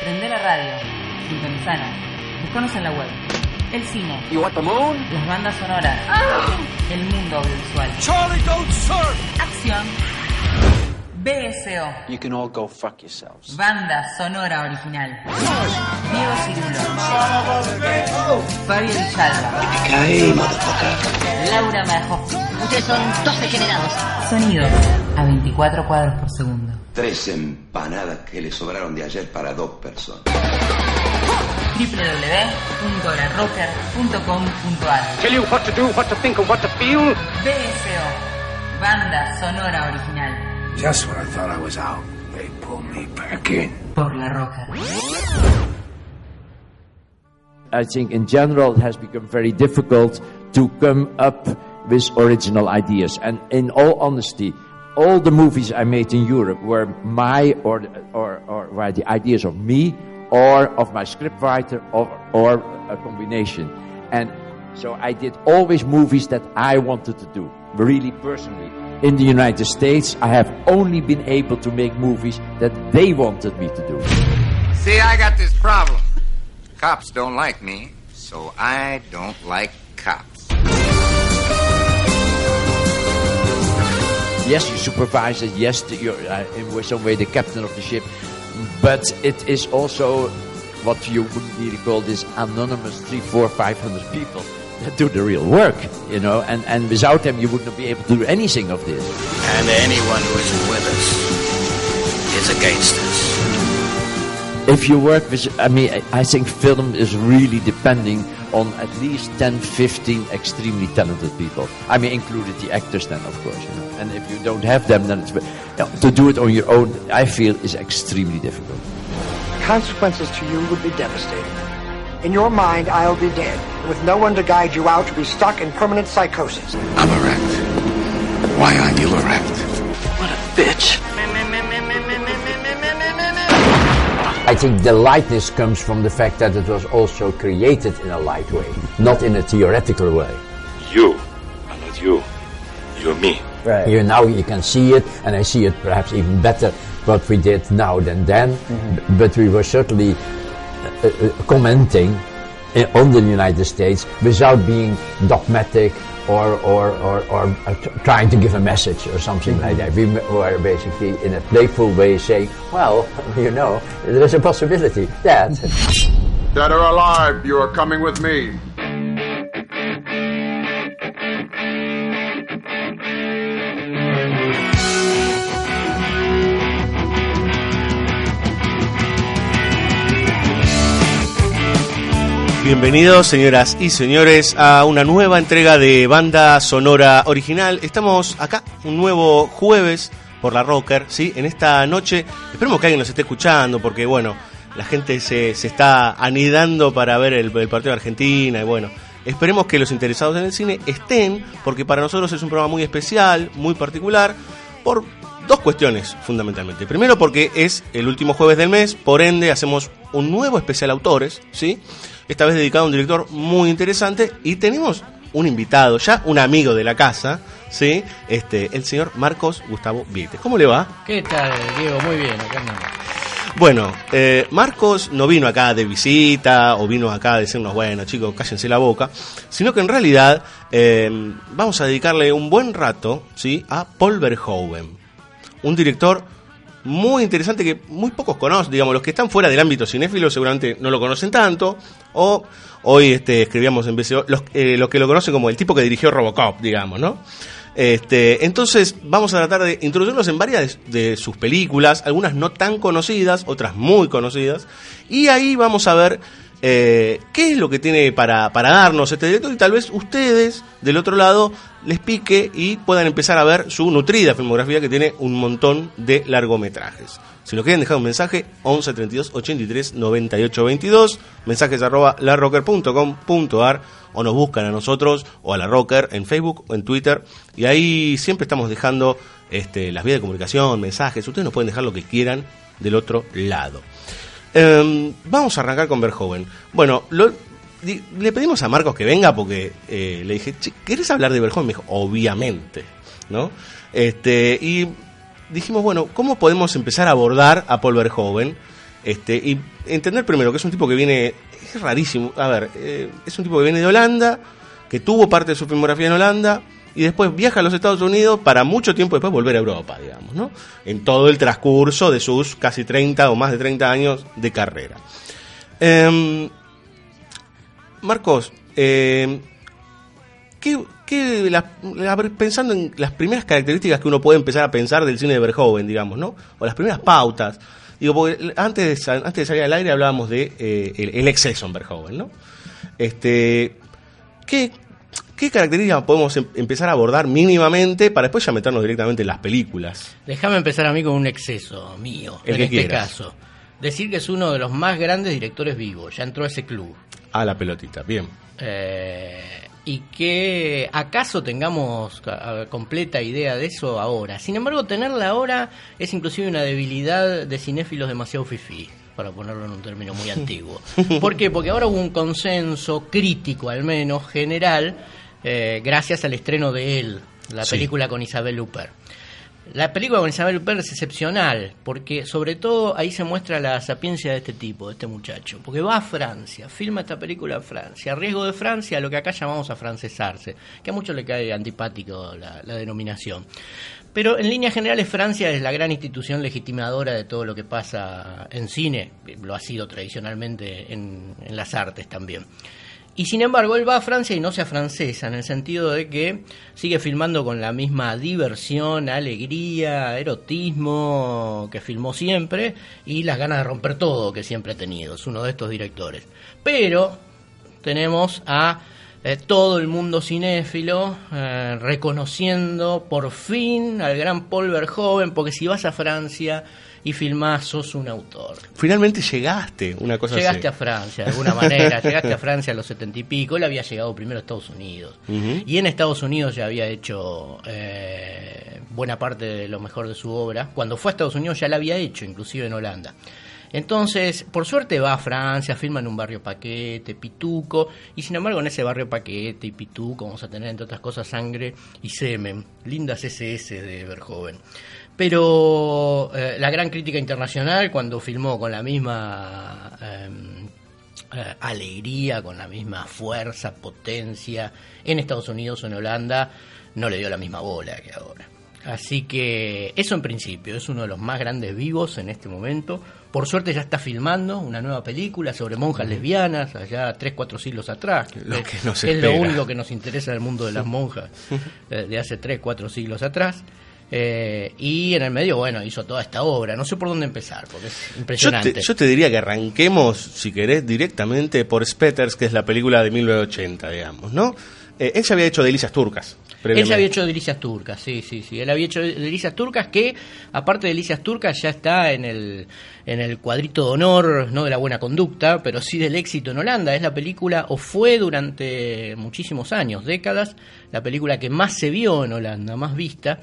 Prende la radio. Sintonizanos. Buscanos en la web. El cine. You want the moon? Las bandas sonoras. El mundo audiovisual. Charlie, don't surf! Acción. BSO. You can all go fuck yourselves. Banda sonora original. Diego Cirulo. Fabio Villalba. Caí. Laura Majoff. Ustedes son dos degenerados. Sonido. A 24 cuadros por segundo. Tres empanadas que le sobraron de ayer para dos personas. www.larocker.com.ar Tell you what to do, what to think, and what to feel. BSO. Banda sonora original. Just when I thought I was out, they pulled me back in. Por La Roca. I think in general it has become very difficult to come up with original ideas. And in all honesty, all the movies I made in Europe were my or or or were the ideas of me or of my scriptwriter or or a combination. And so I did always movies that I wanted to do, really personally. In the United States, I have only been able to make movies that they wanted me to do. See, I got this problem. Cops don't like me, so I don't like yes, you supervise it. Yes, the- you're uh, in some way the captain of the ship, but it is also what you would really call this anonymous three, four, five hundred people that do the real work. You know, and and without them, you wouldn't be able to do anything of this. And anyone who isn't with us is against us. If you work with, I mean, I think film is really depending on at least 10, 15 extremely talented people. I mean, included the actors then, of course. You know? And if you don't have them, then it's, you know, to do it on your own, I feel, is extremely difficult. Consequences to you would be devastating. In your mind, I'll be dead. With no one to guide you out, you'll be stuck in permanent psychosis. I'm erect. Why aren't you erect? What a bitch. Think the lightness comes from the fact that it was also created in a light way, not in a theoretical way. You are not you. You're me. You now you can see it, and I see it perhaps even better what we did now than then. B- But we were certainly uh, uh, commenting uh, on the United States without being dogmatic or or or, or uh, trying to give a message or something like that. We were basically in a playful way saying, "Well, you know, there is a possibility that." Dead or alive, you are coming with me. Bienvenidos, señoras y señores, a una nueva entrega de banda sonora original. Estamos acá un nuevo jueves por la Rocker, ¿sí? En esta noche, esperemos que alguien nos esté escuchando, porque bueno, la gente se, se está anidando para ver el, el partido de Argentina y bueno, esperemos que los interesados en el cine estén, porque para nosotros es un programa muy especial, muy particular, por dos cuestiones fundamentalmente. Primero porque es el último jueves del mes, por ende hacemos un nuevo especial autores, ¿sí? Esta vez dedicado a un director muy interesante y tenemos un invitado, ya un amigo de la casa, ¿sí? Este, el señor Marcos Gustavo Vietes. ¿Cómo le va? ¿Qué tal, Diego? Muy bien, acá andamos. Bueno, eh, Marcos no vino acá de visita o vino acá a decirnos, bueno chicos, cállense la boca, sino que en realidad eh, vamos a dedicarle un buen rato ¿sí? a Paul Verhoeven, un director muy interesante que muy pocos conocen, digamos, los que están fuera del ámbito cinéfilo seguramente no lo conocen tanto, o hoy este, escribíamos en BCO, los, eh, los que lo conocen como el tipo que dirigió Robocop, digamos, ¿no? Este, entonces vamos a tratar de introducirnos en varias de, sus películas, algunas no tan conocidas, otras muy conocidas, y ahí vamos a ver eh, qué es lo que tiene para, para darnos este director y tal vez ustedes del otro lado les pique y puedan empezar a ver su nutrida filmografía que tiene un montón de largometrajes. Si nos quieren dejar un mensaje, 11 32 83 98 22, mensajes arroba larrocker.com.ar o nos buscan a nosotros o a la Rocker en Facebook o en Twitter y ahí siempre estamos dejando este, las vías de comunicación, mensajes, ustedes nos pueden dejar lo que quieran del otro lado. Eh, vamos a arrancar con Verhoeven. Bueno, lo- le pedimos a Marcos que venga porque eh, le dije, "Che, ¿querés hablar de Verhoeven? Me dijo, obviamente, ¿no? Este, y dijimos, bueno, ¿cómo podemos empezar a abordar a Paul Verhoeven? Este, y entender primero que es un tipo que viene, es rarísimo, a ver, eh, es un tipo que viene de Holanda, que tuvo parte de su filmografía en Holanda, y después viaja a los Estados Unidos para mucho tiempo después volver a Europa, digamos, ¿no? En todo el transcurso de sus casi 30 o más de 30 años de carrera. Em, Marcos, eh, ¿qué, qué la- la- pensando en las primeras características que uno puede empezar a pensar del cine de Verhoeven, digamos, ¿no? O las primeras pautas. Digo, porque antes de, antes de salir al aire hablábamos de eh, el, el exceso en Verhoeven, ¿no? Este, ¿qué, ¿Qué características podemos em- empezar a abordar mínimamente para después ya meternos directamente en las películas? Déjame empezar a mí con un exceso mío, El en que este quieras. caso. Decir que es uno de los más grandes directores vivos, ya entró a ese club. A la pelotita, bien. Eh, y que acaso tengamos completa idea de eso ahora. Sin embargo, tenerla ahora es inclusive una debilidad de cinéfilos demasiado fifí, para ponerlo en un término muy antiguo. ¿Por qué? Porque ahora hubo un consenso crítico, al menos general, eh, gracias al estreno de él, la Sí. película con Isabel Huppert. La película con Isabel Huppert es excepcional, porque sobre todo ahí se muestra la sapiencia de este tipo, de este muchacho. Porque va a Francia, filma esta película en Francia, a riesgo de Francia, lo que acá llamamos a francesarse, que a muchos le cae antipático la, denominación. Pero en líneas generales Francia es la gran institución legitimadora de todo lo que pasa en cine, lo ha sido tradicionalmente en, en las artes también. Y sin embargo, él va a Francia y no se afrancesa, en el sentido de que sigue filmando con la misma diversión, alegría, erotismo que filmó siempre y las ganas de romper todo que siempre ha tenido. Es uno de estos directores. Pero tenemos a eh, todo el mundo cinéfilo eh, reconociendo por fin al gran Paul Verhoeven, porque si vas a Francia y filmás, sos un autor. Finalmente llegaste, una cosa Llegaste a. Francia, de alguna manera, llegaste a Francia a los setenta y pico, él había llegado primero a Estados Unidos. Y en Estados Unidos ya había hecho eh, buena parte de lo mejor de su obra. Cuando fue a Estados Unidos ya la había hecho, inclusive en Holanda. Entonces, por suerte va a Francia, filma en un barrio paquete, pituco, y sin embargo en ese barrio paquete y pituco vamos a tener, entre otras cosas, sangre y semen, lindas SS de Verhoeven. Pero eh, la gran crítica internacional, cuando filmó con la misma em, eh, alegría, con la misma fuerza, potencia, en Estados Unidos o en Holanda, no le dio la misma bola que ahora. Así que eso en principio, es uno de los más grandes vivos en este momento. Por suerte ya está filmando una nueva película sobre monjas lesbianas, allá tres, cuatro siglos atrás. Lo es que nos es lo único que nos interesa del mundo de las monjas eh, de hace tres, cuatro siglos atrás. Eh, y en el medio, bueno, hizo toda esta obra. No sé por dónde empezar, porque es Yo impresionante. te, yo te diría que arranquemos, si querés, directamente por Spetters, que es la película de 1980, digamos, ¿no? Eh, él ya había hecho Delicias Turcas. Él ya había hecho Delicias Turcas, sí, sí, sí. Él había hecho Delicias Turcas que, aparte de Delicias Turcas, ya está en el, en el cuadrito de honor, no de la buena conducta, pero sí del éxito en Holanda. Es la película, o fue durante muchísimos años, décadas, la película que más se vio en Holanda, más vista.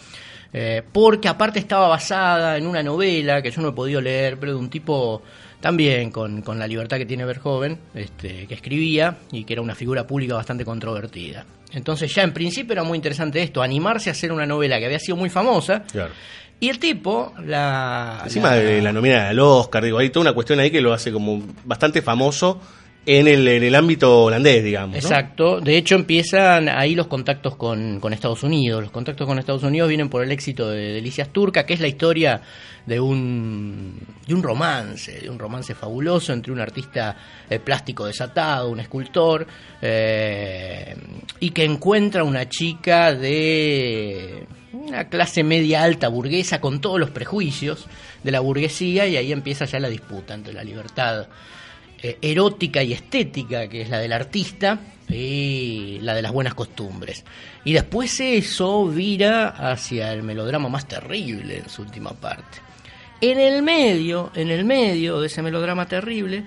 Eh, porque aparte estaba basada en una novela que yo no he podido leer, pero de un tipo también con, con la libertad que tiene Verhoeven, este, que escribía y que era una figura pública bastante controvertida. Entonces ya en principio era muy interesante esto, animarse a hacer una novela que había sido muy famosa. Claro. Y el tipo, la... Encima la- de la nominada al Oscar, digo, hay toda una cuestión ahí que lo hace como bastante famoso en el, en el ámbito holandés, digamos. Exacto, de hecho empiezan ahí los contactos con, con Estados Unidos. Los contactos con Estados Unidos vienen por el éxito de Delicias Turca, que es la historia de un, de un romance, de un romance fabuloso entre un artista eh, plástico desatado, un escultor, eh, y que encuentra una chica de una clase media alta burguesa con todos los prejuicios de la burguesía y ahí empieza ya la disputa entre la libertad eh, erótica y estética, que es la del artista, y la de las buenas costumbres. Y después eso vira hacia el melodrama más terrible en su última parte. En el medio, en el medio de ese melodrama terrible,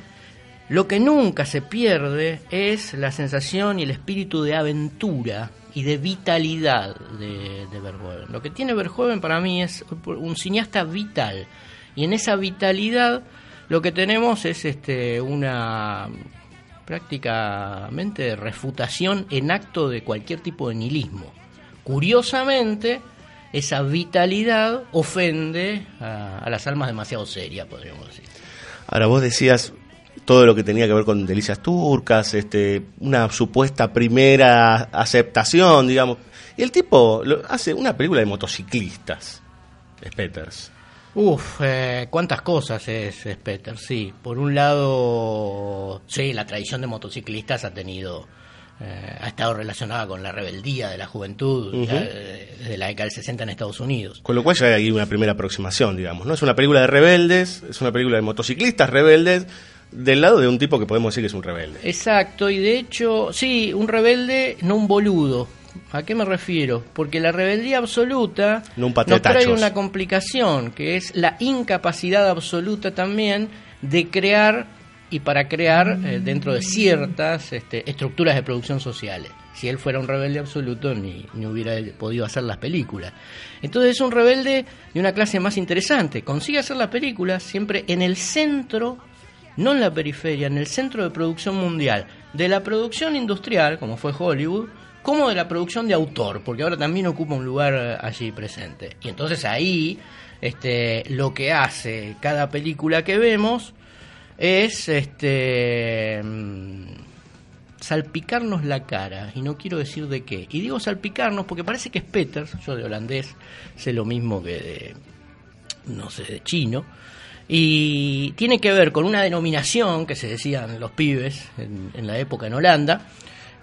lo que nunca se pierde es la sensación y el espíritu de aventura y de vitalidad de, de Verhoeven. Lo que tiene Verhoeven para mí es un cineasta vital. Y en esa vitalidad lo que tenemos es este una prácticamente refutación en acto de cualquier tipo de nihilismo. Curiosamente, esa vitalidad ofende a, las almas demasiado serias, podríamos decir. Ahora vos decías todo lo que tenía que ver con delicias turcas, este, una supuesta primera aceptación, digamos. Y el tipo lo- hace una película de motociclistas, Spetters. Uf, eh, cuántas cosas es, es Peter, sí. Por un lado, sí, la tradición de motociclistas ha tenido, eh, ha estado relacionada con la rebeldía de la juventud ya, eh, desde la década del 60 en Estados Unidos. Con lo cual ya hay ahí una primera aproximación, digamos, ¿no? Es una película de rebeldes, es una película de motociclistas rebeldes, del lado de un tipo que podemos decir que es un rebelde. Exacto, y de hecho, sí, un rebelde, no un boludo. ¿A qué me refiero? Porque la rebeldía absoluta No nos trae una complicación, que es la incapacidad absoluta también de crear y para crear eh, dentro de ciertas este, estructuras de producción sociales. Si él fuera un rebelde absoluto, ni, ni hubiera podido hacer las películas. Entonces es un rebelde de una clase más interesante. Consigue hacer las películas siempre en el centro no en la periferia, en el centro de producción mundial, de la producción industrial, como fue Hollywood, como de la producción de autor, porque ahora también ocupa un lugar eh, allí presente. Y entonces ahí este, lo que hace cada película que vemos es este mm, salpicarnos la cara, y no quiero decir de qué. Y digo salpicarnos porque parece que es Peters, yo de holandés sé lo mismo que de, no sé, de chino, y tiene que ver con una denominación que se decían los pibes en, en la época en Holanda,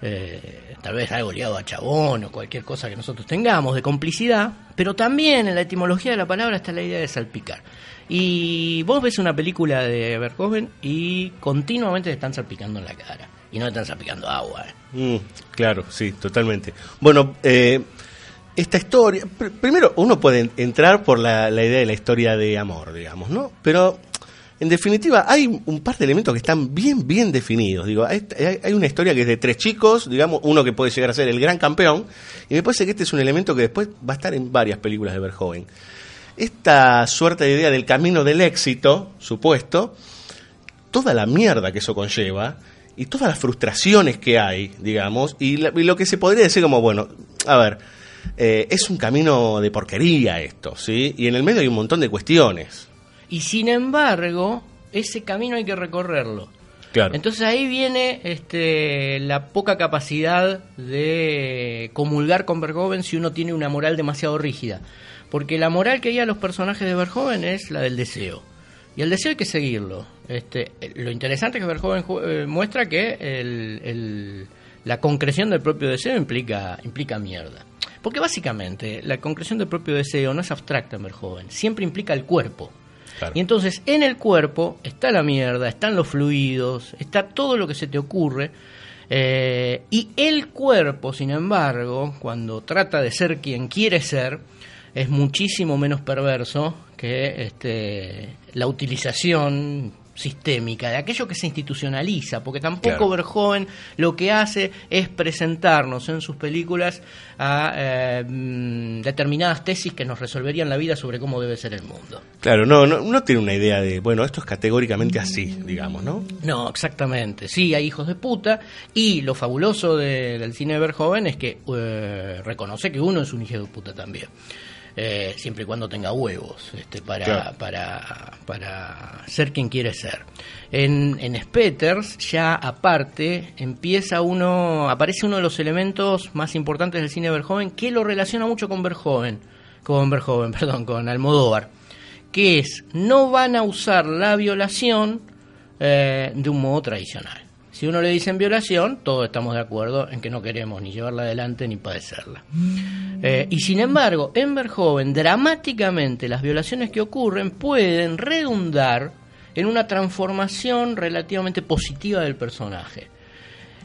eh, tal vez algo ligado a chabón o cualquier cosa que nosotros tengamos de complicidad, pero también en la etimología de la palabra está la idea de salpicar. Y vos ves una película de Verhoeven y continuamente te están salpicando en la cara. Y no te están salpicando agua. ¿eh? Mm, claro, sí, totalmente. Bueno, eh, esta historia, pr- primero uno puede en- entrar por la, la idea de la historia de amor, digamos, ¿no? Pero en definitiva hay un par de elementos que están bien, bien definidos. Digo, hay, una historia que es de tres chicos, digamos, uno que puede llegar a ser el gran campeón, y me parece que este es un elemento que después va a estar en varias películas de Verhoeven. Esta suerte de idea del camino del éxito, supuesto, toda la mierda que eso conlleva y todas las frustraciones que hay, digamos, y, la- y lo que se podría decir como, bueno, a ver, eh, es un camino de porquería esto, ¿sí? Y en el medio hay un montón de cuestiones. Y sin embargo, ese camino hay que recorrerlo. Claro. Entonces ahí viene este, la poca capacidad de comulgar con Verhoeven si uno tiene una moral demasiado rígida. Porque la moral que hay a los personajes de Verhoeven es la del deseo. Y el deseo hay que seguirlo. Este, lo interesante es que Verhoeven eh, muestra que el- el- la concreción del propio deseo implica, implica mierda. Porque básicamente la concreción del propio deseo no es abstracta en Verhoeven, siempre implica el cuerpo. Y entonces en el cuerpo está la mierda, están los fluidos, está todo lo que se te ocurre. eh, y el cuerpo, sin embargo, cuando trata de ser quien quiere ser, es muchísimo menos perverso que este, la utilización sistémica de aquello que se institucionaliza, porque tampoco Claro. Verhoeven lo que hace es presentarnos en sus películas a eh, mm, determinadas tesis que nos resolverían la vida sobre cómo debe ser el mundo. Claro, no, no, no tiene una idea de, bueno, esto es categóricamente así, digamos, ¿no? No, exactamente. Sí, hay hijos de puta. Y lo fabuloso de- del cine de Verhoeven es que eh, reconoce que uno es un hijo de puta también. Eh, siempre y cuando tenga huevos este, para, Claro. para, para ser quien quiere ser. En, en Spetters, ya aparte, empieza uno, aparece uno de los elementos más importantes del cine de Verhoeven que lo relaciona mucho con Verhoeven, con Verhoeven, perdón, con Almodóvar, que es no van a usar la violación eh, de un modo tradicional. Si uno le dicen violación, todos estamos de acuerdo en que no queremos ni llevarla adelante ni padecerla. Eh, y sin embargo, en Verhoeven, dramáticamente, las violaciones que ocurren pueden redundar en una transformación relativamente positiva del personaje.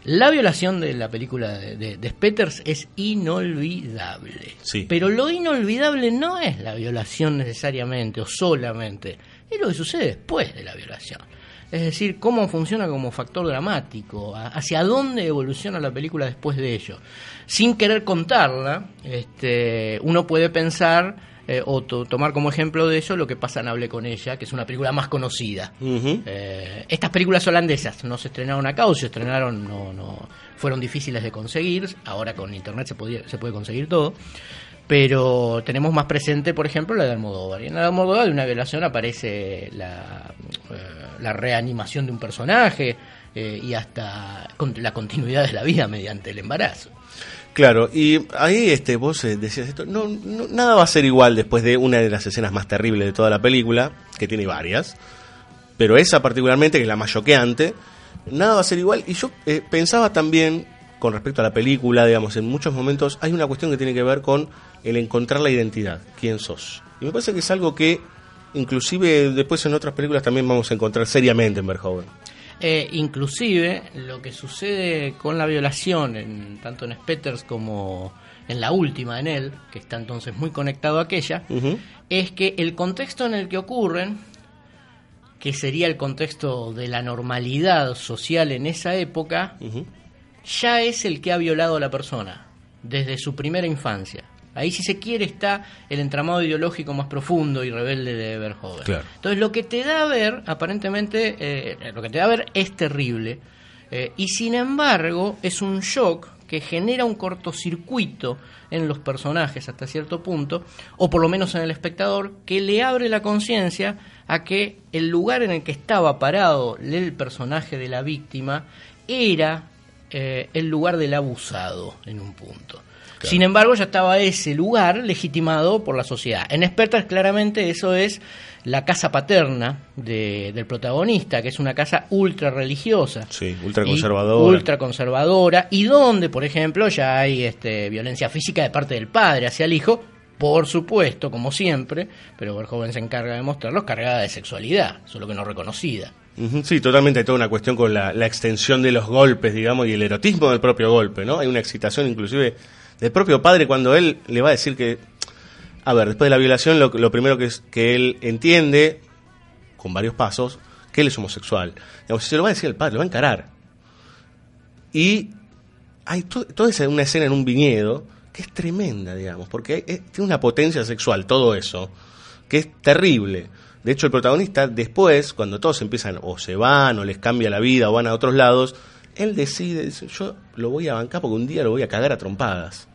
La violación de la película de, de, de Spetters es inolvidable. Sí. Pero lo inolvidable no es la violación necesariamente o solamente, es lo que sucede después de la violación. Es decir, cómo funciona como factor dramático, hacia dónde evoluciona la película después de ello. Sin querer contarla, este, uno puede pensar eh, o to- tomar como ejemplo de ello lo que pasa en Hable con ella, que es una película más conocida. Eh, estas películas holandesas no se estrenaron acá o se estrenaron, no, no, fueron difíciles de conseguir. Ahora con internet se, podía- se puede conseguir todo. Pero tenemos más presente, por ejemplo, la de Almodóvar. Y en la de Almodóvar de una violación aparece la, eh, la reanimación de un personaje eh, y hasta la continuidad de la vida mediante el embarazo. Claro, y ahí este, vos eh, decías esto, no, no- nada va a ser igual después de una de las escenas más terribles de toda la película, que tiene varias, pero esa particularmente, que es la más choqueante, nada va a ser igual. Y yo eh, pensaba también, con respecto a la película, digamos, en muchos momentos hay una cuestión que tiene que ver con el encontrar la identidad, quién sos. Y me parece que es algo que inclusive después en otras películas también vamos a encontrar seriamente en Verhoeven. Eh, inclusive lo que sucede con la violación, en, tanto en Spetters como en la última en él, que está entonces muy conectado a aquella, es que el contexto en el que ocurren, que sería el contexto de la normalidad social en esa época, ya es el que ha violado a la persona, desde su primera infancia. Ahí, si se quiere, está el entramado ideológico más profundo y rebelde de Verhoeven. Claro. Entonces, lo que te da a ver, aparentemente, eh, lo que te da a ver es terrible. eh, y sin embargo, es un shock que genera un cortocircuito en los personajes hasta cierto punto, o por lo menos en el espectador, que le abre la conciencia a que el lugar en el que estaba parado el personaje de la víctima era eh, el lugar del abusado en un punto. Sin embargo, ya estaba ese lugar legitimado por la sociedad. En Expertas, claramente, eso es la casa paterna de- del protagonista, que es una casa ultra religiosa. Sí, ultra conservadora. ultra conservadora, y donde, por ejemplo, ya hay este, violencia física de parte del padre hacia el hijo, por supuesto, como siempre, pero Verhoeven se encarga de mostrarlos cargada de sexualidad, solo que no reconocida. Sí, totalmente hay toda una cuestión con la, la extensión de los golpes, digamos, y el erotismo del propio golpe, ¿no? Hay una excitación inclusive del propio padre cuando él le va a decir que, a ver, después de la violación, lo, primero que es que él entiende, con varios pasos, que él es homosexual. Digamos, se lo va a decir al padre, lo va a encarar. Y hay to- toda esa, una escena en un viñedo que es tremenda, digamos, porque tiene una potencia sexual, todo eso, que es terrible. De hecho, el protagonista después, cuando todos empiezan o se van o les cambia la vida o van a otros lados, él decide, dice, yo lo voy a bancar porque un día lo voy a cagar a trompadas.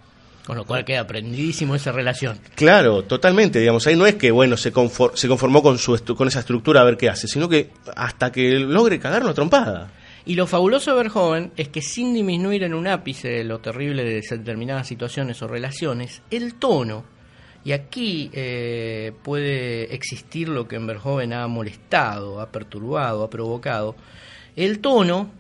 Con lo cual queda aprendidísimo esa relación. Claro, totalmente, digamos, ahí no es que, bueno, se, confor- se conformó con, su estru- con esa estructura a ver qué hace, sino que hasta que logre cagarlo a trompada. Y lo fabuloso de Verhoeven es que sin disminuir en un ápice lo terrible de determinadas situaciones o relaciones, el tono, y aquí eh, puede existir lo que en Verhoeven ha molestado, ha perturbado, ha provocado, el tono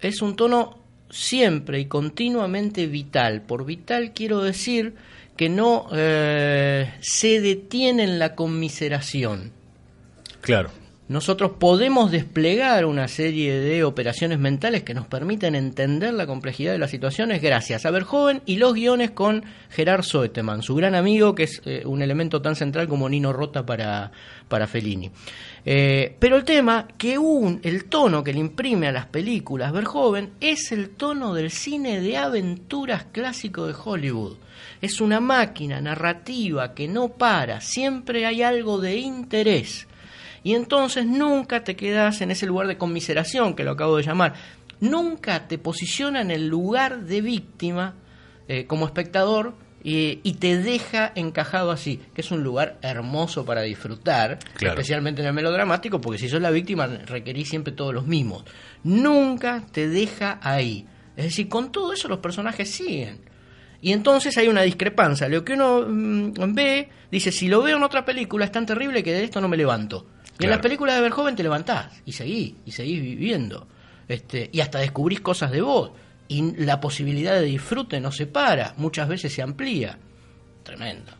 es un tono siempre y continuamente vital. Por vital quiero decir que no eh, se detiene en la conmiseración. Claro. Nosotros podemos desplegar una serie de operaciones mentales que nos permiten entender la complejidad de las situaciones gracias a Verhoeven y los guiones con Gerard Soeteman, su gran amigo, que es eh, un elemento tan central como Nino Rota para, para Fellini. Eh, pero el tema, que un, el tono que le imprime a las películas Verhoeven es el tono del cine de aventuras clásico de Hollywood. Es una máquina narrativa que no para, siempre hay algo de interés. Y entonces nunca te quedas en ese lugar de conmiseración que lo acabo de llamar. Nunca te posiciona en el lugar de víctima eh, como espectador y, y te deja encajado así, que es un lugar hermoso para disfrutar, Claro. especialmente en el melodramático, porque si sos la víctima requerís siempre todos los mimos. Nunca te deja ahí. Es decir, con todo eso los personajes siguen. Y entonces hay una discrepancia. Lo que uno mm, ve, dice, si lo veo en otra película es tan terrible que de esto no me levanto. Y en las películas de Verhoeven te levantás y seguís, y seguís viviendo. Este, y hasta descubrís cosas de vos. Y la posibilidad de disfrute no se para, muchas veces se amplía. Tremendo.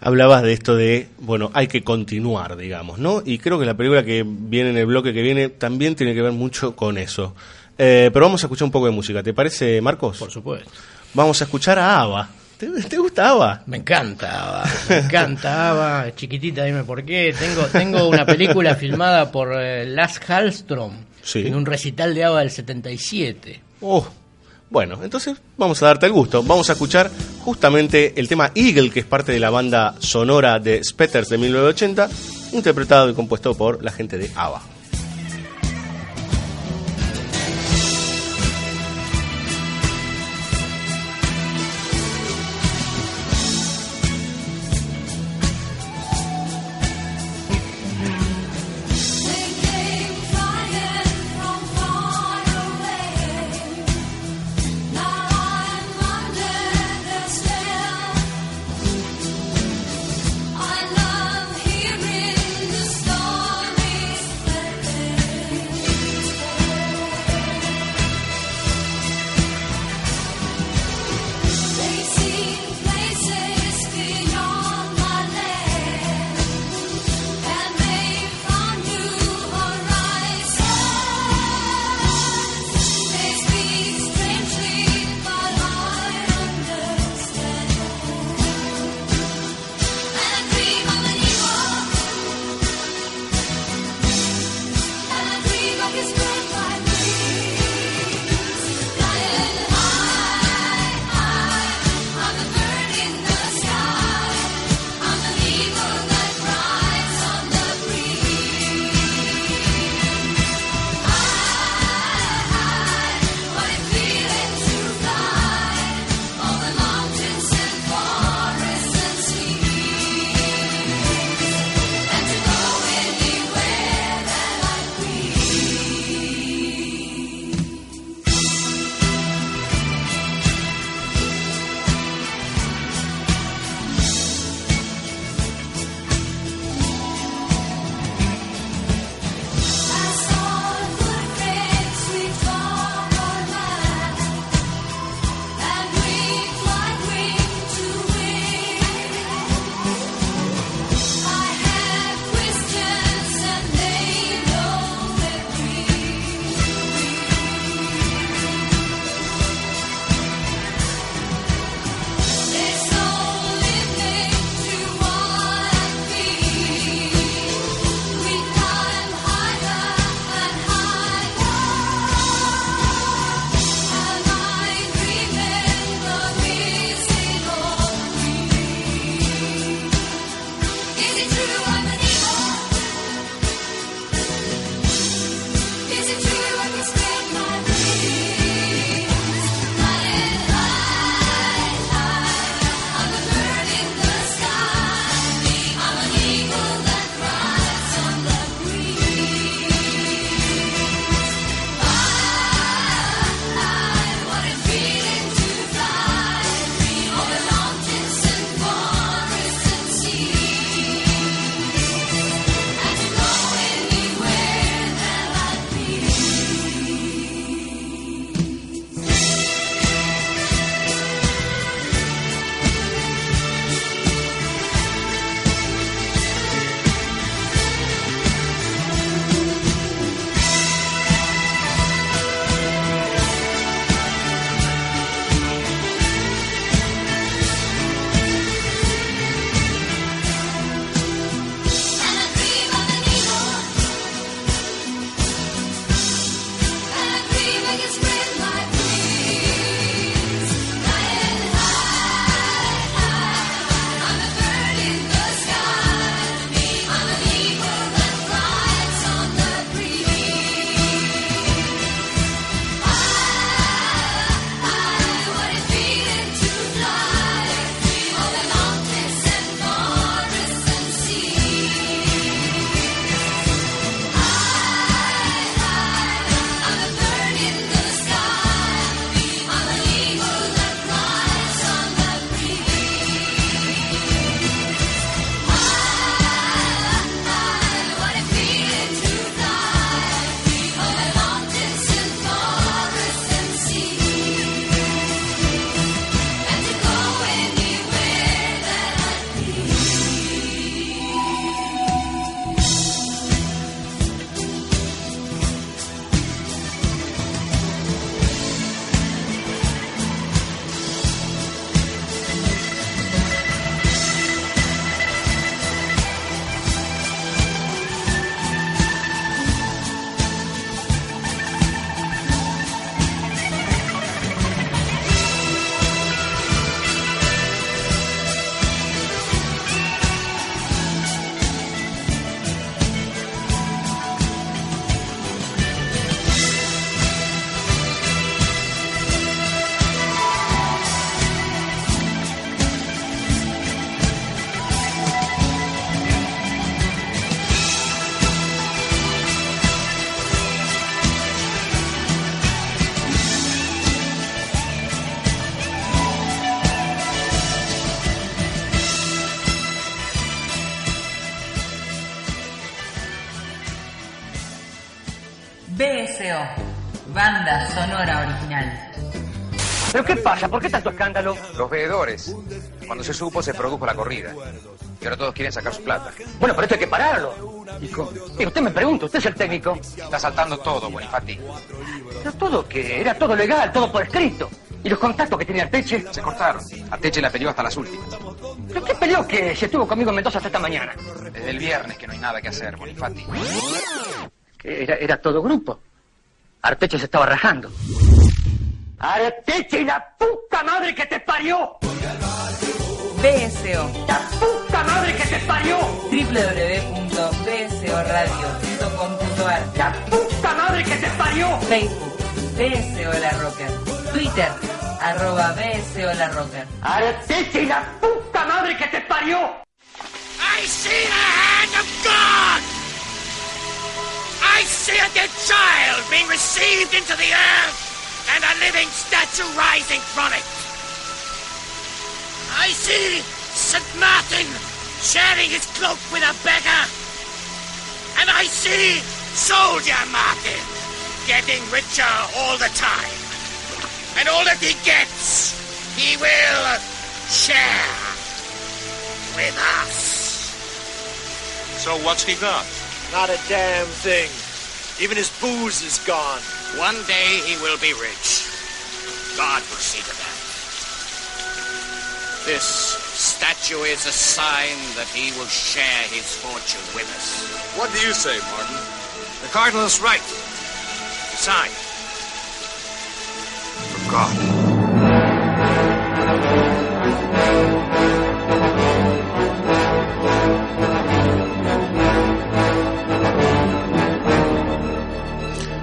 Hablabas de esto de, bueno, hay que continuar, digamos, ¿no? Y creo que la película que viene en el bloque que viene también tiene que ver mucho con eso. Eh, pero vamos a escuchar un poco de música, ¿te parece, Marcos? Por supuesto. Vamos a escuchar a Ava. ¿Te, te gusta Ava? Me encanta Ava, me encanta Ava, chiquitita, dime por qué. Tengo, tengo una película filmada por eh, Lars Hallström, Sí. en un recital de Ava del 77. Oh, bueno, entonces vamos a darte el gusto. Vamos a escuchar justamente el tema Eagle, que es parte de la banda sonora de Spetters de 1980, interpretado y compuesto por la gente de Ava. Pasa? ¿Por qué tanto escándalo? Los veedores. Cuando se supo, se produjo la corrida. Y ahora todos quieren sacar su plata. Bueno, pero esto hay que pararlo. Hijo, y usted me pregunta, usted es el técnico. Está saltando todo, Bonifati. Pero todo que era todo legal, todo por escrito. ¿Y los contactos que tenía Arteche? Se cortaron. Arteche la peleó hasta las últimas. ¿Pero qué peleó que se estuvo conmigo en Mendoza hasta esta mañana? Desde el viernes que no hay nada que hacer, Bonifati. Era todo grupo. Arteche se estaba rajando. ¡Arteche y la puta madre que te parió! BSO, ¡La puta madre que te parió! www.bsoradio.com.ar ¡La puta madre que te parió! Facebook, BSO La Rocker. Twitter, arroba BSO La Rocker. ¡Arteche y la puta madre que te parió! I see the hand of God! I see a dead child being received into the earth and a living statue rising from it. I see St. Martin sharing his cloak with a beggar. And I see Soldier Martin getting richer all the time. And all that he gets, he will share with us. So what's he got? Not a damn thing. Even his booze is gone. One day he will be rich. God will see to that. This statue is a sign that he will share his fortune with us. What do you say, Martin? The Cardinal is right. Sign. For God.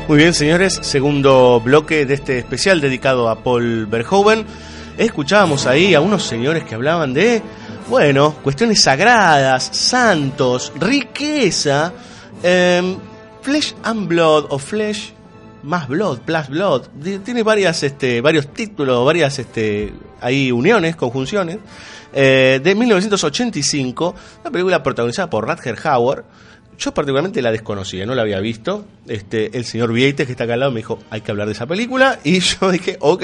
Muy bien, señores, segundo bloque de este especial dedicado a Paul Verhoeven. Escuchábamos ahí a unos señores que hablaban de, bueno, cuestiones sagradas, santos, riqueza, em, flesh and blood o flesh más blood, plus blood. Tiene varias, este, varios títulos, varias, este, ahí uniones, conjunciones. Eh, de 1985, una película protagonizada por Rutger Hauer. Yo particularmente la desconocía, no la había visto. Este, el señor Vieites que está acá al lado me dijo, hay que hablar de esa película. Y yo dije, ok.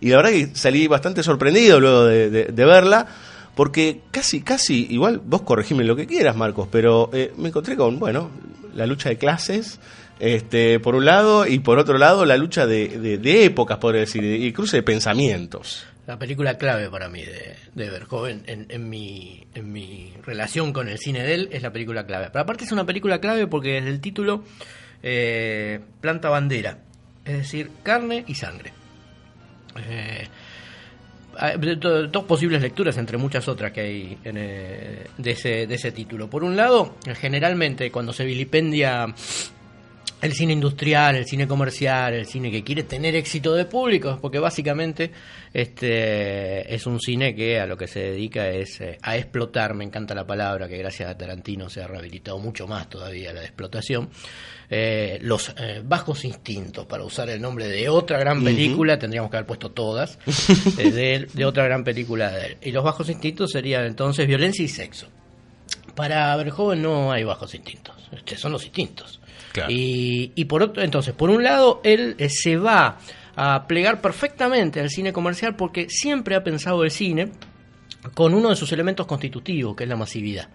Y la verdad que salí bastante sorprendido luego de, verla. Porque casi, casi, igual vos corregime lo que quieras, Marcos, pero eh, me encontré con, bueno, la lucha de clases, este, por un lado, y por otro lado, la lucha de épocas, podría decir, y cruce de pensamientos. La película clave para mí de, de Verhoeven en, mi, en mi relación con el cine de él es la película clave. Pero aparte es una película clave porque desde el título eh, planta bandera, es decir, carne y sangre. Eh, dos posibles lecturas entre muchas otras que hay en, eh, de, ese, de ese título. Por un lado, generalmente cuando se vilipendia el cine industrial, el cine comercial, el cine que quiere tener éxito de público, porque básicamente este es un cine que a lo que se dedica es eh, a explotar, me encanta la palabra, que gracias a Tarantino se ha rehabilitado mucho más todavía la de explotación, eh, los eh, bajos instintos, para usar el nombre de otra gran película, tendríamos que haber puesto todas, de, él- de otra gran película de él. Y los bajos instintos serían entonces violencia y sexo. Para Verhoeven no hay bajos instintos, este, son los instintos. Y, y por otro, entonces, por un lado, él eh, se va a plegar perfectamente al cine comercial porque siempre ha pensado el cine con uno de sus elementos constitutivos, que es la masividad.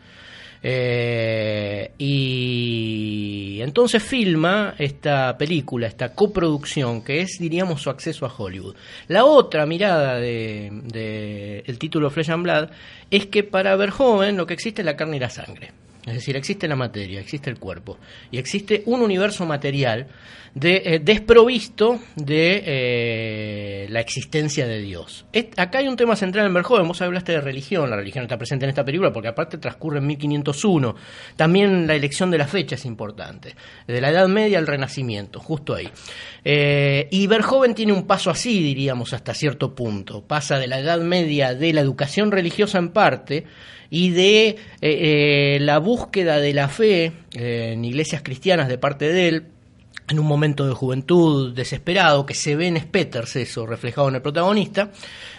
Eh, y entonces filma esta película, esta coproducción, que es, diríamos, su acceso a Hollywood. La otra mirada de, de el título Flesh and Blood es que para Verhoeven lo que existe es la carne y la sangre. Es decir, existe la materia, existe el cuerpo y existe un universo material de, eh, desprovisto de eh, la existencia de Dios. Acá hay un tema central en Verhoeven, vos hablaste de religión, la religión está presente en esta película porque aparte transcurre en 1501. También la elección de la fecha es importante, de la Edad Media al Renacimiento, justo ahí. Eh, y Verhoeven tiene un paso así, diríamos, hasta cierto punto. Pasa de la Edad Media de la educación religiosa en parte, y de eh, eh, la búsqueda de la fe eh, en iglesias cristianas de parte de él, en un momento de juventud desesperado, que se ve en Spetters eso reflejado en el protagonista,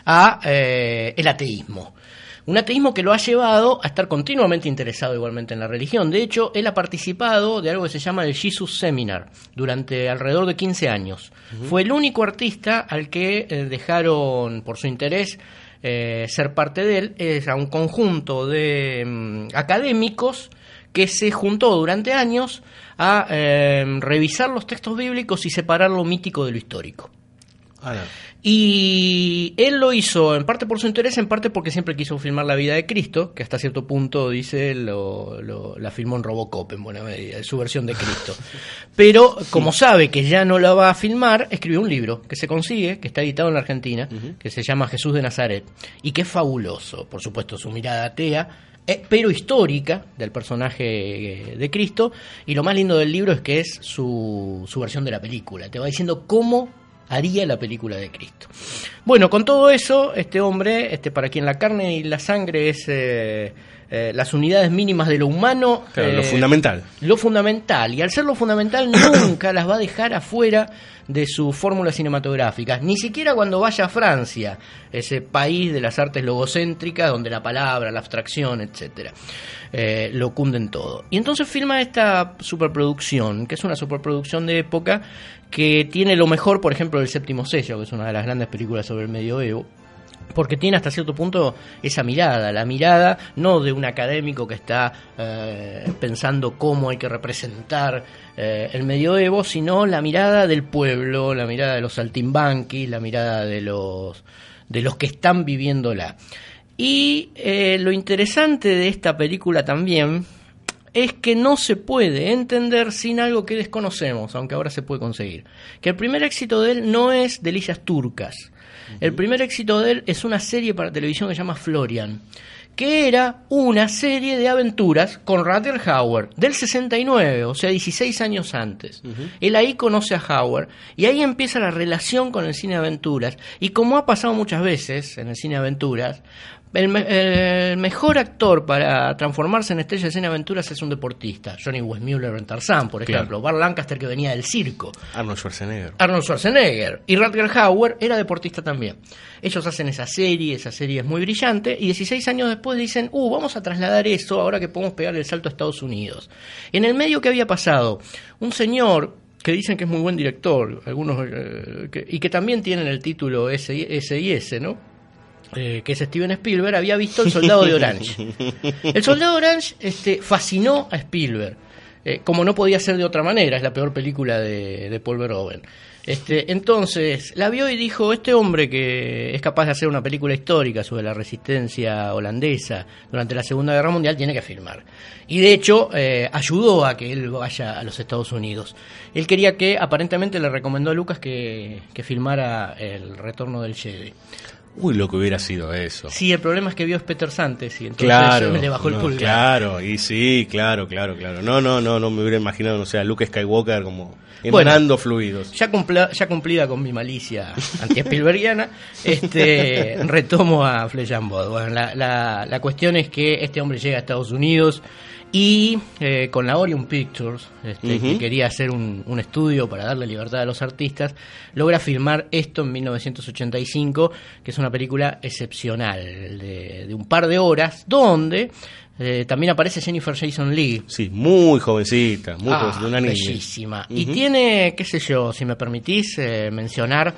a eh, el ateísmo. Un ateísmo que lo ha llevado a estar continuamente interesado igualmente en la religión. De hecho, él ha participado de algo que se llama el Jesus Seminar durante alrededor de 15 años. Fue el único artista al que dejaron, por su interés, eh, ser parte de él. Es a un conjunto de mm, académicos que se juntó durante años a eh, revisar los textos bíblicos y separar lo mítico de lo histórico. Y él lo hizo en parte por su interés, en parte porque siempre quiso filmar la vida de Cristo, que hasta cierto punto, dice, lo, lo- la filmó en Robocop en buena medida, su versión de Cristo. Pero como sabe que ya no la va a filmar, escribió un libro que se consigue, que está editado en la Argentina, que se llama Jesús de Nazaret, y que es fabuloso, por supuesto, su mirada atea, eh, pero histórica del personaje eh, de Cristo, y lo más lindo del libro es que es su, su versión de la película, te va diciendo cómo haría la película de Cristo. Bueno, con todo eso, este hombre, este para quien la carne y la sangre es eh, eh, las unidades mínimas de lo humano, Claro, lo eh, fundamental. lo fundamental, y al ser lo fundamental nunca las va a dejar afuera de sus fórmulas cinematográficas, ni siquiera cuando vaya a Francia, ese país de las artes logocéntricas, donde la palabra, la abstracción, etcétera, eh, lo cunden todo. Y entonces filma esta superproducción, que es una superproducción de época, que tiene lo mejor, por ejemplo, del séptimo sello, que es una de las grandes películas sobre el medioevo, porque tiene hasta cierto punto esa mirada, la mirada no de un académico que está eh, pensando cómo hay que representar eh, el medioevo, sino la mirada del pueblo, la mirada de los saltimbanquis, la mirada de los, de los que están viviéndola. Y eh, lo interesante de esta película también es que no se puede entender sin algo que desconocemos, aunque ahora se puede conseguir. Que el primer éxito de él no es Delicias Turcas. El primer éxito de él es una serie para televisión que se llama Florian, que era una serie de aventuras con Rutger Hauer del 69, o sea, 16 años antes. Él ahí conoce a Hauer y ahí empieza la relación con el cine de aventuras. Y como ha pasado muchas veces en el cine de aventuras, el, me- el mejor actor para transformarse en estrella de cine aventuras es un deportista. Johnny Westmuller en Tarzán, por Claro. ejemplo. Bart Lancaster que venía del circo. Arnold Schwarzenegger. Arnold Schwarzenegger y Rutger Hauer era deportista también. Ellos hacen esa serie, esa serie es muy brillante y 16 años después dicen, uh, vamos a trasladar eso ahora que podemos pegar el salto a Estados Unidos. En el medio que había pasado, un señor que dicen que es muy buen director, algunos eh, que- y que también tienen el título S y S, y S, ¿no? Eh, que es Steven Spielberg, había visto El Soldado de Orange. El Soldado de Orange este, fascinó a Spielberg, eh, como no podía ser de otra manera, es la peor película de, de Paul Verhoeven. Este, entonces, la vio y dijo, este hombre que es capaz de hacer una película histórica sobre la resistencia holandesa durante la Segunda Guerra Mundial, tiene que filmar. Y de hecho, eh, ayudó a que él vaya a los Estados Unidos. Él quería que, aparentemente le recomendó a Lucas que, que filmara El Retorno del Jedi. Uy, lo que hubiera sido eso. Sí, el problema es que vio Peters antes y entonces Claro, le bajó el no, pulgar. claro, y sí, claro, claro, claro. No, no, no, no me hubiera imaginado, no sé, a Luke Skywalker como Bueno. emanando fluidos. Ya, cumpla- ya cumplida con mi malicia anti-Spielbergiana, este, retomo a Flesh and Blood. Bueno, la, la- la cuestión es que este hombre llega a Estados Unidos y eh, con la Orion Pictures, este, que quería hacer un, un estudio para darle libertad a los artistas, logra filmar esto en 1985, que es una película excepcional, de, de un par de horas, donde eh, también aparece Jennifer Jason Leigh. Sí, muy jovencita, muy Ah, jovencita, una niña. Bellísima. Y tiene, qué sé yo, si me permitís eh, mencionar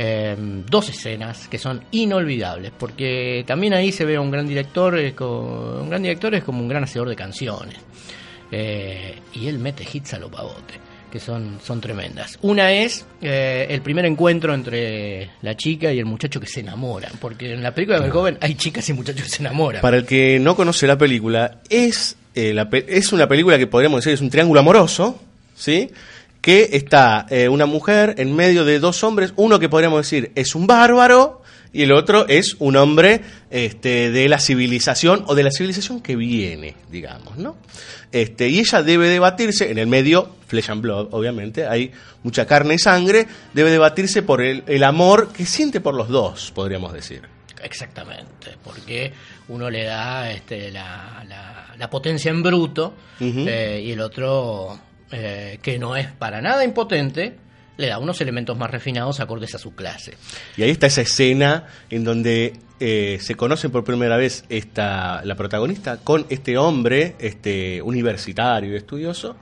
eh, dos escenas que son inolvidables, porque también ahí se ve a un gran director, eh, co- un gran director es como un gran hacedor de canciones. Eh, y él mete hits a lo pavote, que son, son tremendas. Una es eh, el primer encuentro entre la chica y el muchacho que se enamoran, porque en la película de joven hay chicas y muchachos que se enamoran. Para el que no conoce la película, es, eh, la pe- es una película que podríamos decir es un triángulo amoroso, ¿sí? Que está eh, una mujer en medio de dos hombres, uno que podríamos decir es un bárbaro y el otro es un hombre este, de la civilización o de la civilización que viene, digamos, ¿no? Este, y ella debe debatirse, en el medio, flesh and blood, obviamente, hay mucha carne y sangre, debe debatirse por el, el amor que siente por los dos, podríamos decir. Exactamente, porque uno le da este, la, la- la potencia en bruto eh, y el otro, eh, que no es para nada impotente, le da unos elementos más refinados acordes a su clase. Y ahí está esa escena en donde eh, se conoce por primera vez esta, la protagonista con este hombre este universitario y estudioso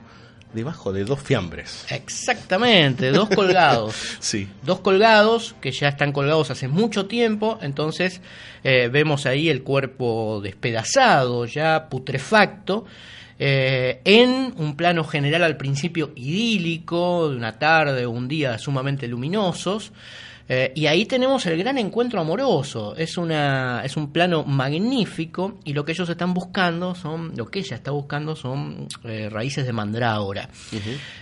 debajo de dos fiambres. Exactamente, dos colgados. sí. Dos colgados que ya están colgados hace mucho tiempo, entonces eh, vemos ahí el cuerpo despedazado, ya putrefacto. Eh, en un plano general al principio idílico, de una tarde o un día sumamente luminosos, eh, y ahí tenemos el gran encuentro amoroso. Es, una, es un plano magnífico y lo que ellos están buscando son, lo que ella está buscando son eh, raíces de mandrágora.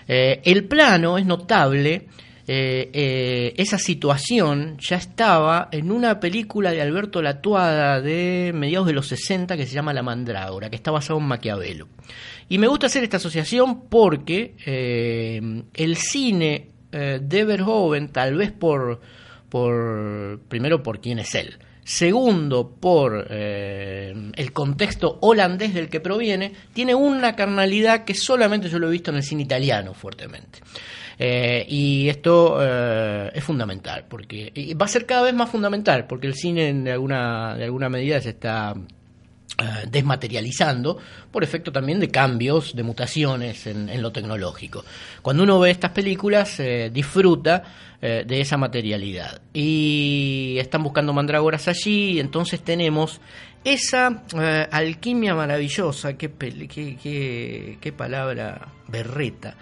Eh, el plano es notable. Esa situación ya estaba en una película de Alberto Latuada de mediados de los 60 que se llama La Mandrágora, que está basado en Maquiavelo. Y me gusta hacer esta asociación porque el cine de Verhoeven, tal vez por, por primero por quién es él, segundo por eh, el contexto holandés del que proviene, tiene una carnalidad que solamente yo lo he visto en el cine italiano fuertemente. Eh, y esto eh, es fundamental, porque va a ser cada vez más fundamental, porque el cine de alguna, de alguna medida se está eh, desmaterializando por efecto también de cambios, de mutaciones en, lo tecnológico. Cuando uno ve estas películas, disfruta de esa materialidad. Y están buscando mandrágoras allí, y entonces tenemos esa alquimia maravillosa, qué, qué, qué palabra berreta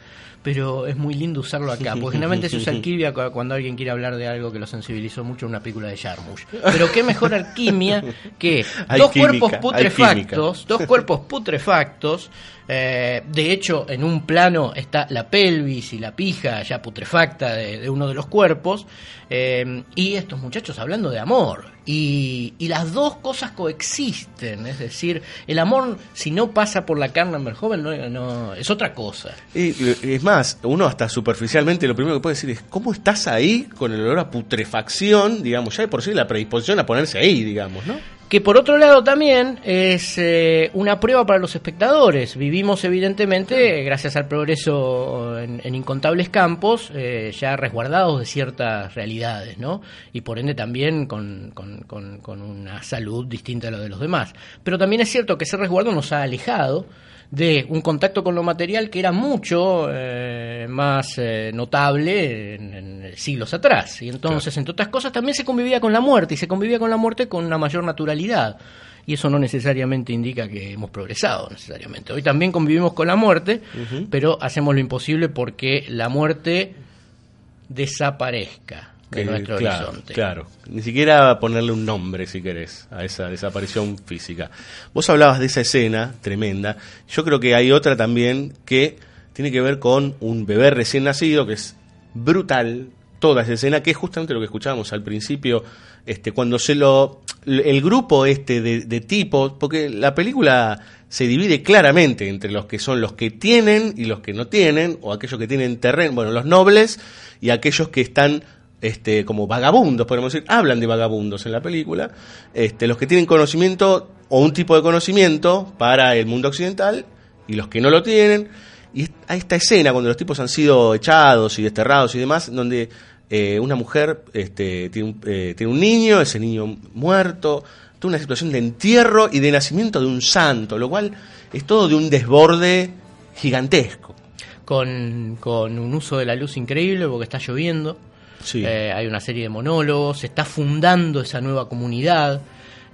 pero es muy lindo usarlo acá, porque generalmente se usa alquimia cuando alguien quiere hablar de algo que lo sensibilizó mucho en una película de Jarmusch. Pero qué mejor alquimia que dos cuerpos putrefactos, dos cuerpos putrefactos eh, de hecho, en un plano está la pelvis y la pija ya putrefacta de, uno de los cuerpos. Eh, y estos muchachos hablando de amor. Y, las dos cosas coexisten. Es decir, el amor, si no pasa por la carne en joven, no, es otra cosa. Y, es más, uno hasta superficialmente lo primero que puede decir es: ¿cómo estás ahí con el olor a putrefacción? Digamos, ya de por sí la predisposición a ponerse ahí, digamos, ¿no? Que por otro lado también es eh, una prueba para los espectadores. Vivimos evidentemente, gracias al progreso en, incontables campos, eh, ya resguardados de ciertas realidades, ¿no? Y por ende también con, con, una salud distinta a la de los demás. Pero también es cierto que ese resguardo nos ha alejado de un contacto con lo material que era mucho eh, más eh, notable en, siglos atrás. Y entonces, entre otras cosas, también se convivía con la muerte y se convivía con la muerte con una mayor naturalidad. Y eso no necesariamente indica que hemos progresado, necesariamente. Hoy también convivimos con la muerte, pero hacemos lo imposible porque la muerte desaparezca de nuestro claro, horizonte. Claro, ni siquiera ponerle un nombre, si querés, a esa desaparición física. Vos hablabas de esa escena tremenda. Yo creo que hay otra también que tiene que ver con un bebé recién nacido, que es brutal, toda esa escena, que es justamente lo que escuchábamos al principio, este, cuando se lo. el grupo este de, de tipos, porque la película se divide claramente entre los que son los que tienen y los que no tienen, o aquellos que tienen terreno, bueno, los nobles y aquellos que están este, como vagabundos, podemos decir, hablan de vagabundos en la película, este, los que tienen conocimiento o un tipo de conocimiento para el mundo occidental y los que no lo tienen. Y hay esta escena cuando los tipos han sido echados y desterrados y demás, donde eh, una mujer este, tiene, un, eh, tiene un niño, ese niño muerto, toda una situación de entierro y de nacimiento de un santo, lo cual es todo de un desborde gigantesco. Con, con un uso de la luz increíble porque está lloviendo eh, hay una serie de monólogos, se está fundando esa nueva comunidad.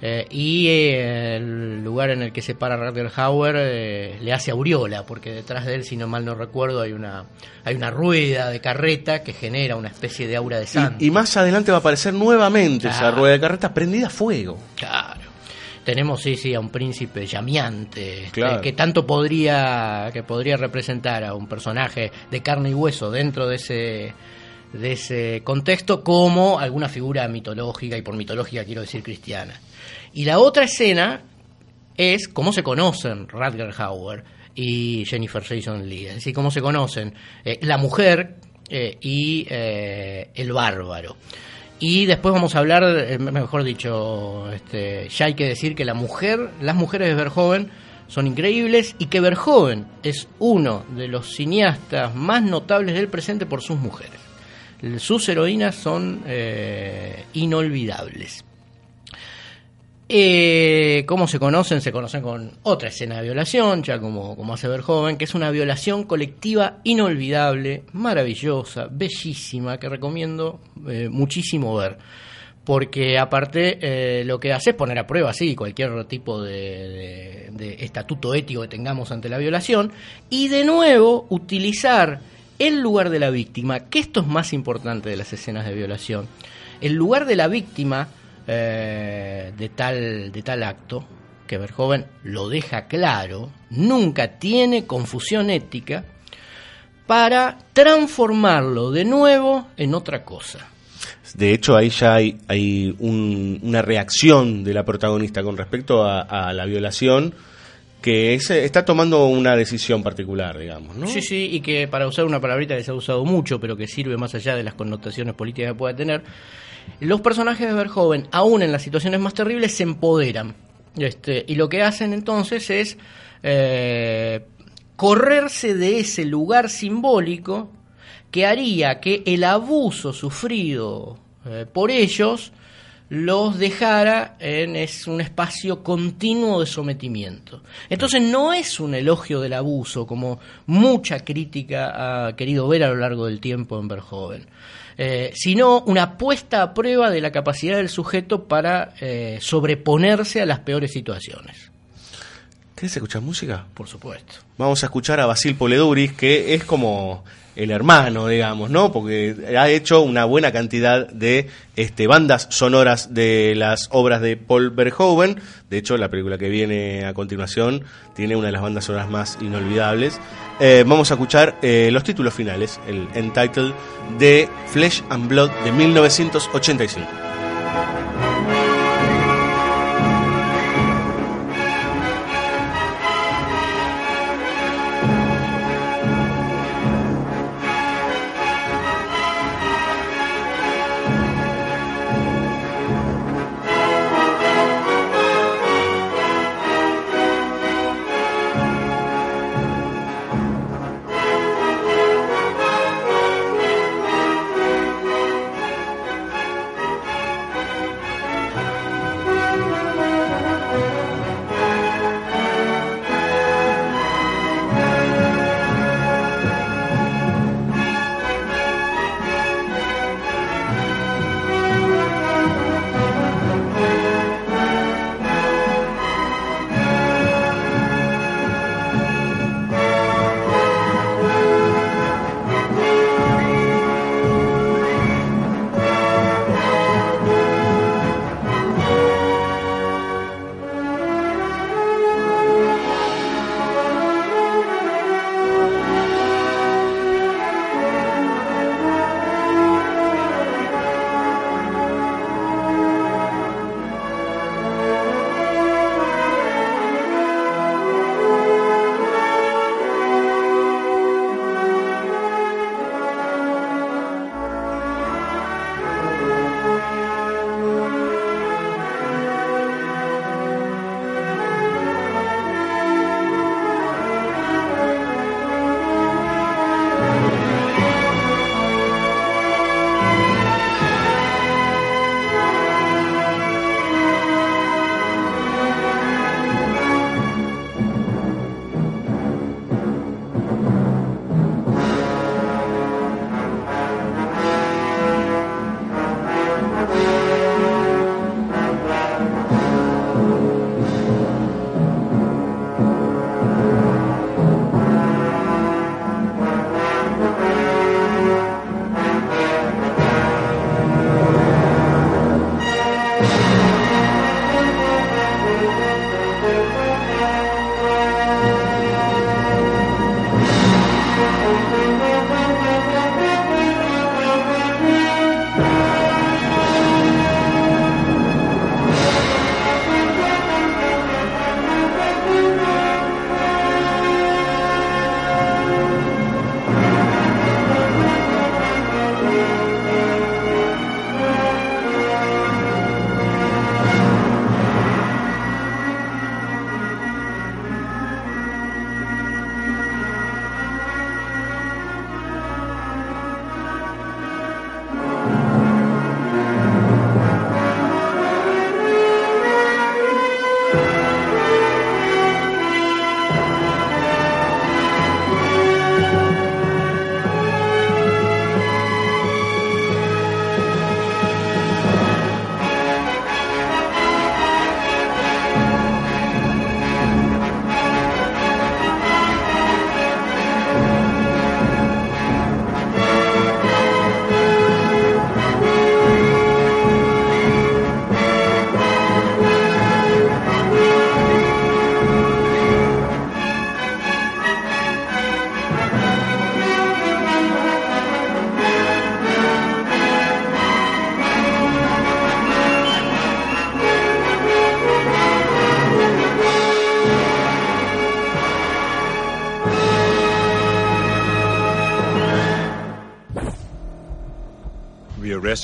Eh, y eh, el lugar en el que se para Rutger Hauer le hace aureola, porque detrás de él, si no mal no recuerdo, hay una, hay una rueda de carreta que genera una especie de aura de santo. Y, más adelante va a aparecer nuevamente esa rueda de carreta prendida a fuego. Claro. Tenemos, sí, sí, a un príncipe llameante, que tanto podría, que podría representar a un personaje de carne y hueso dentro de ese de ese contexto como alguna figura mitológica, y por mitológica quiero decir cristiana. Y la otra escena es cómo se conocen Radger Hauer y Jennifer Jason Lee, es decir, cómo se conocen eh, la mujer eh, y eh, el bárbaro. Y después vamos a hablar, mejor dicho, este, ya hay que decir que la mujer, las mujeres de Verhoeven son increíbles y que Verhoeven es uno de los cineastas más notables del presente por sus mujeres. Sus heroínas son eh, inolvidables. Eh, ¿Cómo se conocen? Se conocen con otra escena de violación, ya como, como hace ver joven, que es una violación colectiva inolvidable, maravillosa, bellísima, que recomiendo eh, muchísimo ver. Porque aparte eh, lo que hace es poner a prueba, sí, cualquier tipo de, de- de estatuto ético que tengamos ante la violación, y de nuevo utilizar el lugar de la víctima, que esto es más importante de las escenas de violación. El lugar de la víctima eh, de, tal, de tal acto, que Verhoeven lo deja claro, nunca tiene confusión ética para transformarlo de nuevo en otra cosa. De hecho, ahí ya hay, un- una reacción de la protagonista con respecto a la violación que es, está tomando una decisión particular, digamos. Sí, sí, y que para usar una palabrita que se ha usado mucho, pero que sirve más allá de las connotaciones políticas que pueda tener, los personajes de Verhoeven, aún en las situaciones más terribles, se empoderan. Este, y lo que hacen entonces es eh, correrse de ese lugar simbólico que haría que el abuso sufrido eh, por ellos los dejara en es un espacio continuo de sometimiento. Entonces no es un elogio del abuso, como mucha crítica ha querido ver a lo largo del tiempo en Verhoeven, eh, sino una puesta a prueba de la capacidad del sujeto para eh, sobreponerse a las peores situaciones. ¿Querés escuchar música? Por supuesto. Vamos a escuchar a Basil Poleduris, que es como el hermano, digamos, ¿no? Porque ha hecho una buena cantidad de este, bandas sonoras de las obras de Paul Verhoeven. De hecho, la película que viene a continuación tiene una de las bandas sonoras más inolvidables. Eh, vamos a escuchar eh, los títulos finales, el Entitled de Flesh and Blood de 1985.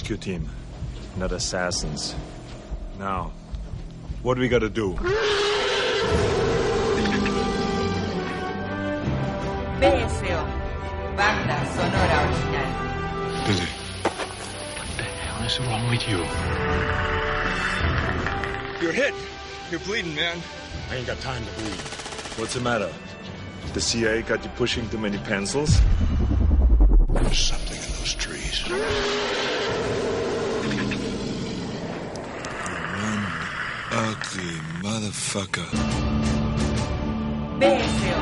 Rescue team, not assassins. Now, what do we gotta do? BSO, banda sonora original. Dizzy, what the hell is wrong with you? You're hit. You're bleeding, man. I ain't got time to bleed. What's the matter? The CIA got you pushing too many pencils? There's something in those trees. Ugly motherfucker. BSO,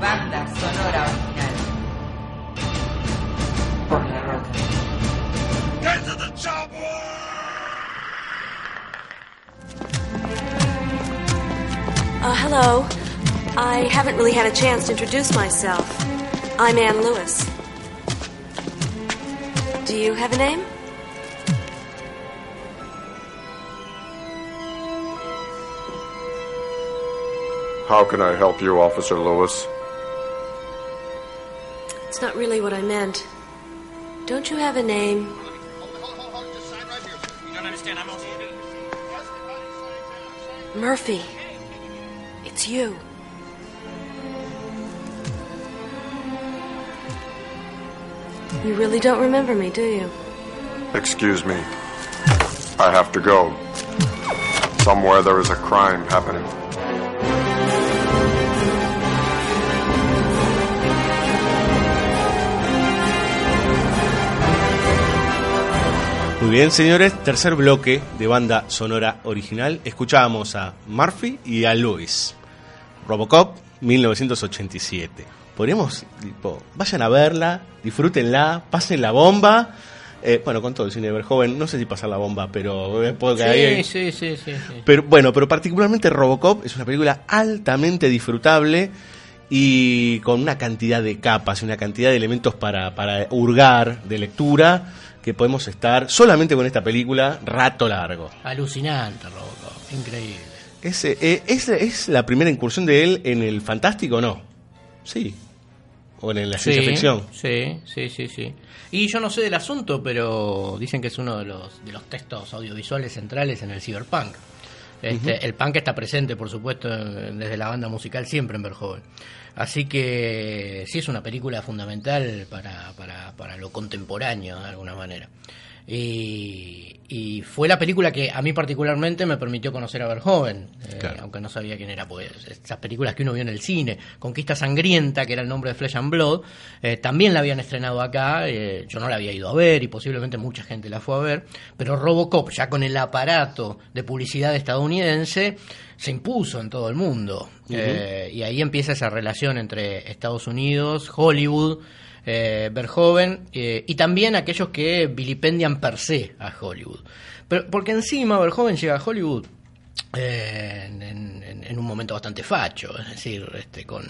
banda sonora original. Por la roca. Get to the chopper! Uh, hello. I haven't really had a chance to introduce myself. I'm Ann Lewis. Do you have a name? How can I help you, Officer Lewis? It's not really what I meant. Don't you have a name? You don't understand. I'm also. Murphy. It's you. You really don't remember me, do you? Excuse me. I have to go. Somewhere there is a crime happening. Muy bien, señores, tercer bloque de banda sonora original. Escuchábamos a Murphy y a Lewis. Robocop 1987. Podríamos, tipo, vayan a verla, disfrútenla, pasen la bomba. Eh, bueno, con todo el cine de Verhoeven, no sé si pasar la bomba, pero eh, puedo ahí- Sí, sí, sí, sí, sí. Pero bueno, pero particularmente Robocop es una película altamente disfrutable y con una cantidad de capas y una cantidad de elementos para, para hurgar de lectura que podemos estar solamente con esta película rato largo. Alucinante, Robocop. Increíble. Ese, eh, ¿es, ¿Es la primera incursión de él en el fantástico o no? Sí. O en la ciencia Sí, ficción. Sí, sí, sí, sí. Y yo no sé del asunto, pero dicen que es uno de los, de los textos audiovisuales centrales en el cyberpunk. Este. El punk está presente, por supuesto, desde la banda musical siempre en Verhoeven. Así que sí es una película fundamental para, para, para lo contemporáneo, de alguna manera. Y, y fue la película que a mí particularmente me permitió conocer a Verhoeven, eh, aunque no sabía quién era, pues esas películas que uno vio en el cine, Conquista Sangrienta, que era el nombre de Flesh and Blood, eh, también la habían estrenado acá, eh, yo no la había ido a ver y posiblemente mucha gente la fue a ver, pero Robocop, ya con el aparato de publicidad estadounidense, se impuso en todo el mundo. Y ahí empieza esa relación entre Estados Unidos, Hollywood, eh, Verhoeven eh, y también aquellos que vilipendian per se a Hollywood. Pero, porque encima Verhoeven llega a Hollywood eh, en, en- en un momento bastante facho, es decir, este, con,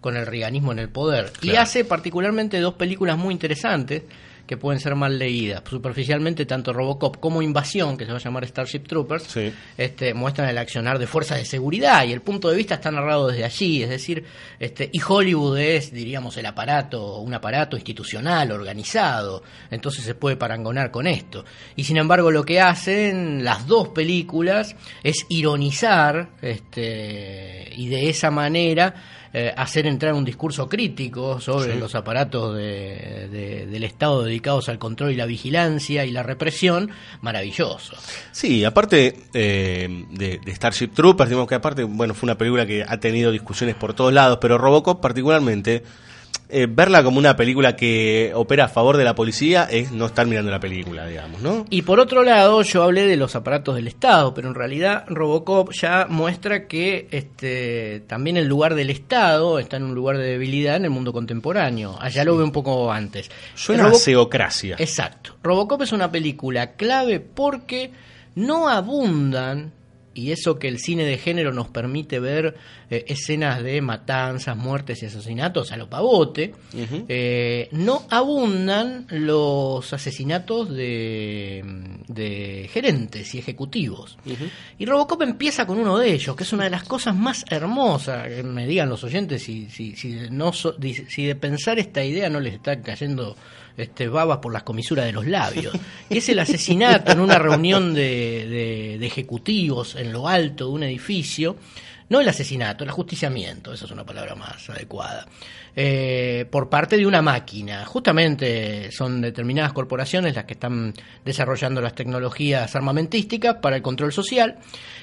con el reganismo en el poder. Y hace particularmente dos películas muy interesantes que pueden ser mal leídas. Superficialmente, tanto Robocop como Invasión, que se va a llamar Starship Troopers, este, muestran el accionar de fuerzas de seguridad y el punto de vista está narrado desde allí. Es decir, este, y Hollywood es, diríamos, el aparato, un aparato institucional, organizado. Entonces se puede parangonar con esto. Y sin embargo, lo que hacen las dos películas es ironizar este, y de esa manera eh, hacer entrar un discurso crítico sobre Sí. los aparatos de- de- del Estado dedicados al control y la vigilancia y la represión, maravilloso. Sí, aparte eh, de, de Starship Troopers, digamos que aparte, bueno, fue una película que ha tenido discusiones por todos lados, pero Robocop particularmente, eh, verla como una película que opera a favor de la policía es no estar mirando la película, digamos, ¿no? Y por otro lado, yo hablé de los aparatos del Estado, pero en realidad Robocop ya muestra que este, también el lugar del Estado está en un lugar de debilidad en el mundo contemporáneo. Allá lo ve un poco antes. Suena a Robo- seocracia. Exacto. Robocop es una película clave porque no abundan y eso que el cine de género nos permite ver eh, escenas de matanzas, muertes y asesinatos a lo pavote, eh, no abundan los asesinatos de, de gerentes y ejecutivos. Y Robocop empieza con uno de ellos, que es una de las cosas más hermosas, que me digan los oyentes si, si, si, no so- si de pensar esta idea no les está cayendo este, babas por las comisuras de los labios, es el asesinato en una reunión de- de ejecutivos en lo alto de un edificio, no el asesinato, el ajusticiamiento, esa es una palabra más adecuada, eh, por parte de una máquina. Justamente son determinadas corporaciones las que están desarrollando las tecnologías armamentísticas para el control social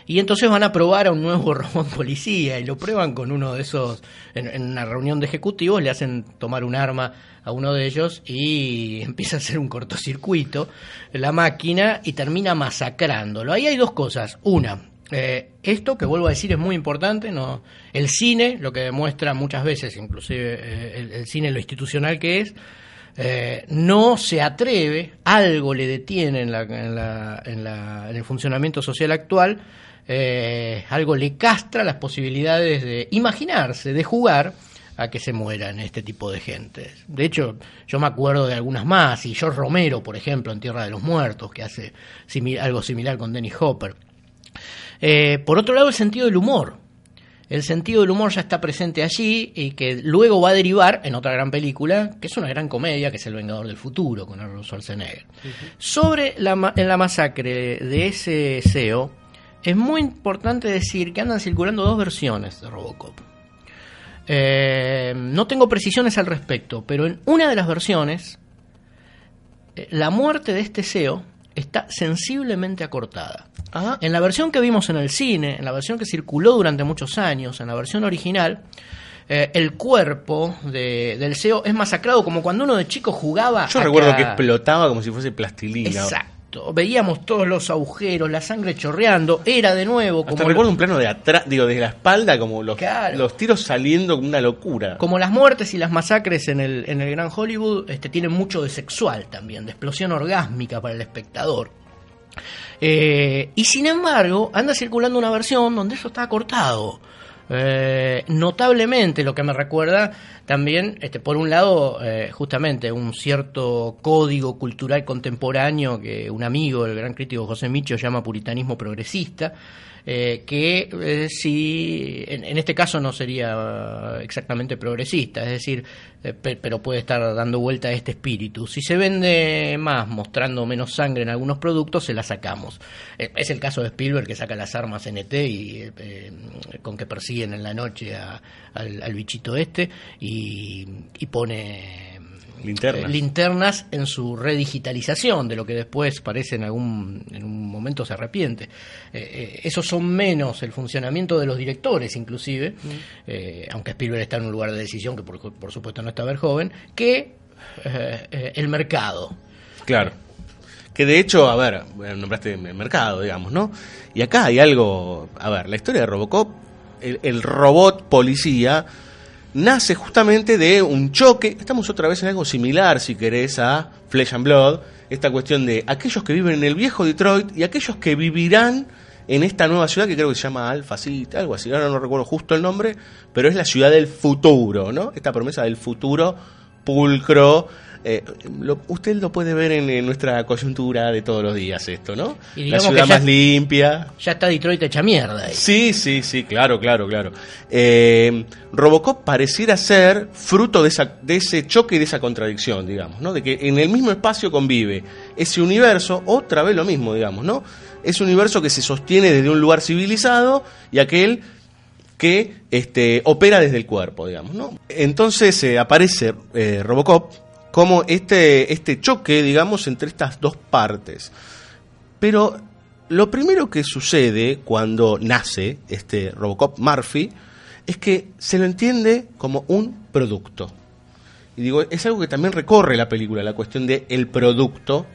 y entonces van a probar a un nuevo robot policía y lo prueban con uno de esos, en, en una reunión de ejecutivos, le hacen tomar un arma a uno de ellos y empieza a hacer un cortocircuito la máquina y termina masacrándolo. Ahí hay dos cosas. Una, eh, esto que vuelvo a decir es muy importante, no el cine, lo que demuestra muchas veces, inclusive eh, el, cine lo institucional que es, eh, no se atreve, algo le detiene en, el funcionamiento social actual, algo le castra las posibilidades de imaginarse, de jugar a que se mueran este tipo de gente. De hecho, yo me acuerdo de algunas más, y George Romero, por ejemplo, en Tierra de los Muertos, que hace algo similar con Dennis Hopper. Eh, por otro lado, el sentido del humor. El sentido del humor ya está presente allí y que luego va a derivar en otra gran película, que es una gran comedia, que es El Vengador del Futuro, con Arnold Schwarzenegger. Sobre la, en la masacre de ese SEO, es muy importante decir que andan circulando dos versiones de Robocop. Eh, no tengo precisiones al respecto, pero en una de las versiones, eh, la muerte de este SEO está sensiblemente acortada. En la versión que vimos en el cine, en la versión que circuló durante muchos años, en la versión original, eh, el cuerpo de- del SEO es masacrado como cuando uno de chico jugaba. Yo recuerdo que explotaba como si fuese plastilina. Exacto. Veíamos todos los agujeros, la sangre chorreando. Era de nuevo Hasta como, recuerdo un plano de atrás, digo, desde la espalda, como los, Claro. los tiros saliendo como una locura. como las muertes y las masacres en el, en el Gran Hollywood este, tienen mucho de sexual también, de explosión orgásmica para el espectador. Eh, y sin embargo, anda circulando una versión donde eso está cortado. Eh, notablemente, lo que me recuerda también, este, por un lado, eh, justamente un cierto código cultural contemporáneo que un amigo, el gran crítico José Micho, llama puritanismo progresista, eh, que eh, si en, este caso no sería exactamente progresista, es decir, eh, pe- pero puede estar dando vuelta a este espíritu. Si se vende más mostrando menos sangre en algunos productos, se la sacamos. Eh, es el caso de Spielberg que saca las armas NT y con que persiguen en la noche al, bichito este y pone Linternas. eh, linternas en su redigitalización, de lo que después parece en algún en un momento se arrepiente. Eh, eh, esos son menos el funcionamiento de los directores, inclusive, eh, aunque Spielberg está en un lugar de decisión que por, por supuesto no está joven, que eh, eh, el mercado. Claro. Que de hecho, a ver, bueno, nombraste el mercado, digamos, ¿no? Y acá hay algo, a ver, la historia de Robocop, el, el robot policía, nace justamente de un choque, estamos otra vez en algo similar, si querés, a Flesh and Blood, esta cuestión de aquellos que viven en el viejo Detroit y aquellos que vivirán en esta nueva ciudad que creo que se llama Alpha City, algo así, ahora no recuerdo justo el nombre, pero es la ciudad del futuro, ¿no? Esta promesa del futuro pulcro. Eh, lo- usted lo puede ver en, en nuestra coyuntura de todos los días esto, ¿no? Y La ciudad ya- más limpia. Ya está Detroit hecha mierda. ahí. Sí, sí, sí, claro, claro, claro. Eh, Robocop pareciera ser fruto de, esa, de ese choque y de esa contradicción, digamos, ¿no? De que en el mismo espacio convive ese universo, otra vez lo mismo, digamos, ¿no? Ese universo que se sostiene desde un lugar civilizado y aquel que este, opera desde el cuerpo, digamos, ¿no? Entonces eh, aparece eh, Robocop como este, este choque, digamos, entre estas dos partes. Pero lo primero que sucede cuando nace este Robocop Murphy es que se lo entiende como un producto. Y digo, es algo que también recorre la película, la cuestión de el producto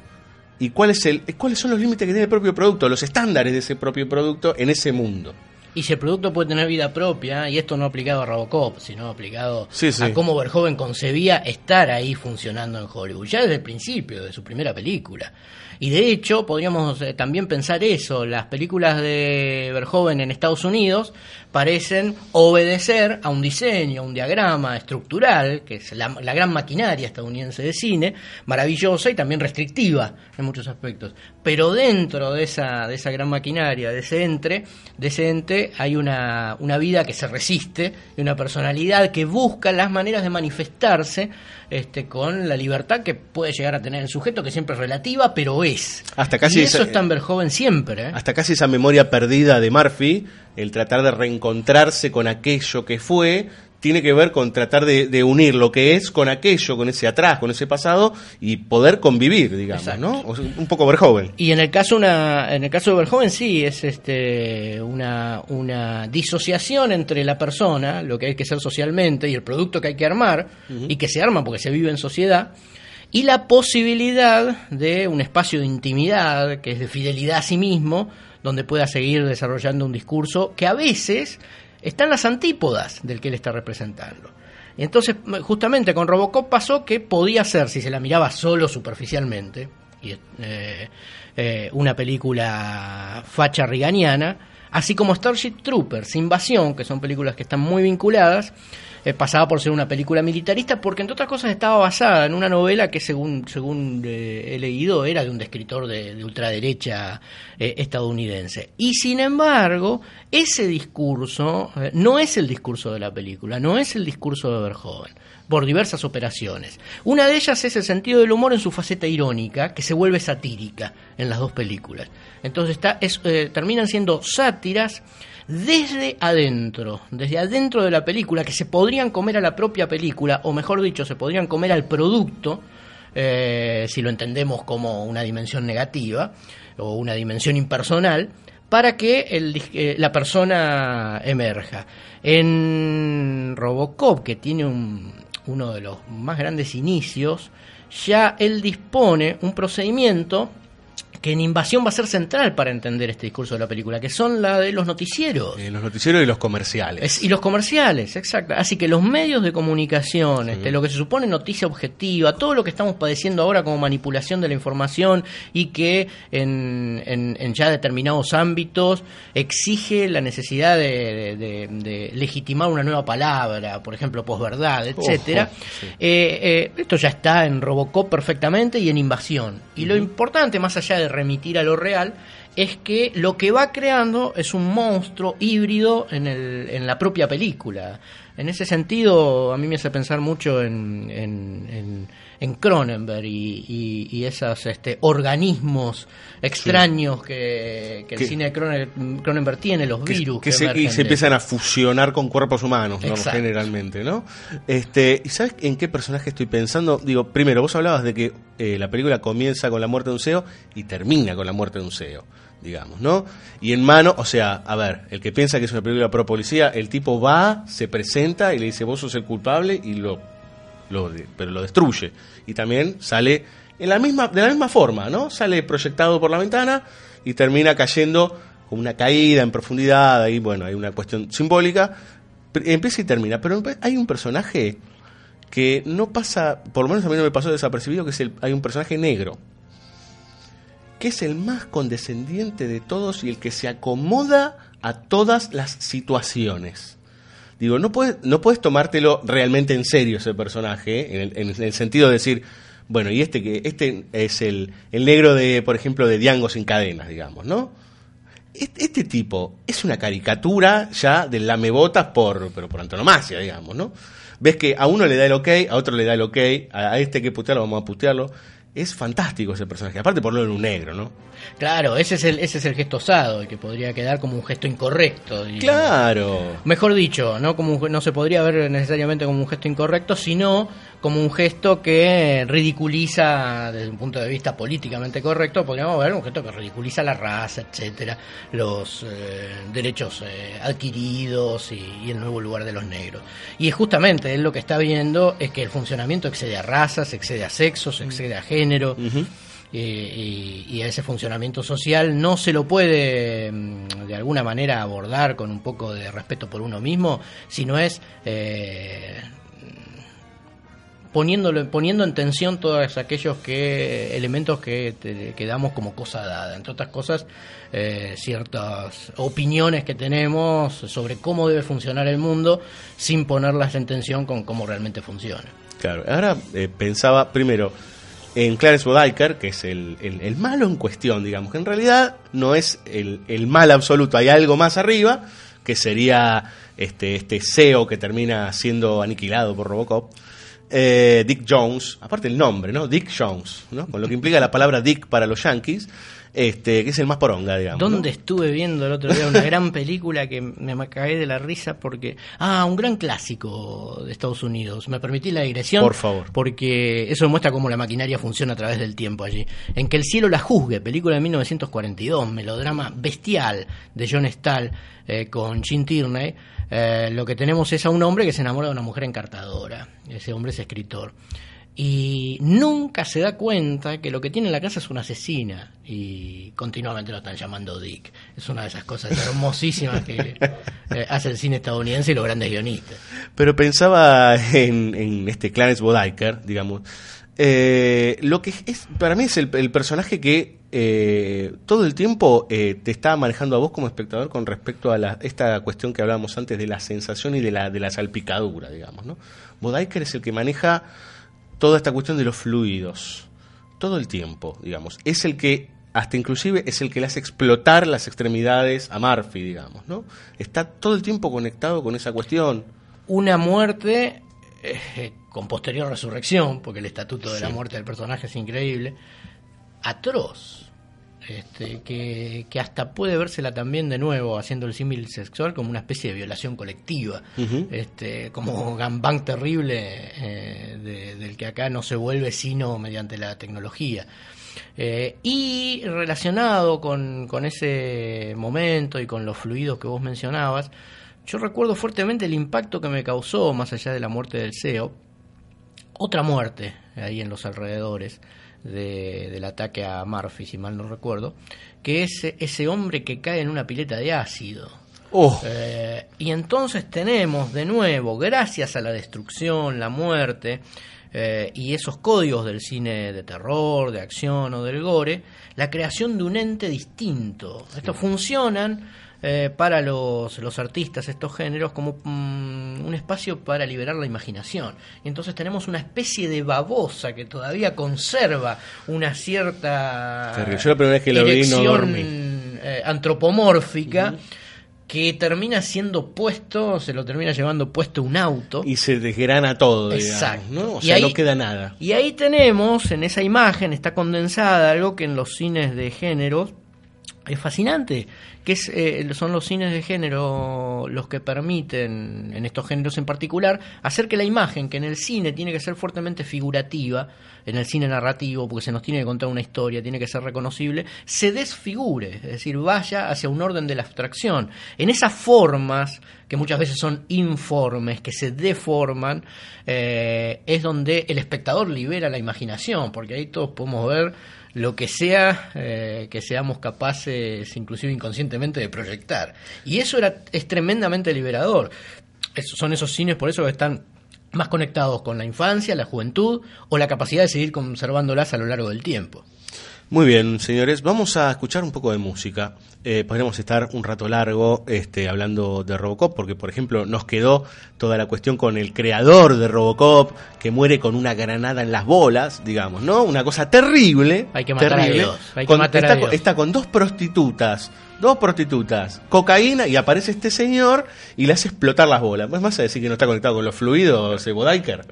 y cuál es el, cuáles son los límites que tiene el propio producto, los estándares de ese propio producto en ese mundo. Y si el producto puede tener vida propia, y esto no aplicado a Robocop, sino aplicado Sí, sí. a cómo Verhoeven concebía estar ahí funcionando en Hollywood, ya desde el principio de su primera película. Y de hecho, podríamos eh, también pensar eso, las películas de Verhoeven en Estados Unidos parecen obedecer a un diseño, a un diagrama estructural, que es la, gran maquinaria estadounidense de cine, maravillosa y también restrictiva en muchos aspectos. Pero dentro de esa, de esa gran maquinaria, de ese entre, de ese ente, hay una, una vida que se resiste y una personalidad que busca las maneras de manifestarse este, con la libertad que puede llegar a tener el sujeto, que siempre es relativa, pero es. Hasta casi y eso esa- está en Verhoeven siempre. ¿eh? Hasta casi esa memoria perdida de Murphy, el tratar de reencontrarse con aquello que fue, tiene que ver con tratar de, de unir lo que es con aquello, con ese atrás, con ese pasado y poder convivir, digamos, Exacto. ¿no? O sea, un poco Verhoeven. Y en el caso una, en el caso de Verhoeven sí es este una, una disociación entre la persona, lo que hay que ser socialmente y el producto que hay que armar y que se arma porque se vive en sociedad y la posibilidad de un espacio de intimidad que es de fidelidad a sí mismo donde pueda seguir desarrollando un discurso que a veces está en las antípodas del que él está representando. Entonces, justamente con Robocop pasó que podía ser, si se la miraba solo superficialmente, y, eh, eh, una película facha riganiana, así como Starship Troopers, Invasión, que son películas que están muy vinculadas, eh, pasaba por ser una película militarista porque entre otras cosas estaba basada en una novela que según según eh, he leído era de un escritor de, de ultraderecha eh, estadounidense. Y sin embargo ese discurso eh, no es el discurso de la película no es el discurso de Verhoeven por diversas operaciones. Una de ellas es el sentido del humor en su faceta irónica que se vuelve satírica en las dos películas. Entonces está es, terminan siendo sátiras desde adentro, desde adentro de la película, que se podrían comer a la propia película, o mejor dicho, se podrían comer al producto, eh, si lo entendemos como una dimensión negativa o una dimensión impersonal, para que el eh, la persona emerja. En Robocop, que tiene un- uno de los más grandes inicios, ya él dispone un procedimiento que en Invasión va a ser central para entender este discurso de la película, que son la de los noticieros. Eh, los noticieros y los comerciales. Es- y los comerciales, exacto. Así que los medios de comunicación, este, lo que se supone noticia objetiva, todo lo que estamos padeciendo ahora como manipulación de la información y que en, en- en ya determinados ámbitos exige la necesidad de, de- de- de legitimar una nueva palabra, por ejemplo, posverdad, etcétera. Ojo, sí. Eh, eh, esto ya está en Robocop perfectamente y en Invasión. Y lo importante, más allá de remitir a lo real, es que lo que va creando es un monstruo híbrido en, el, en la propia película. En ese sentido, a mí me hace pensar mucho en, en, en- en Cronenberg y, y- y esos este, organismos extraños que, que el cine de Cronen- Cronenberg tiene, los que, virus. que que se, y se de- empiezan a fusionar con cuerpos humanos, generalmente, ¿no? Este, ¿Y sabes en qué personaje estoy pensando? Digo, primero, vos hablabas de que eh, la película comienza con la muerte de un CEO y termina con la muerte de un CEO, digamos, ¿no? Y en mano, o sea, a ver, el que piensa que es una película pro policía, el tipo va, se presenta y le dice, vos sos el culpable y lo, lo pero lo destruye. Y también sale en la misma, de la misma forma, ¿no? Sale proyectado por la ventana y termina cayendo con una caída en profundidad, ahí bueno, hay una cuestión simbólica, empieza y termina, pero hay un personaje que no pasa, por lo menos a mí no me pasó desapercibido, que es el, hay un personaje negro, que es el más condescendiente de todos y el que se acomoda a todas las situaciones. Digo, no puedes, no puedes tomártelo realmente en serio ese personaje, ¿eh? en el, en el sentido de decir, bueno, y este que este es el, el negro de, por ejemplo, de Diango sin cadenas, digamos, ¿no? Este, este tipo es una caricatura ya del lamebotas por, pero por antonomasia, digamos, ¿no? Ves que a uno le da el ok, a otro le da el ok, a, a este que putearlo, vamos a putearlo. Es fantástico ese personaje, aparte por lo en un negro, ¿no? Claro, ese es el, ese es el gesto osado, que podría quedar como un gesto incorrecto. digamos. Claro. Mejor dicho, no como un- no se podría ver necesariamente como un gesto incorrecto, sino como un gesto que ridiculiza desde un punto de vista políticamente correcto, podríamos ver un gesto que ridiculiza la raza, etcétera, los eh, derechos eh, adquiridos y, y el nuevo lugar de los negros. Y es justamente él lo que está viendo es que el funcionamiento excede a razas, excede a sexos, excede a género. y, y, a ese funcionamiento social no se lo puede mm, de alguna manera abordar con un poco de respeto por uno mismo, sino es eh, poniéndolo, poniendo en tensión todos aquellos que elementos que, damos como cosa dada, entre otras cosas eh, ciertas opiniones que tenemos sobre cómo debe funcionar el mundo sin ponerlas en tensión con cómo realmente funciona. Claro, ahora eh, pensaba primero en Clarence Bodiker, que es el, el, malo en cuestión, digamos, que en realidad no es el, el mal absoluto, hay algo más arriba, que sería este, este CEO que termina siendo aniquilado por Robocop. Eh, Dick Jones, aparte el nombre, ¿no? Dick Jones, ¿no? Con lo que implica la palabra Dick para los Yankees, este, que es el más poronga, digamos. ¿Dónde estuve viendo el otro día una gran película que me caí de la risa porque. Ah, un gran clásico de Estados Unidos. Me permití la digresión. Por favor. Porque eso demuestra cómo la maquinaria funciona a través del tiempo allí. En que el cielo la juzgue, película de 1942, melodrama bestial de John Stahl eh, con Gene Tierney. Eh, lo que tenemos es a un hombre que se enamora de una mujer encartadora. Ese hombre es escritor y nunca se da cuenta que lo que tiene en la casa es una asesina y continuamente lo están llamando Dick. Es una de esas cosas hermosísimas que eh, hace el cine estadounidense y los grandes guionistas. Pero pensaba en, este Clarence Bodiker, digamos. Eh, lo que es para mí es el, personaje que eh, todo el tiempo te está manejando a vos como espectador con respecto a la, esta cuestión que hablábamos antes de la sensación y de la, de la salpicadura, digamos. ¿no? Bodiker es el que maneja toda esta cuestión de los fluidos, todo el tiempo, digamos. Es el que, hasta inclusive, es el que le hace explotar las extremidades a Murphy, digamos, ¿no? Está todo el tiempo conectado con esa cuestión. Una muerte eh, con posterior resurrección, porque el estatuto de la muerte del personaje es increíble, atroz este, que, hasta puede vérsela también de nuevo haciendo el símil sexual como una especie de violación colectiva, este, como gambán terrible eh, del que acá no se vuelve sino mediante la tecnología. Eh, y relacionado con, con ese momento y con los fluidos que vos mencionabas, yo recuerdo fuertemente el impacto que me causó, más allá de la muerte del CEO, otra muerte ahí en los alrededores del ataque a Murphy, si mal no recuerdo, que es ese hombre que cae en una pileta de ácido. Oh. Eh, y entonces tenemos de nuevo, gracias a la destrucción, la muerte eh, y esos códigos del cine de terror, de acción o del gore, la creación de un ente distinto. Estos funcionan eh, para los, los, artistas, estos géneros, como mm, un espacio para liberar la imaginación. Y entonces tenemos una especie de babosa que todavía conserva una cierta Yo la primera vez que lo vi no eh, antropomórfica. que termina siendo puesto, se lo termina llevando puesto un auto. Y se desgrana todo, Exacto. ¿no? O sea, no queda nada. Y ahí tenemos, en esa imagen, está condensada algo que en los cines de género es fascinante, que eh, son los cines de género los que permiten, en estos géneros en particular, hacer que la imagen, que en el cine tiene que ser fuertemente figurativa, en el cine narrativo, porque se nos tiene que contar una historia, tiene que ser reconocible, se desfigure, es decir, vaya hacia un orden de la abstracción. En esas formas, que muchas veces son informes, que se deforman, eh, es donde el espectador libera la imaginación, porque ahí todos podemos ver lo que sea eh, que seamos capaces, inclusive inconscientemente, de proyectar. Y eso era, es tremendamente liberador. son esos cines, por eso, que están más conectados con la infancia, la juventud o la capacidad de seguir conservándolas a lo largo del tiempo. Muy bien, señores, vamos a escuchar un poco de música. Eh, podríamos estar un rato largo este, hablando de Robocop, porque, por ejemplo, nos quedó toda la cuestión con el creador de Robocop, que muere con una granada en las bolas, digamos, ¿no? Una cosa terrible. Hay que matar a Dios. Hay que matar está, a Dios. está con dos prostitutas dos prostitutas, cocaína y aparece este señor y le hace explotar las bolas. ¿Es más a decir que no está conectado con los fluidos, eh, Bodaiker?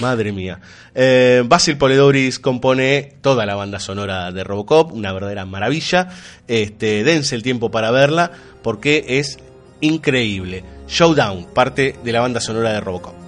Madre mía. Eh, Basil Poledoris compone toda la banda sonora de Robocop, una verdadera maravilla. Este, dense el tiempo para verla porque es increíble. Showdown, parte de la banda sonora de Robocop.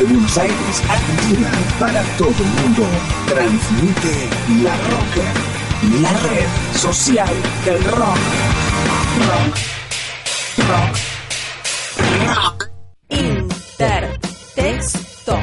De Buenos Aires, Argentina, para todo el mundo. Transmite La Rocker, la red social del rock. Rock. Rock. Intertexto.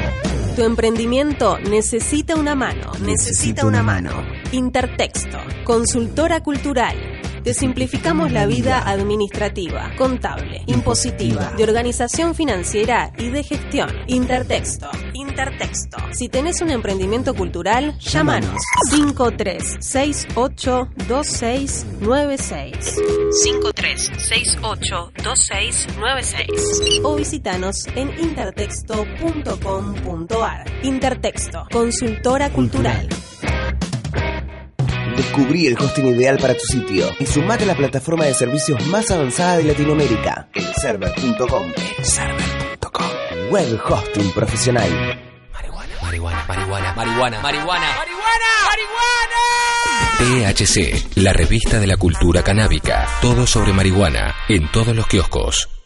Tu emprendimiento necesita una mano. Necesita una mano. Intertexto. Consultora cultural. Te simplificamos la vida administrativa, contable, impositiva, de organización financiera y de gestión. Intertexto. Intertexto. Si tenés un emprendimiento cultural, llámanos 53682696. 53682696 o visitanos en intertexto.com.ar. Intertexto, consultora cultural. Descubrí el hosting ideal para tu sitio y sumate a la plataforma de servicios más avanzada de Latinoamérica, elserver.com. Elserver.com. Web hosting profesional. Marihuana, marihuana, marihuana, marihuana, marihuana. THC, la revista de la cultura canábica. Todo sobre marihuana en todos los kioscos.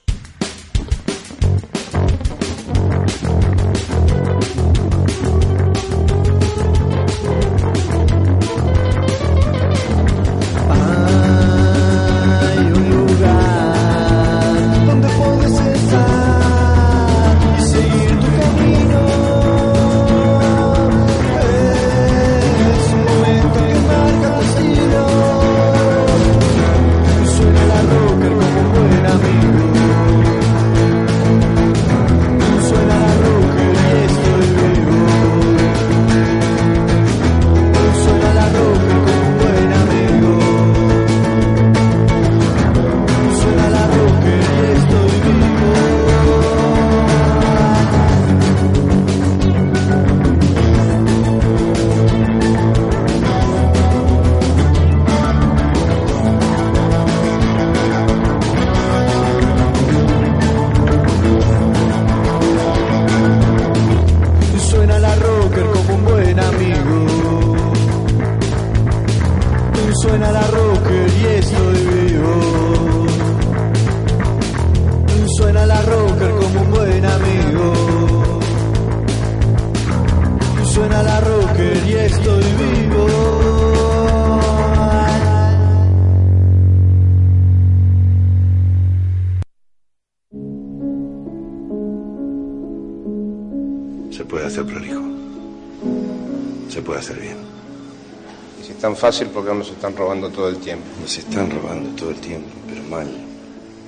Están robando todo el tiempo? Nos están robando todo el tiempo, pero mal.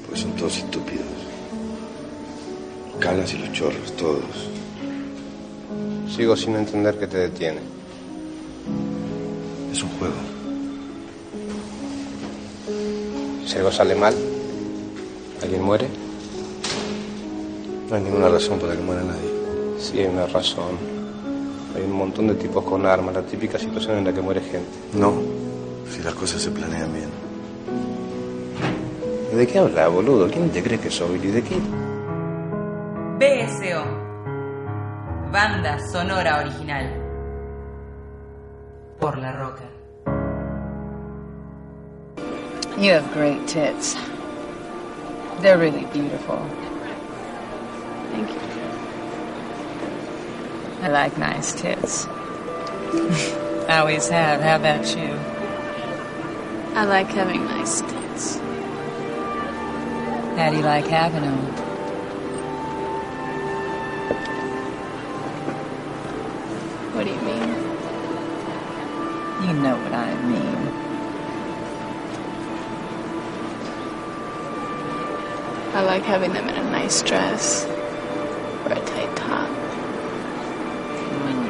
Porque son todos estúpidos. Calas y los chorros, todos. Sigo sin entender qué te detiene. Es un juego. Si algo sale mal, ¿alguien muere? No hay ninguna razón para que muera nadie. Sí, hay una razón. Hay un montón de tipos con armas, la típica situación en la que muere gente. No, las cosas se planean bien. ¿De qué habla, boludo? ¿Quién te cree que soy? ¿Y de qué? BSO. Banda sonora original. Por la roca. You have great tits. They're really beautiful. Thank you. I like nice tits. I always have. How about you? I like having nice tits. How do you like having them? What do you mean? You know what I mean. I like having them in a nice dress or a tight top. Mm.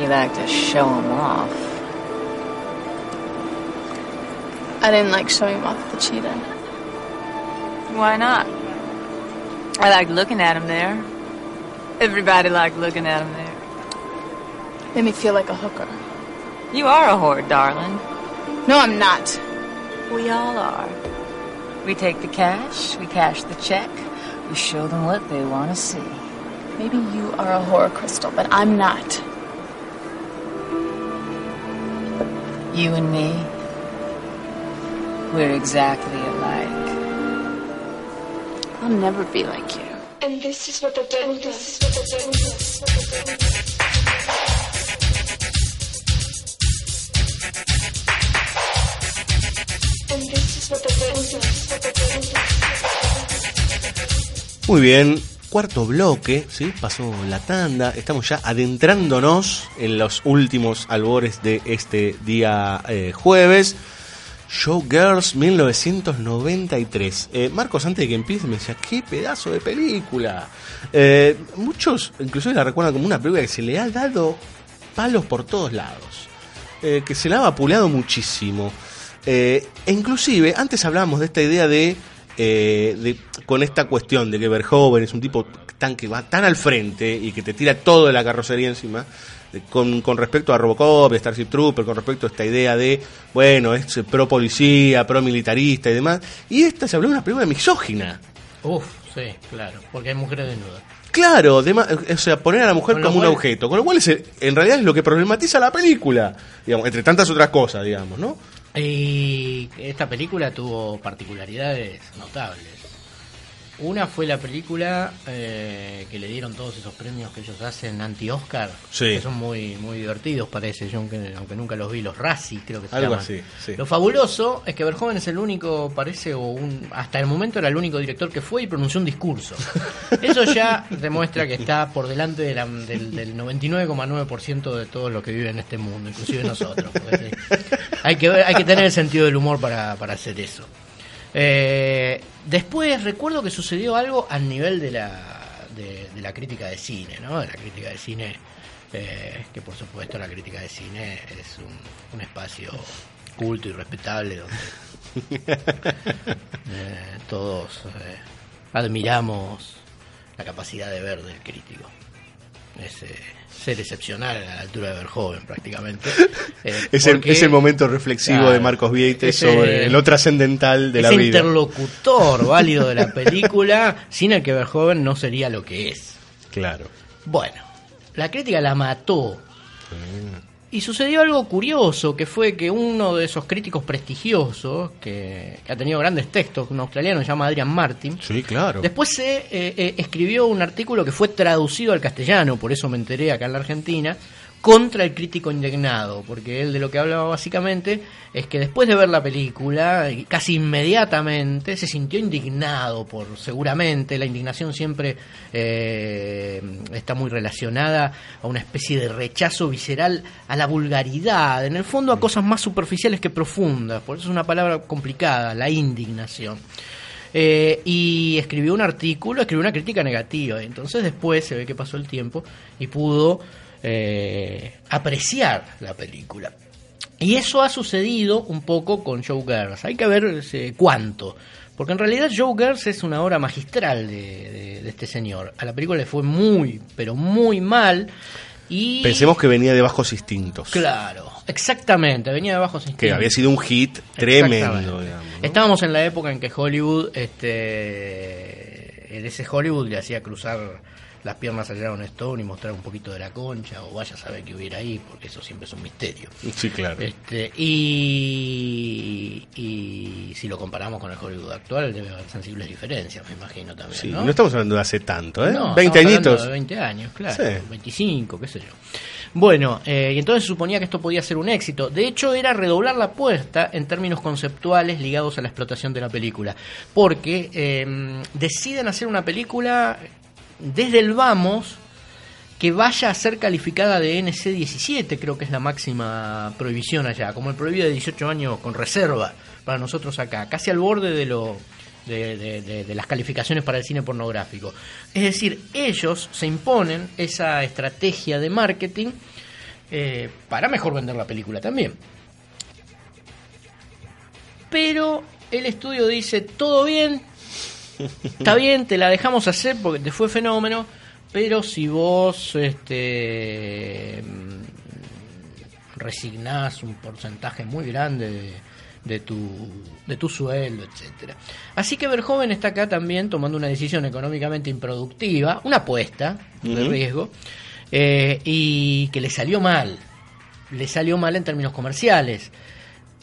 You like to show them off. I didn't like showing off the cheetah. Why not? I like looking at him there. Everybody liked looking at him there. Made me feel like a hooker. You are a whore, darling. No, I'm not. We all are. We take the cash, we cash the check, we show them what they want to see. Maybe you are a whore, Crystal, but I'm not. You and me, we're exactly alike. I'll never be like you. And this is what the devil does. And this is what the devil does. What the devil does. Muy bien, cuarto bloque, ¿sí? Pasó la tanda, estamos ya adentrándonos en los últimos albores de este día eh, jueves. Showgirls 1993. Eh, Marcos, antes de que empiece, me decía, qué pedazo de película. Eh, muchos, inclusive la recuerdan como una película que se le ha dado palos por todos lados. Eh, que se la ha vapuleado muchísimo. Eh, e inclusive, antes hablábamos de esta idea de, eh, de- con esta cuestión de que Verhoeven es un tipo tan que va tan al frente y que te tira todo de la carrocería encima, con, con respecto a Robocop, de Starship Trooper, con respecto a esta idea de, bueno, es pro policía, pro militarista y demás. Y esta se habló de una película misógina. Uf, sí, claro, porque hay mujeres desnudas. Claro, de o sea, poner a la mujer como un objeto, con lo cual es, en realidad es lo que problematiza la película, digamos, entre tantas otras cosas, digamos, ¿no? Y esta película tuvo particularidades notables. Una fue la película eh, que le dieron todos esos premios que ellos hacen anti-Oscar, Sí. que son muy muy divertidos, parece, yo aunque, aunque nunca los vi, los Razzie creo que se Algo llaman. así, sí. Lo fabuloso es que Verhoeven es el único, parece, o un, hasta el momento era el único director que fue y pronunció un discurso. Eso ya demuestra que está por delante de la- del, del 99,9% de todos los que viven en este mundo, inclusive nosotros. porque hay, que ver- hay que tener el sentido del humor para, para hacer eso. Eh, después recuerdo que sucedió algo al nivel de la, de, de la crítica de cine, ¿no? De la crítica de cine, eh, que por supuesto la crítica de cine es un, un espacio culto y respetable donde eh, todos eh, admiramos la capacidad de ver del crítico. Es ser excepcional a la altura de Verhoeven prácticamente. Eh, Es el, es el momento reflexivo Claro. de Marcos Vieites sobre lo trascendental de la vida. interlocutor válido de la película, sin el que Verhoeven no sería lo que es. Claro. Bueno, la crítica la mató. Y sucedió algo curioso, que fue que uno de esos críticos prestigiosos, que, que ha tenido grandes textos, un australiano se llama Adrian Martin, Sí, claro. Después se eh, eh, escribió un artículo que fue traducido al castellano, por eso me enteré acá en la Argentina, contra el crítico indignado, porque él de lo que hablaba básicamente es que después de ver la película, casi inmediatamente se sintió indignado por, seguramente, la indignación siempre eh, está muy relacionada a una especie de rechazo visceral a la vulgaridad, en el fondo a cosas más superficiales que profundas, por eso es una palabra complicada, la indignación. Eh, y escribió un artículo, escribió una crítica negativa. Entonces después se ve que pasó el tiempo y pudo eh, apreciar la película. Y eso ha sucedido un poco con Showgirls. Hay que ver cuánto. Porque en realidad Showgirls es una obra magistral de, de- de este señor. A la película le fue muy, pero muy mal. Y Pensemos que venía de bajos instintos. Claro, exactamente. Venía de bajos Que había sido un hit tremendo, digamos. Estábamos en la época en que Hollywood, este, en ese Hollywood le hacía cruzar las piernas allá a un Stone y mostrar un poquito de la concha, o vaya a saber qué hubiera ahí, porque eso siempre es un misterio. Sí, claro. Este, y, y si lo comparamos con el Hollywood actual, debe haber sensibles diferencias, me imagino también. Sí, ¿no? no estamos hablando de hace tanto, ¿eh? No, 20 estamos hablando añitos. De 20 años, claro. Sí. 25, qué sé yo. Bueno, eh, y entonces se suponía que esto podía ser un éxito. De hecho, era redoblar la apuesta en términos conceptuales ligados a la explotación de la película. Porque eh, deciden hacer una película desde el vamos que vaya a ser calificada de NC-17, creo que es la máxima prohibición allá, como el prohibido de 18 años con reserva para nosotros acá, casi al borde de lo de, las calificaciones para el cine pornográfico. Es decir, ellos se imponen esa estrategia de marketing eh, para mejor vender la película también. Pero el estudio dice, todo bien, está bien, te la dejamos hacer porque te fue fenómeno, pero si vos este, mm, resignás un porcentaje muy grande de, de tu, de tu sueldo, etcétera. Así que Verjoven está acá también tomando una decisión económicamente improductiva, una apuesta de riesgo, eh, y que le salió mal. Le salió mal en términos comerciales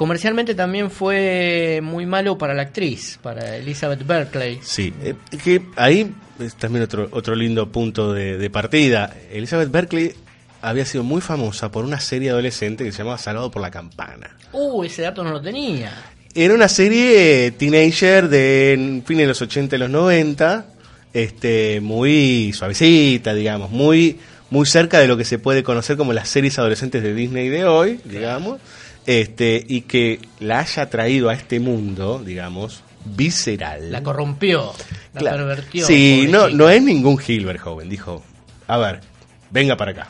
Comercialmente también fue muy malo para la actriz, para Elizabeth Berkley. Sí, eh, que ahí es también otro, otro lindo punto de, de partida. Elizabeth Berkley había sido muy famosa por una serie adolescente que se llamaba Salvado por la Campana. Uh, ese dato no lo tenía. Era una serie teenager de fines de los 80 y los 90, este, muy suavecita, digamos, muy, muy cerca de lo que se puede conocer como las series adolescentes de Disney de hoy, digamos, este, y que la haya traído a este mundo, digamos, visceral. La corrompió, la Claro. pervertió. Sí, no, no es ningún Hilbert joven, dijo, a ver, venga para acá.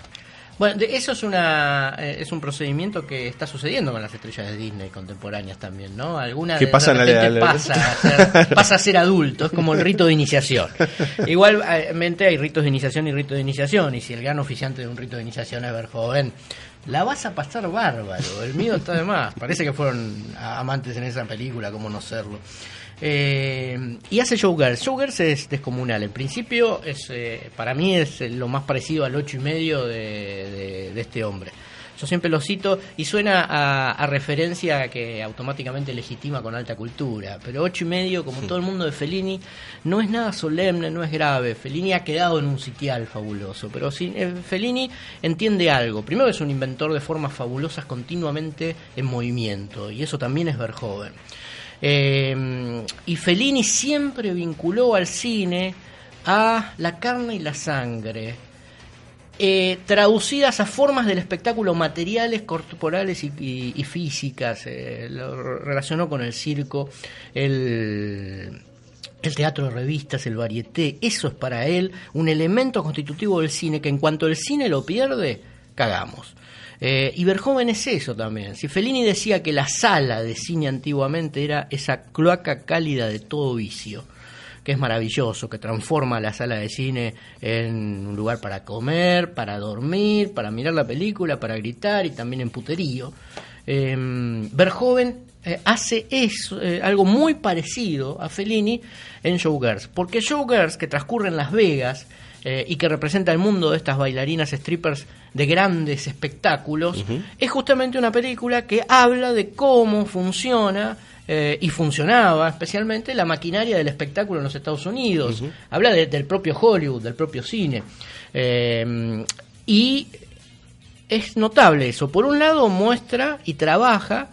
Bueno, de- eso es una eh, es un procedimiento que está sucediendo con las estrellas de Disney contemporáneas también, ¿no? Alguna Que pasan de a la- a la- pasa, a ser, pasa a ser adulto, es como el rito de iniciación. Igualmente hay ritos de iniciación y ritos de iniciación, y si el gran oficiante de un rito de iniciación es ver joven, la vas a pasar bárbaro, el mío está de más. Parece que fueron amantes en esa película, como no serlo. Eh, y hace Showgirls. Showgirls es descomunal. En principio, es, eh, para mí es lo más parecido al ocho y medio de, de- de este hombre. Yo siempre lo cito y suena a, a referencia que automáticamente legitima con alta cultura. Pero ocho y medio, como todo el mundo de Fellini, no es nada solemne, no es grave. Fellini ha quedado en un sitial fabuloso. Pero sí, eh, Fellini entiende algo. Primero es un inventor de formas fabulosas continuamente en movimiento. Y eso también es Verhoeven. Eh, y Fellini siempre vinculó al cine a la carne y la sangre, eh, traducidas a formas del espectáculo materiales, corporales y, físicas. eh, lo relacionó con el circo, el, teatro de revistas, el varieté. Eso es para él un elemento constitutivo del cine que en cuanto el cine lo pierde, cagamos. Eh, y Verhoeven es eso también. Si Fellini decía que la sala de cine antiguamente era esa cloaca cálida de todo vicio, que es maravilloso, que transforma la sala de cine en un lugar para comer, para dormir, para mirar la película, para gritar y también en puterío. Eh, Verhoeven eh, hace eso, eh, algo muy parecido a Fellini en Showgirls, porque Showgirls, que transcurre en Las Vegas eh, y que representa el mundo de estas bailarinas strippers de grandes espectáculos, es justamente una película que habla de cómo funciona eh, y funcionaba especialmente la maquinaria del espectáculo en los Estados Unidos. Habla de- del propio Hollywood, del propio cine. Eh, y es notable eso. Por un lado muestra y trabaja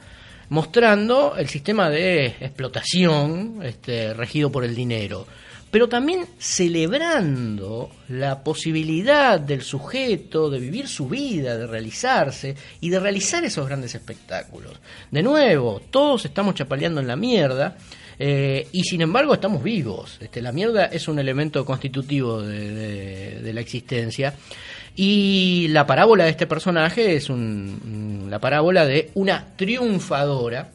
mostrando el sistema de explotación este, regido por el dinero, pero también celebrando la posibilidad del sujeto de vivir su vida, de realizarse y de realizar esos grandes espectáculos. De nuevo, todos estamos chapaleando en la mierda. eh, y sin embargo estamos vivos. Este, la mierda es un elemento constitutivo de, la existencia. Y la parábola de este personaje es un- la parábola de una triunfadora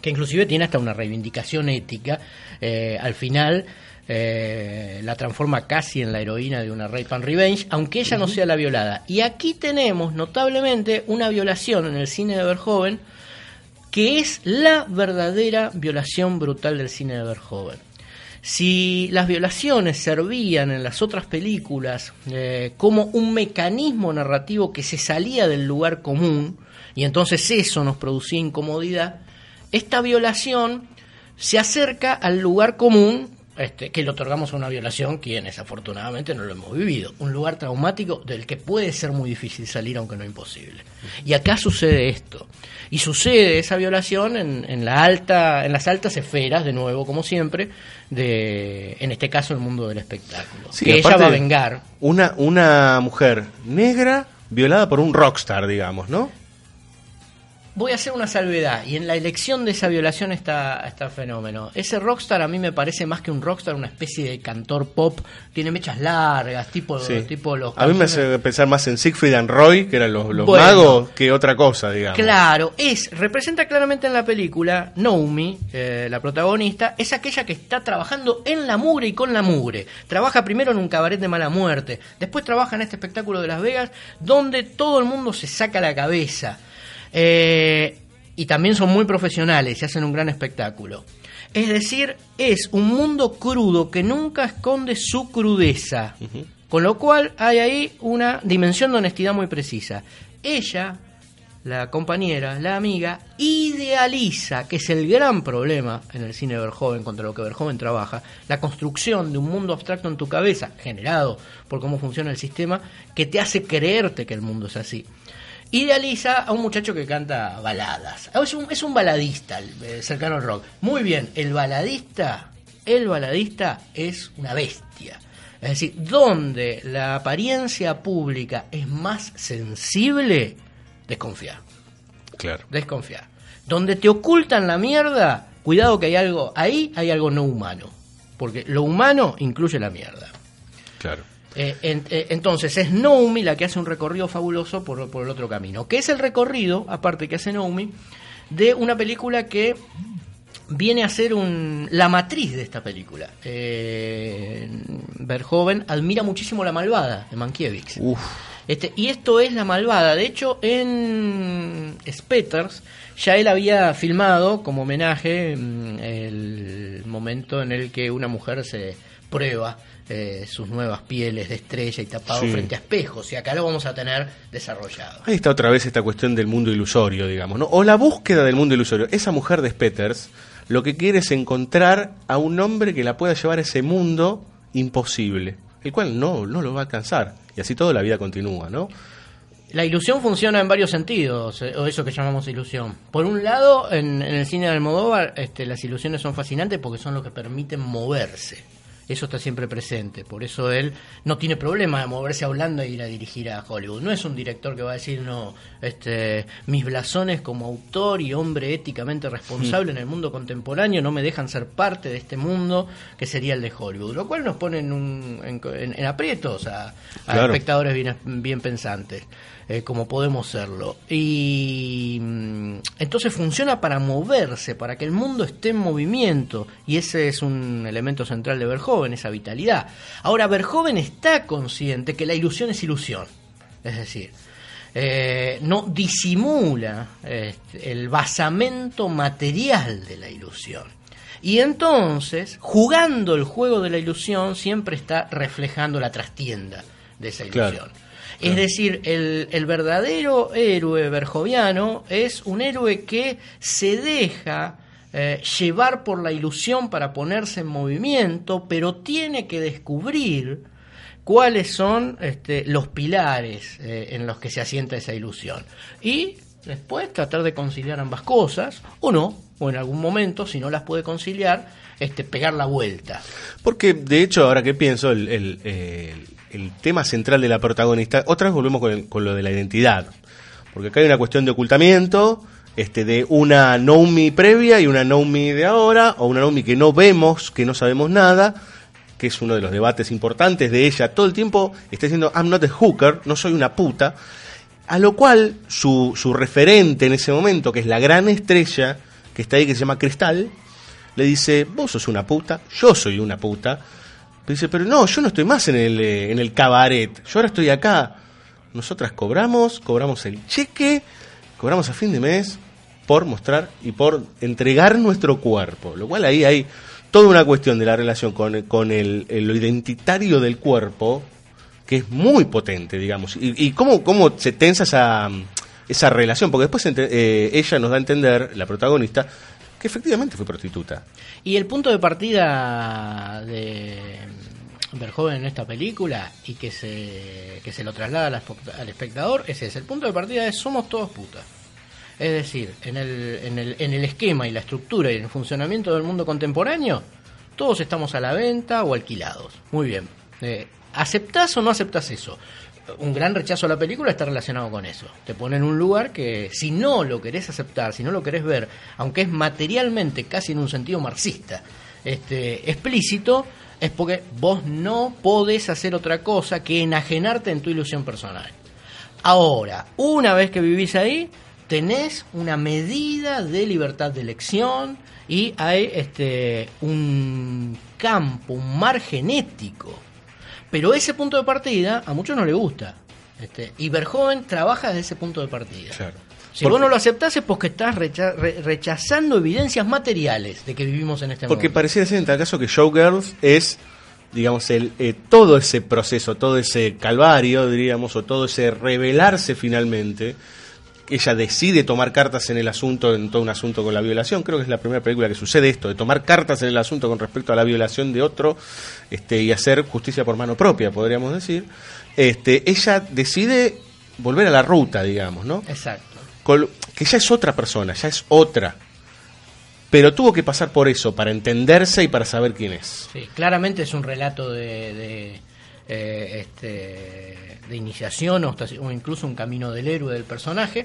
que inclusive tiene hasta una reivindicación ética. Eh, al final eh, la transforma casi en la heroína de una Rape and Revenge, aunque ella no sea la violada. Y aquí tenemos notablemente una violación en el cine de Verhoeven que es la verdadera violación brutal del cine de Verhoeven. Si las violaciones servían en las otras películas eh, como un mecanismo narrativo que se salía del lugar común y entonces eso nos producía incomodidad, esta violación se acerca al lugar común este, que le otorgamos a una violación, quienes afortunadamente no lo hemos vivido. Un lugar traumático del que puede ser muy difícil salir, aunque no imposible. Y acá sucede esto. Y sucede esa violación en, en la alta, en las altas esferas, de nuevo, como siempre, de, en este caso, el mundo del espectáculo. Sí, que ella va a vengar. Una, una mujer negra violada por un rockstar, digamos, ¿no? Voy a hacer una salvedad, y en la elección de esa violación está, está fenómeno. Ese rockstar a mí me parece más que un rockstar, una especie de cantor pop, tiene mechas largas, tipo, Sí. tipo los A mí me hace pensar más en Siegfried and Roy, que eran los, los Bueno. magos, que otra cosa, digamos. Claro, es, representa claramente en la película, Naomi, eh, la protagonista, es aquella que está trabajando en la mugre y con la mugre. Trabaja primero en un cabaret de mala muerte, después trabaja en este espectáculo de Las Vegas, donde todo el mundo se saca la cabeza. Eh, y también son muy profesionales y hacen un gran espectáculo. Es decir, es un mundo crudo que nunca esconde su crudeza. Con lo cual hay ahí una dimensión de honestidad muy precisa. Ella la compañera, la amiga, idealiza, que es el gran problema en el cine de Verhoeven, contra lo que Verhoeven trabaja, la construcción de un mundo abstracto en tu cabeza, generado por cómo funciona el sistema, que te hace creerte que el mundo es así. Idealiza a un muchacho que canta baladas. Es un, es un baladista eh, cercano al rock. Muy bien, el baladista, el baladista es una bestia. Es decir, donde la apariencia pública es más sensible, desconfiar. Claro. Desconfiar. Donde te ocultan la mierda, cuidado que hay algo, ahí hay algo no humano. Porque lo humano incluye la mierda. Claro. Eh, en- eh, entonces es Noumi la que hace un recorrido fabuloso por, por el otro camino. Que es el recorrido, aparte que hace Noumi, de una película que viene a ser un, la matriz de esta película. Eh, Verhoeven admira muchísimo La Malvada de Mankiewicz. Este, y esto es La Malvada. De hecho, en Spetters ya él había filmado como homenaje mm, el momento en el que una mujer se prueba eh, sus nuevas pieles de estrella y tapado Sí. frente a espejos. Y acá lo vamos a tener desarrollado. Ahí está otra vez esta cuestión del mundo ilusorio, digamos, ¿no? O la búsqueda del mundo ilusorio. Esa mujer de Spetters lo que quiere es encontrar a un hombre que la pueda llevar a ese mundo imposible, el cual no, no lo va a alcanzar. Y así todo la vida continúa, ¿no? La ilusión funciona en varios sentidos, eh, o eso que llamamos ilusión. Por un lado, en, en el cine de Almodóvar, este, las ilusiones son fascinantes porque son lo que permiten moverse. Eso está siempre presente. Por eso él no tiene problema de moverse a Holanda e ir a dirigir a Hollywood. No es un director que va a decir, no, este, mis blasones como autor y hombre éticamente responsable en el mundo contemporáneo no me dejan ser parte de este mundo que sería el de Hollywood. Lo cual nos pone en, un, en, en- en aprietos a, a Claro. espectadores bien, bien pensantes, eh, como podemos serlo. Y mm, entonces funciona para moverse, para que el mundo esté en movimiento, y ese es un elemento central de Verhoeven, esa vitalidad. Ahora, Verhoeven está consciente que la ilusión es ilusión, es decir, eh, no disimula este, el basamento material de la ilusión. Y entonces, jugando el juego de la ilusión, siempre está reflejando la trastienda de esa Claro. Es decir, el, el verdadero héroe verjoviano es un héroe que se deja eh, llevar por la ilusión para ponerse en movimiento, pero tiene que descubrir cuáles son este, los pilares eh, en los que se asienta esa ilusión. Y después tratar de conciliar ambas cosas, o no, o en algún momento, si no las puede conciliar, este, pegar la vuelta. Porque, de hecho, ahora que pienso, el, el- el- el tema central de la protagonista, otra vez volvemos con, el- con lo de la identidad. Porque acá hay una cuestión de ocultamiento, este, de una Nomi previa y una Nomi de ahora, o una Nomi que no vemos, que no sabemos nada, que es uno de los debates importantes de ella. Todo el tiempo está diciendo, I'm not a hooker, no soy una puta. A lo cual su, su referente en ese momento, que es la gran estrella que está ahí, que se llama Cristal, le dice, vos sos una puta, yo soy una puta. Dice, pero no, yo no estoy más en el, eh, en el cabaret, yo ahora estoy acá. Nosotras cobramos, cobramos el cheque, cobramos a fin de mes por mostrar y por entregar nuestro cuerpo. Lo cual ahí hay toda una cuestión de la relación con, con el, lo identitario del cuerpo que es muy potente, digamos. Y, y cómo, cómo se tensa esa, esa relación, porque después eh, ella nos da a entender, la protagonista, que efectivamente fue prostituta. Y el punto de partida de Verhoeven en esta película y que se, que se lo traslada al al espectador es ese. El punto de partida es somos todos putas. Es decir, en el, en, el, en el esquema y la estructura y el funcionamiento del mundo contemporáneo, todos estamos a la venta o alquilados. Muy bien. Eh, ¿Aceptás o no aceptás eso? Un gran rechazo a la película está relacionado con eso. Te pone en un lugar que si no lo querés aceptar, si no lo querés ver, aunque es materialmente casi en un sentido marxista, este, explícito, es porque vos no podés hacer otra cosa que enajenarte en tu ilusión personal. Ahora, una vez que vivís ahí, tenés una medida de libertad de elección y hay este un campo, un mar genético. Pero ese punto de partida a muchos no le gusta. Este, y trabaja desde ese punto de partida. Si Porque- vos no lo aceptás es porque estás recha- re- rechazando evidencias materiales de que vivimos en este Porque mundo. pareciera ser en tal caso que Showgirls es, digamos, el, eh, todo ese proceso, todo ese calvario, diríamos, o todo ese revelarse finalmente, ella decide tomar cartas en el asunto, en todo un asunto con la violación. Creo que es la primera película que sucede esto, de tomar cartas en el asunto con respecto a la violación de otro este, y hacer justicia por mano propia, podríamos decir. Este, ella decide volver a la ruta, digamos, ¿no? Exacto. Que ya es otra persona, ya es otra. Pero tuvo que pasar por eso para entenderse y para saber quién es. Sí, claramente es un relato de, de, eh, este, de iniciación o, incluso un camino del héroe del personaje.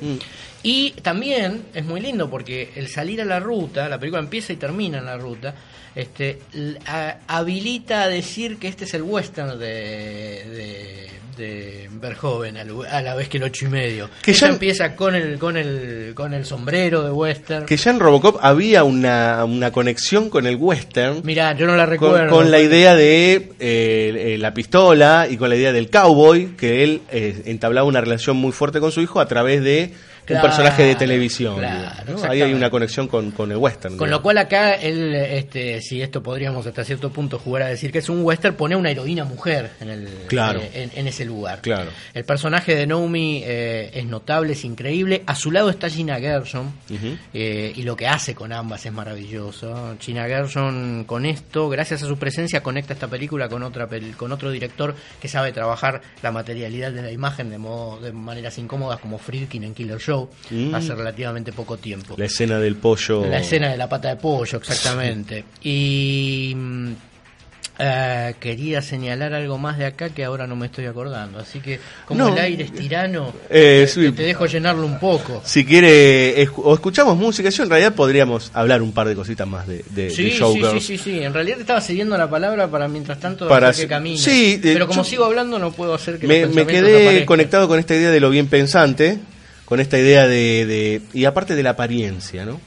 Y también es muy lindo porque el salir a la ruta, la película empieza y termina en la ruta, este, a- habilita a decir que este es el western de, de, de Verhoeven a la vez que el ocho y medio. Que ya- empieza con el, con el, con el sombrero de western. Que ya en Robocop había una, una conexión con el western. Mirá, yo no la recuerdo. con la idea de eh, eh, la pistola y con la idea del cowboy, que él eh, entablaba una relación muy fuerte con su hijo a través de Claro, un personaje de televisión. claro, digamos, ¿no? Ahí hay una conexión con, con el western. Con lo cual acá, él, este, si esto podríamos hasta cierto punto jugar a decir que es un western, pone una heroína mujer en, el, Claro. eh, en, en ese lugar. Claro. El personaje de Naomi eh, es notable, es increíble. A su lado está Gina Gershon eh, y lo que hace con ambas es maravilloso. Gina Gershon con esto, gracias a su presencia, conecta esta película con otra con otro director que sabe trabajar la materialidad de la imagen de modo de maneras incómodas como Friedkin en Killer Show Mm. hace relativamente poco tiempo. La escena del pollo. La escena de la pata de pollo, exactamente. Y mm, eh, quería señalar algo más de acá que ahora no me estoy acordando. Así que, como No. el aire es tirano, Eh, te, dejo llenarlo un poco. Si quiere, o escuchamos música, yo en realidad podríamos hablar un par de cositas más de, de, Sí, sí, Showgirls. sí, sí, sí. En realidad te estaba siguiendo la palabra para mientras tanto Para hacer que camine. sí, Pero como sigo hablando no puedo hacer que me, los me quedé conectado con esta idea de lo bien pensante, con esta idea de, y aparte de la apariencia, ¿no?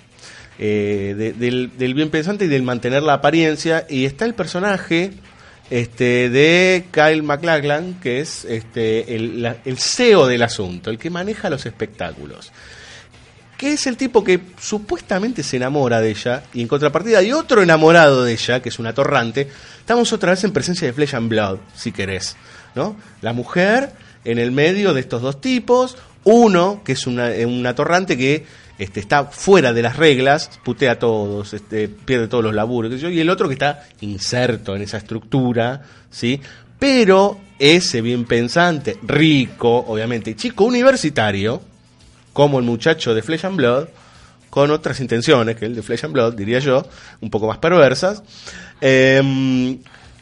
Eh, de- del, del bien pensante y del mantener la apariencia, y está el personaje este, de Kyle MacLachlan, que es este, el, el CEO del asunto, el que maneja los espectáculos. Que es el tipo que supuestamente se enamora de ella, y en contrapartida hay otro enamorado de ella, que es un atorrante. Estamos otra vez en presencia de Flesh and Blood, si querés. ¿no? La mujer en el medio de estos dos tipos, uno que es una, eh, un atorrante que este, está fuera de las reglas, putea a todos, este, pierde todos los laburos, y el otro que está inserto en esa estructura, ¿sí? Pero ese bien pensante, rico, obviamente, chico universitario, como el muchacho de Flesh and Blood, con otras intenciones que el de Flesh and Blood, diría yo, un poco más perversas, eh,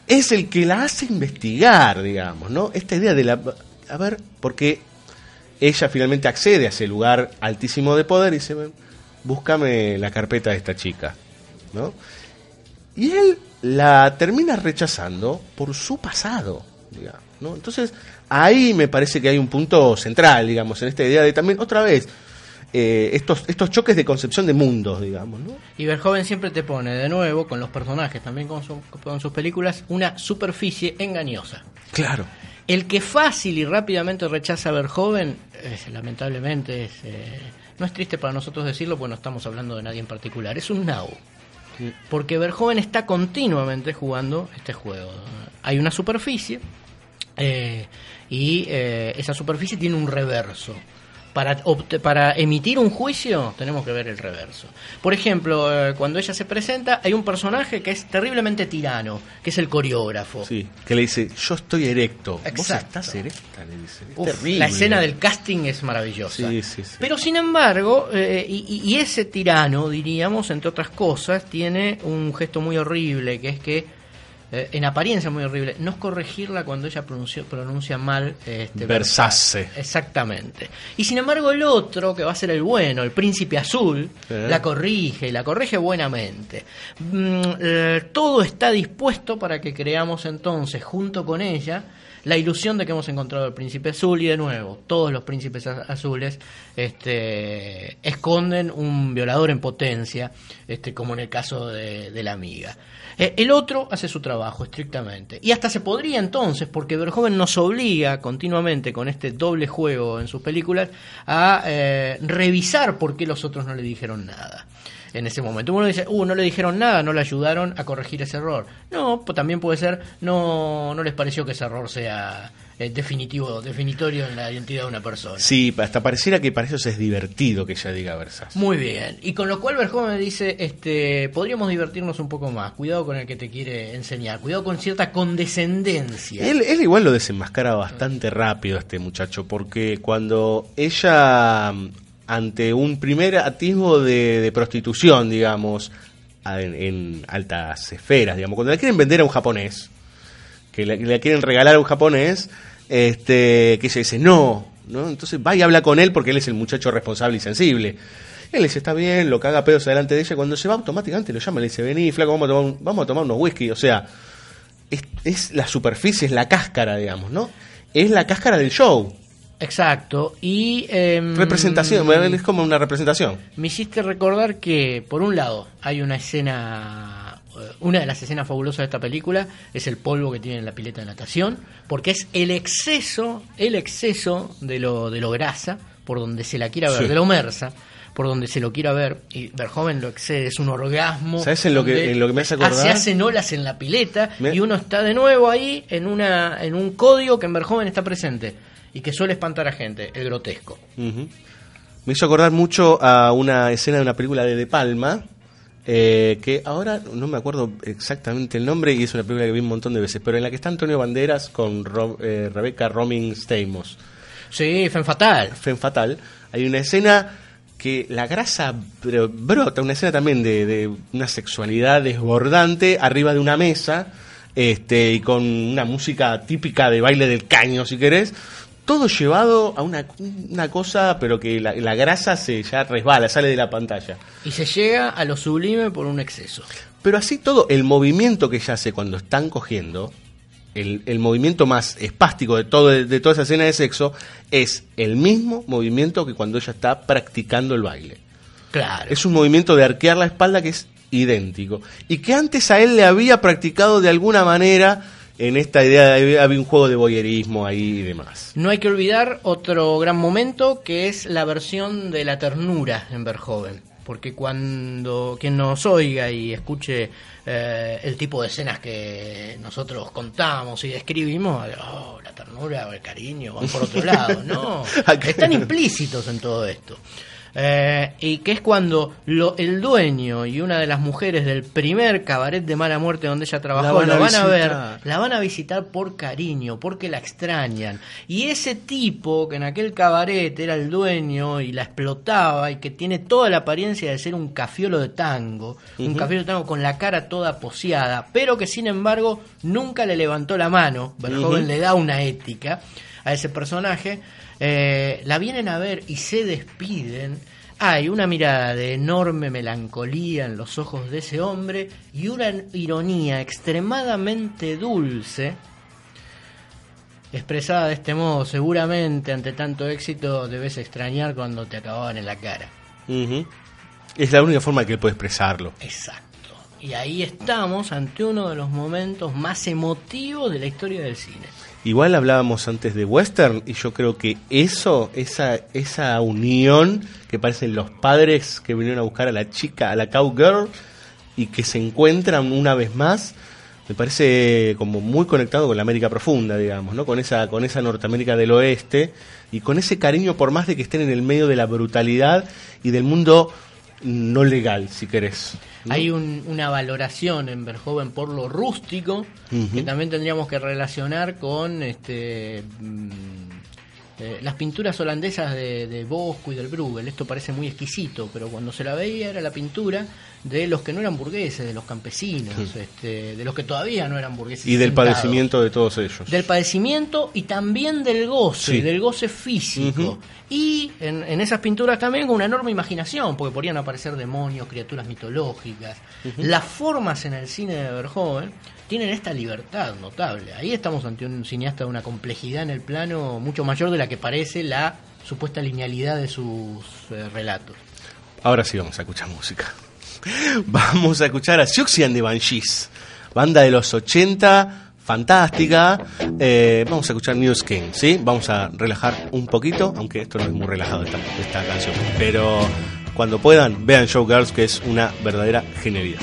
es el que la hace investigar, digamos, ¿no? Esta idea de la... A ver, porque ella finalmente accede a ese lugar altísimo de poder y dice, búscame la carpeta de esta chica, ¿no? Y él la termina rechazando por su pasado, digamos, ¿no? Entonces, ahí me parece que hay un punto central, digamos, en esta idea de también, otra vez, eh, estos, estos choques de concepción de mundos, digamos, ¿no? Y siempre te pone de nuevo, con los personajes, también con, su- con sus películas, una superficie engañosa. Claro. El que fácil y rápidamente rechaza a Verhoeven, es, lamentablemente, es, eh, no es triste para nosotros decirlo, porque no estamos hablando de nadie en particular, es un now. Porque Verhoeven está continuamente jugando este juego. Hay una superficie eh, y eh, esa superficie tiene un reverso. Para, para emitir un juicio tenemos que ver el reverso. Por ejemplo, eh, cuando ella se presenta, hay un personaje que es terriblemente tirano, que es el coreógrafo. Sí, que le dice, yo estoy erecto. Vos Exacto. estás erecta, le dice. Uf, terrible. la escena del casting es maravillosa. Sí, sí, sí. Pero sin embargo, eh, y, y ese tirano, diríamos, entre otras cosas, tiene un gesto muy horrible, que es que, eh, en apariencia muy horrible, no es corregirla cuando ella pronunció- pronuncia mal este, Versace. Exactamente. Y sin embargo el otro, que va a ser el bueno, el príncipe azul, Eh. la corrige, y la corrige buenamente. Mm, eh, todo está dispuesto para que creamos entonces, junto con ella, la ilusión de que hemos encontrado el príncipe azul y de nuevo, todos los príncipes azules este, esconden un violador en potencia, este, como en el caso de, la amiga. Eh, el otro hace su trabajo estrictamente. Y hasta se podría entonces, porque Verhoeven nos obliga continuamente con este doble juego en sus películas a eh, revisar por qué los otros no le dijeron nada. En ese momento uno dice, uh, no le dijeron nada, no le ayudaron a corregir ese error. No, pues también puede ser, no, no les pareció que ese error sea eh, definitivo, definitorio en la identidad de una persona. Sí, hasta pareciera que para eso es divertido que ella diga versas. Muy bien. Y con lo cual Verhoeven dice, este, podríamos divertirnos un poco más. Cuidado con el que te quiere enseñar. Cuidado con cierta condescendencia. Él, él igual lo desenmascara bastante rápido este muchacho, porque cuando ella, ante un primer atisbo de, prostitución, digamos, en, en altas esferas, digamos, cuando le quieren vender a un japonés, que le quieren regalar a un japonés, este, que ella dice no, ¿no? Entonces va y habla con él porque él es el muchacho responsable y sensible. Él le dice, está bien, lo caga pedos delante de ella. Cuando se va automáticamente lo llama, le dice, vení, flaco, vamos a tomar, un- vamos a tomar unos whisky. O sea, es, es la superficie, es la cáscara, digamos, ¿no? Es la cáscara del show. Exacto. Y... em, Representación, es como una representación. Me hiciste recordar que, por un lado, hay una escena, eh, una de las escenas fabulosas de esta película es el polvo que tiene en la pileta de natación, porque es el exceso, el exceso de lo, de lo grasa, por donde se la quiera ver, Sí. de lo mersa, por donde se lo quiera ver, y Verhoeven lo excede, es un orgasmo. ¿Sabes en lo que- en lo que me hace acordar? Se hacen olas en la pileta, Me- y uno está de nuevo ahí en, una, en un código que en Verhoeven está presente, y que suele espantar a gente, el grotesco. Me hizo acordar mucho a una escena de una película de De Palma, eh, que ahora no me acuerdo exactamente el nombre y es una película que vi un montón de veces, pero en la que está Antonio Banderas con Ro- eh, Rebecca Roming Stamos. Sí, Fen Fatal. Fen Fatal. Hay una escena que la grasa bro- brota, una escena también de, de una sexualidad desbordante arriba de una mesa este y con una música típica de baile del caño, si querés. Todo llevado a una, una cosa, pero que la, la grasa se ya resbala, sale de la pantalla. Y se llega a lo sublime por un exceso. Pero así todo, el movimiento que ella hace cuando están cogiendo, el, el movimiento más espástico de, todo, de toda esa escena de sexo, es el mismo movimiento que cuando ella está practicando el baile. Claro. Es un movimiento de arquear la espalda que es idéntico. Y que antes a él le había practicado de alguna manera en esta idea de había un juego de boyerismo ahí y demás. No hay que olvidar otro gran momento que es la versión de la ternura en Verhoeven. Porque cuando quien nos oiga y escuche eh, el tipo de escenas que nosotros contamos y describimos, oh, la ternura o el cariño van por otro lado. No, están implícitos en todo esto. Eh, y que es cuando lo- el dueño y una de las mujeres del primer cabaret de mala muerte donde ella trabajó La van lo a van a ver, la van a visitar por cariño, porque la extrañan. Y ese tipo que en aquel cabaret era el dueño y la explotaba y que tiene toda la apariencia de ser un cafiolo de tango, un cafiolo de tango con la cara toda poseada, pero que sin embargo nunca le levantó la mano, Verhoeven Ujú. le da una ética a ese personaje, eh, la vienen a ver y se despiden. Hay una mirada de enorme melancolía en los ojos de ese hombre y una ironía extremadamente dulce, expresada de este modo, seguramente ante tanto éxito debes extrañar cuando te acababan en la cara. Es la única forma que él puede expresarlo. Exacto. Y ahí estamos ante uno de los momentos más emotivos de la historia del cine. Igual hablábamos antes de western y yo creo que eso, esa, esa unión que parecen los padres que vinieron a buscar a la chica, a la cowgirl y que se encuentran una vez más, me parece como muy conectado con la América profunda, digamos, ¿no? Con esa, con esa Norteamérica del oeste y con ese cariño por más de que estén en el medio de la brutalidad y del mundo no legal, si querés. ¿no? Hay un- una valoración en Verhoeven por lo rústico que también tendríamos que relacionar con este mm, eh, las pinturas holandesas de, de Bosco y del Bruegel. Esto parece muy exquisito, pero cuando se la veía era la pintura de los que no eran burgueses, de los campesinos, Sí. este, de los que todavía no eran burgueses. Y del sentados. padecimiento de todos ellos. Del padecimiento y también del goce, Sí. del goce físico. Y en, en esas pinturas también con una enorme imaginación, porque podrían aparecer demonios, criaturas mitológicas. Las formas en el cine de Verhoeven tienen esta libertad notable. Ahí estamos ante un cineasta de una complejidad en el plano mucho mayor de la que parece la supuesta linealidad de sus eh, relatos. Ahora sí vamos a escuchar música. Vamos a escuchar a Siouxsie and the Banshees, banda de los 80, fantástica. Eh, vamos a escuchar News King, ¿sí? Vamos a relajar un poquito, aunque esto no es muy relajado esta, esta canción. Pero cuando puedan, vean Showgirls, que es una verdadera genialidad.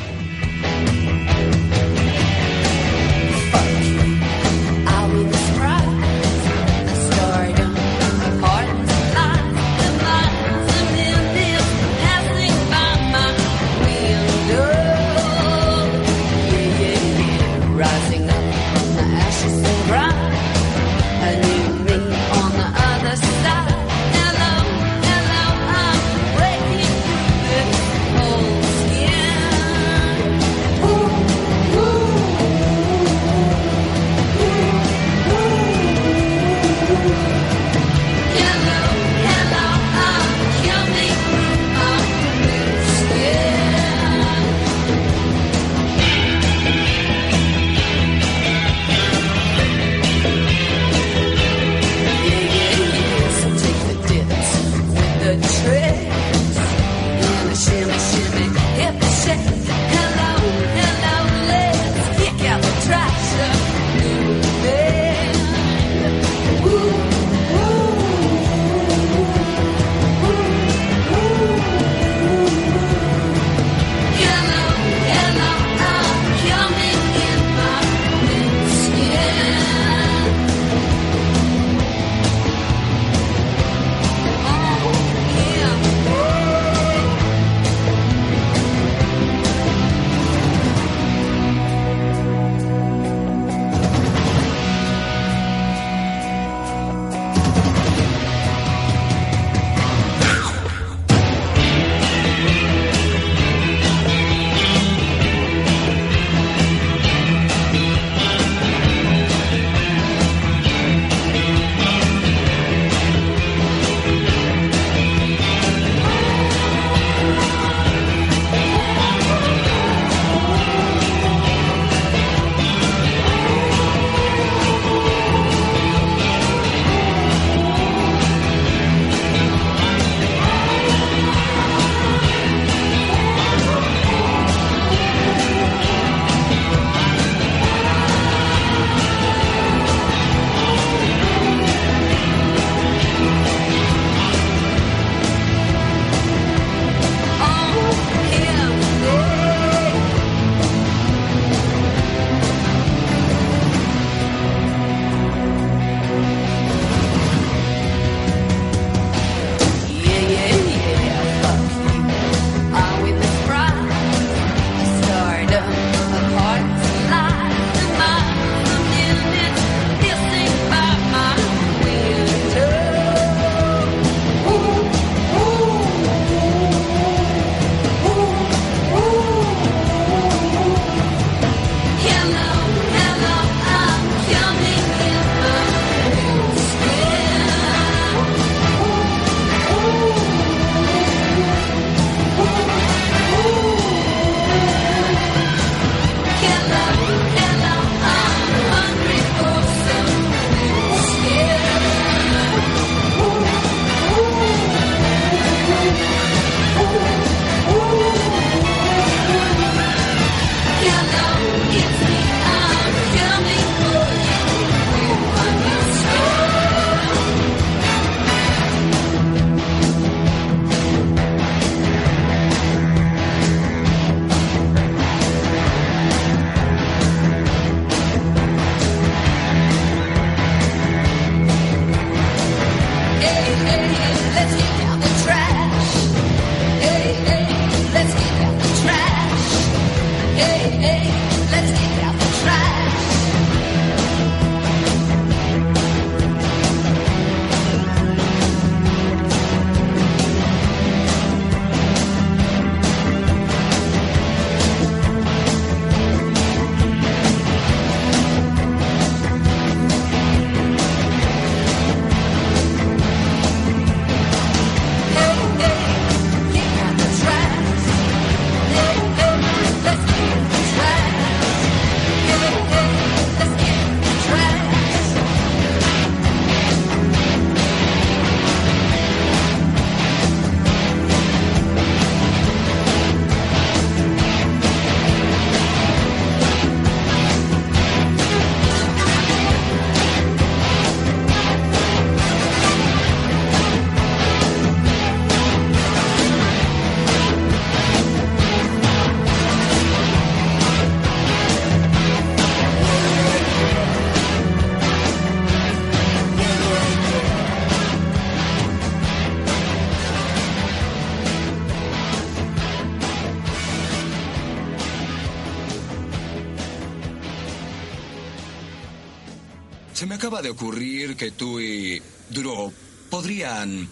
Que tú y Duro podrían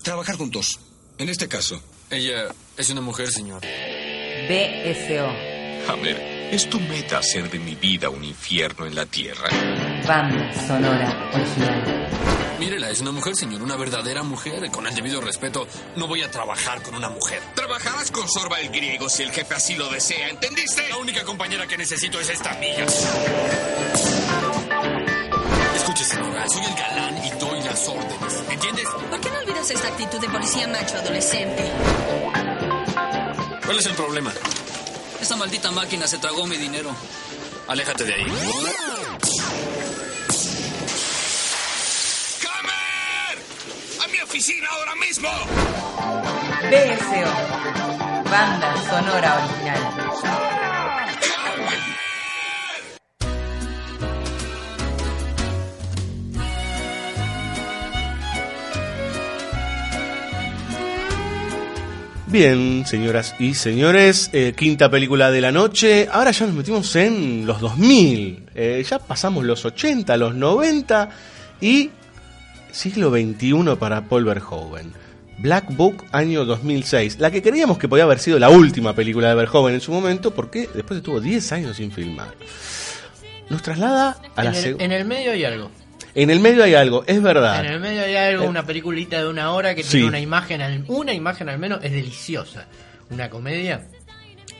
trabajar juntos. En este caso. Ella es una mujer, señor. BSO. Hammer, ¿es tu meta hacer de mi vida un infierno en la tierra? Banda sonora original. Mírela, es una mujer, señor, una verdadera mujer. Con el debido respeto, no voy a trabajar con una mujer. Trabajarás con Sorba el griego si el jefe así lo desea, ¿entendiste? La única compañera que necesito es esta amiga. Soy el galán y doy las órdenes. ¿Entiendes? ¿Por qué no olvidas esta actitud de policía macho adolescente? ¿Cuál es el problema? Esa maldita máquina se tragó mi dinero. Aléjate de ahí. ¡A mi oficina ahora mismo! BSO. Banda sonora original. Bien, señoras y señores, eh, quinta película de la noche. Ahora ya nos metimos en los 2000. Eh, ya pasamos los 80, los 90 y siglo XXI para Paul Verhoeven. Black Book, año 2006. La que creíamos que podía haber sido la última película de Verhoeven en su momento, porque después estuvo 10 años sin filmar. Nos traslada a la el, en el medio hay algo. En el medio hay algo, es verdad. En el medio hay algo, Eh, una peliculita de una hora que Sí. tiene una imagen, al- una imagen al menos, es deliciosa. Una comedia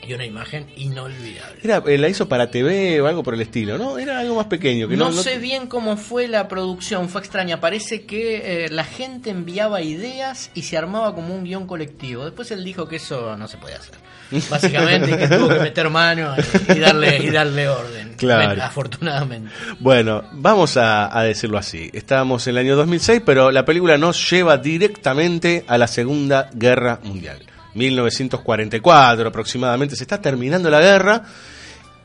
y una imagen inolvidable. Era, eh, la hizo para TV o algo por el estilo, ¿no? Era algo más pequeño. Que no, no, no- sé bien cómo fue la producción, fue extraña. Parece que eh, la gente enviaba ideas y se armaba como un guion colectivo. Después él dijo que eso no se podía hacer. Básicamente que tuvo que meter mano y, y darle, y darle orden. Claro. Afortunadamente. Bueno, vamos a, a decirlo así. Estábamos en el año 2006, pero la película nos lleva directamente a la Segunda Guerra Mundial. 1944 aproximadamente, se está terminando la guerra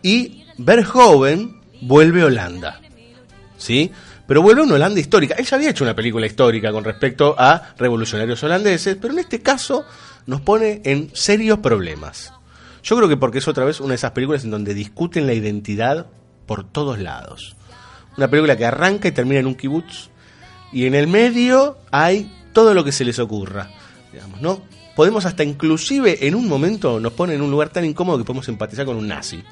y Verhoeven vuelve a Holanda. ¿Sí? Pero vuelve a una Holanda histórica. Él ya había hecho una película histórica con respecto a revolucionarios holandeses, pero en este caso nos pone en serios problemas. Yo creo que porque es otra vez una de esas películas en donde discuten la identidad por todos lados. Una película que arranca y termina en un kibutz y en el medio hay todo lo que se les ocurra. Digamos, ¿no? Podemos hasta inclusive en un momento nos pone en un lugar tan incómodo que podemos empatizar con un nazi.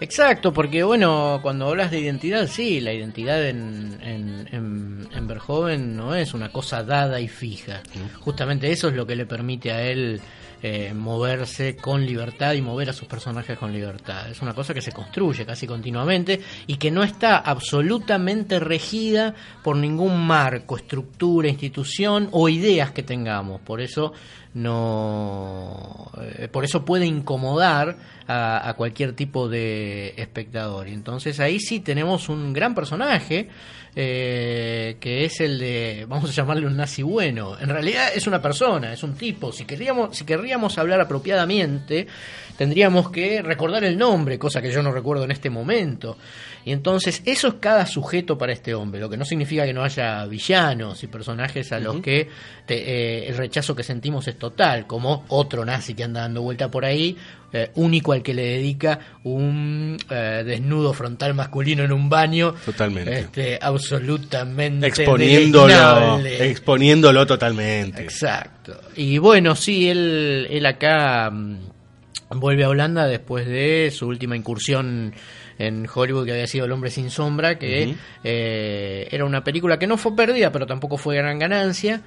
Exacto, porque bueno, cuando hablas de identidad, sí, la identidad en, en, en, en Verhoeven no es una cosa dada y fija. Justamente eso es lo que le permite a él eh, moverse con libertad y mover a sus personajes con libertad. Es una cosa que se construye casi continuamente y que no está absolutamente regida por ningún marco, estructura, institución o ideas que tengamos. Por eso no, eh, por eso puede incomodar a, a cualquier tipo de espectador. Y entonces ahí sí tenemos un gran personaje eh, que es el de, vamos a llamarle un nazi bueno. En realidad es una persona, es un tipo. Si queríamos, si querríamos hablar apropiadamente, tendríamos que recordar el nombre, cosa que yo no recuerdo en este momento. Y entonces eso es cada sujeto para este hombre, lo que no significa que no haya villanos y personajes a los que te- eh, el rechazo que sentimos es total, como otro nazi que anda dando vuelta por ahí, eh, único al que le dedica un eh, desnudo frontal masculino en un baño, Totalmente. este, absolutamente exponiéndolo, exponiéndolo totalmente. Exacto. Y bueno, sí, él, él acá mm, vuelve a Holanda después de su última incursión en Hollywood, que había sido El hombre sin sombra, que eh, era una película que no fue perdida, pero tampoco fue gran ganancia.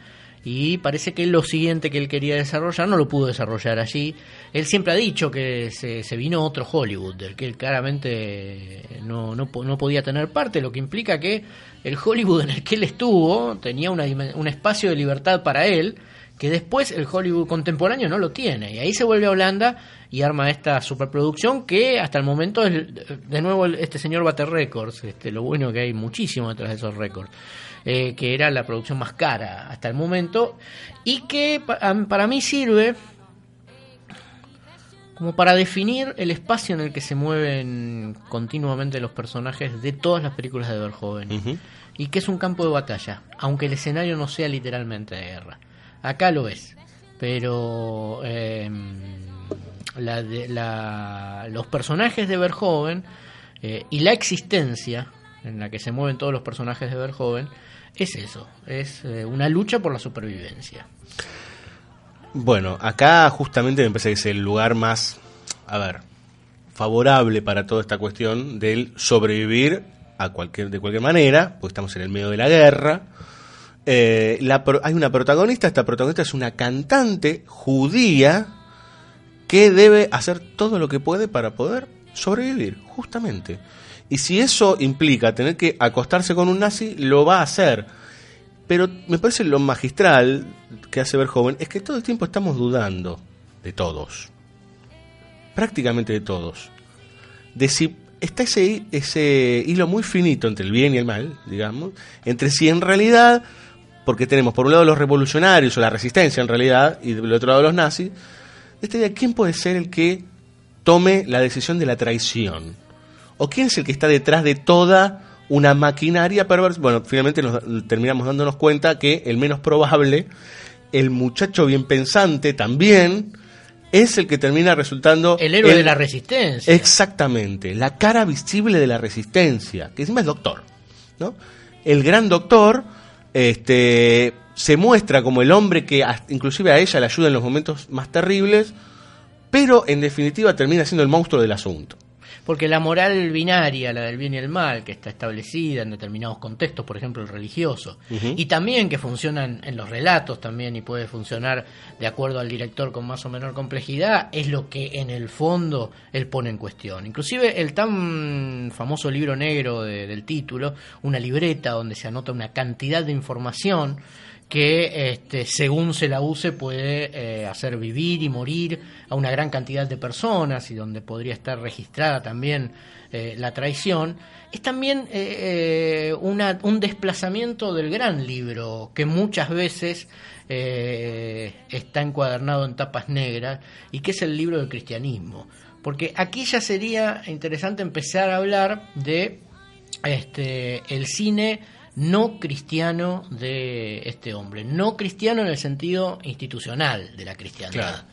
Y parece que lo siguiente que él quería desarrollar no lo pudo desarrollar allí. Él siempre ha dicho que se, se vino otro Hollywood, del que él claramente no, no, no podía tener parte, lo que implica que el Hollywood en el que él estuvo tenía una, un espacio de libertad para él, que después el Hollywood contemporáneo no lo tiene. Y ahí se vuelve a Holanda y arma esta superproducción que hasta el momento es, de nuevo, este señor bate récords. Este, lo bueno que hay muchísimo detrás de esos récords. eh, que era la producción más cara hasta el momento y que para mí sirve como para definir el espacio en el que se mueven continuamente los personajes de todas las películas de Verhoeven. Y que es un campo de batalla, aunque el escenario no sea literalmente de guerra. Acá lo es, pero eh, la de- la- los personajes de Verhoeven eh, y la existencia en la que se mueven todos los personajes de Verhoeven, es eso, es eh, una lucha por la supervivencia. Bueno, acá justamente me parece que es el lugar más, a ver, favorable para toda esta cuestión del sobrevivir a cualquier, de cualquier manera, porque estamos en el medio de la guerra. Eh, la hay una protagonista, esta protagonista es una cantante judía que debe hacer todo lo que puede para poder sobrevivir, justamente. Y si eso implica tener que acostarse con un nazi, lo va a hacer. Pero me parece lo magistral que hace Verhoeven es que todo el tiempo estamos dudando de todos. Prácticamente de todos. De si está ese, ese hilo muy finito entre el bien y el mal, digamos, entre si en realidad, porque tenemos por un lado los revolucionarios o la resistencia en realidad, y del otro lado los nazis, esta idea, ¿quién puede ser el que tome la decisión de la traición? ¿O quién es el que está detrás de toda una maquinaria perversa? Bueno, finalmente nos terminamos dándonos cuenta que el menos probable, el muchacho bien pensante también, es el que termina resultando... El héroe de la resistencia. Exactamente, la cara visible de la resistencia, que encima es doctor, ¿no? El gran doctor este, se muestra como el hombre que inclusive a ella le ayuda en los momentos más terribles, pero en definitiva termina siendo el monstruo del asunto. Porque la moral binaria, la del bien y el mal, que está establecida en determinados contextos, por ejemplo el religioso, y también que funcionan en los relatos también y puede funcionar de acuerdo al director con más o menor complejidad, es lo que en el fondo él pone en cuestión. Inclusive el tan famoso libro negro de- del título, una libreta donde se anota una cantidad de información que este, según se la use puede eh, hacer vivir y morir a una gran cantidad de personas y donde podría estar registrada también eh, la traición, es también eh, eh, un desplazamiento del gran libro que muchas veces está encuadernado en tapas negras y que es el libro del cristianismo. Porque aquí ya sería interesante empezar a hablar de este, el cine no cristiano de este hombre. No cristiano en el sentido institucional de la cristiandad.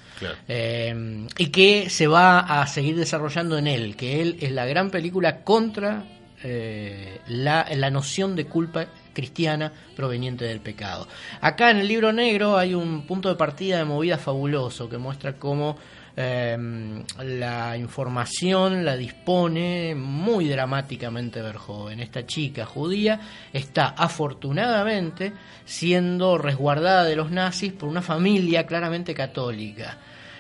Eh, y que se va a seguir desarrollando en él, que él es la gran película contra eh, la, la noción de culpa cristiana proveniente del pecado. Acá en el libro negro hay un punto de partida de movida fabuloso que muestra cómo eh, la información la dispone muy dramáticamente Verhoeven. Esta chica judía está afortunadamente siendo resguardada de los nazis por una familia claramente católica.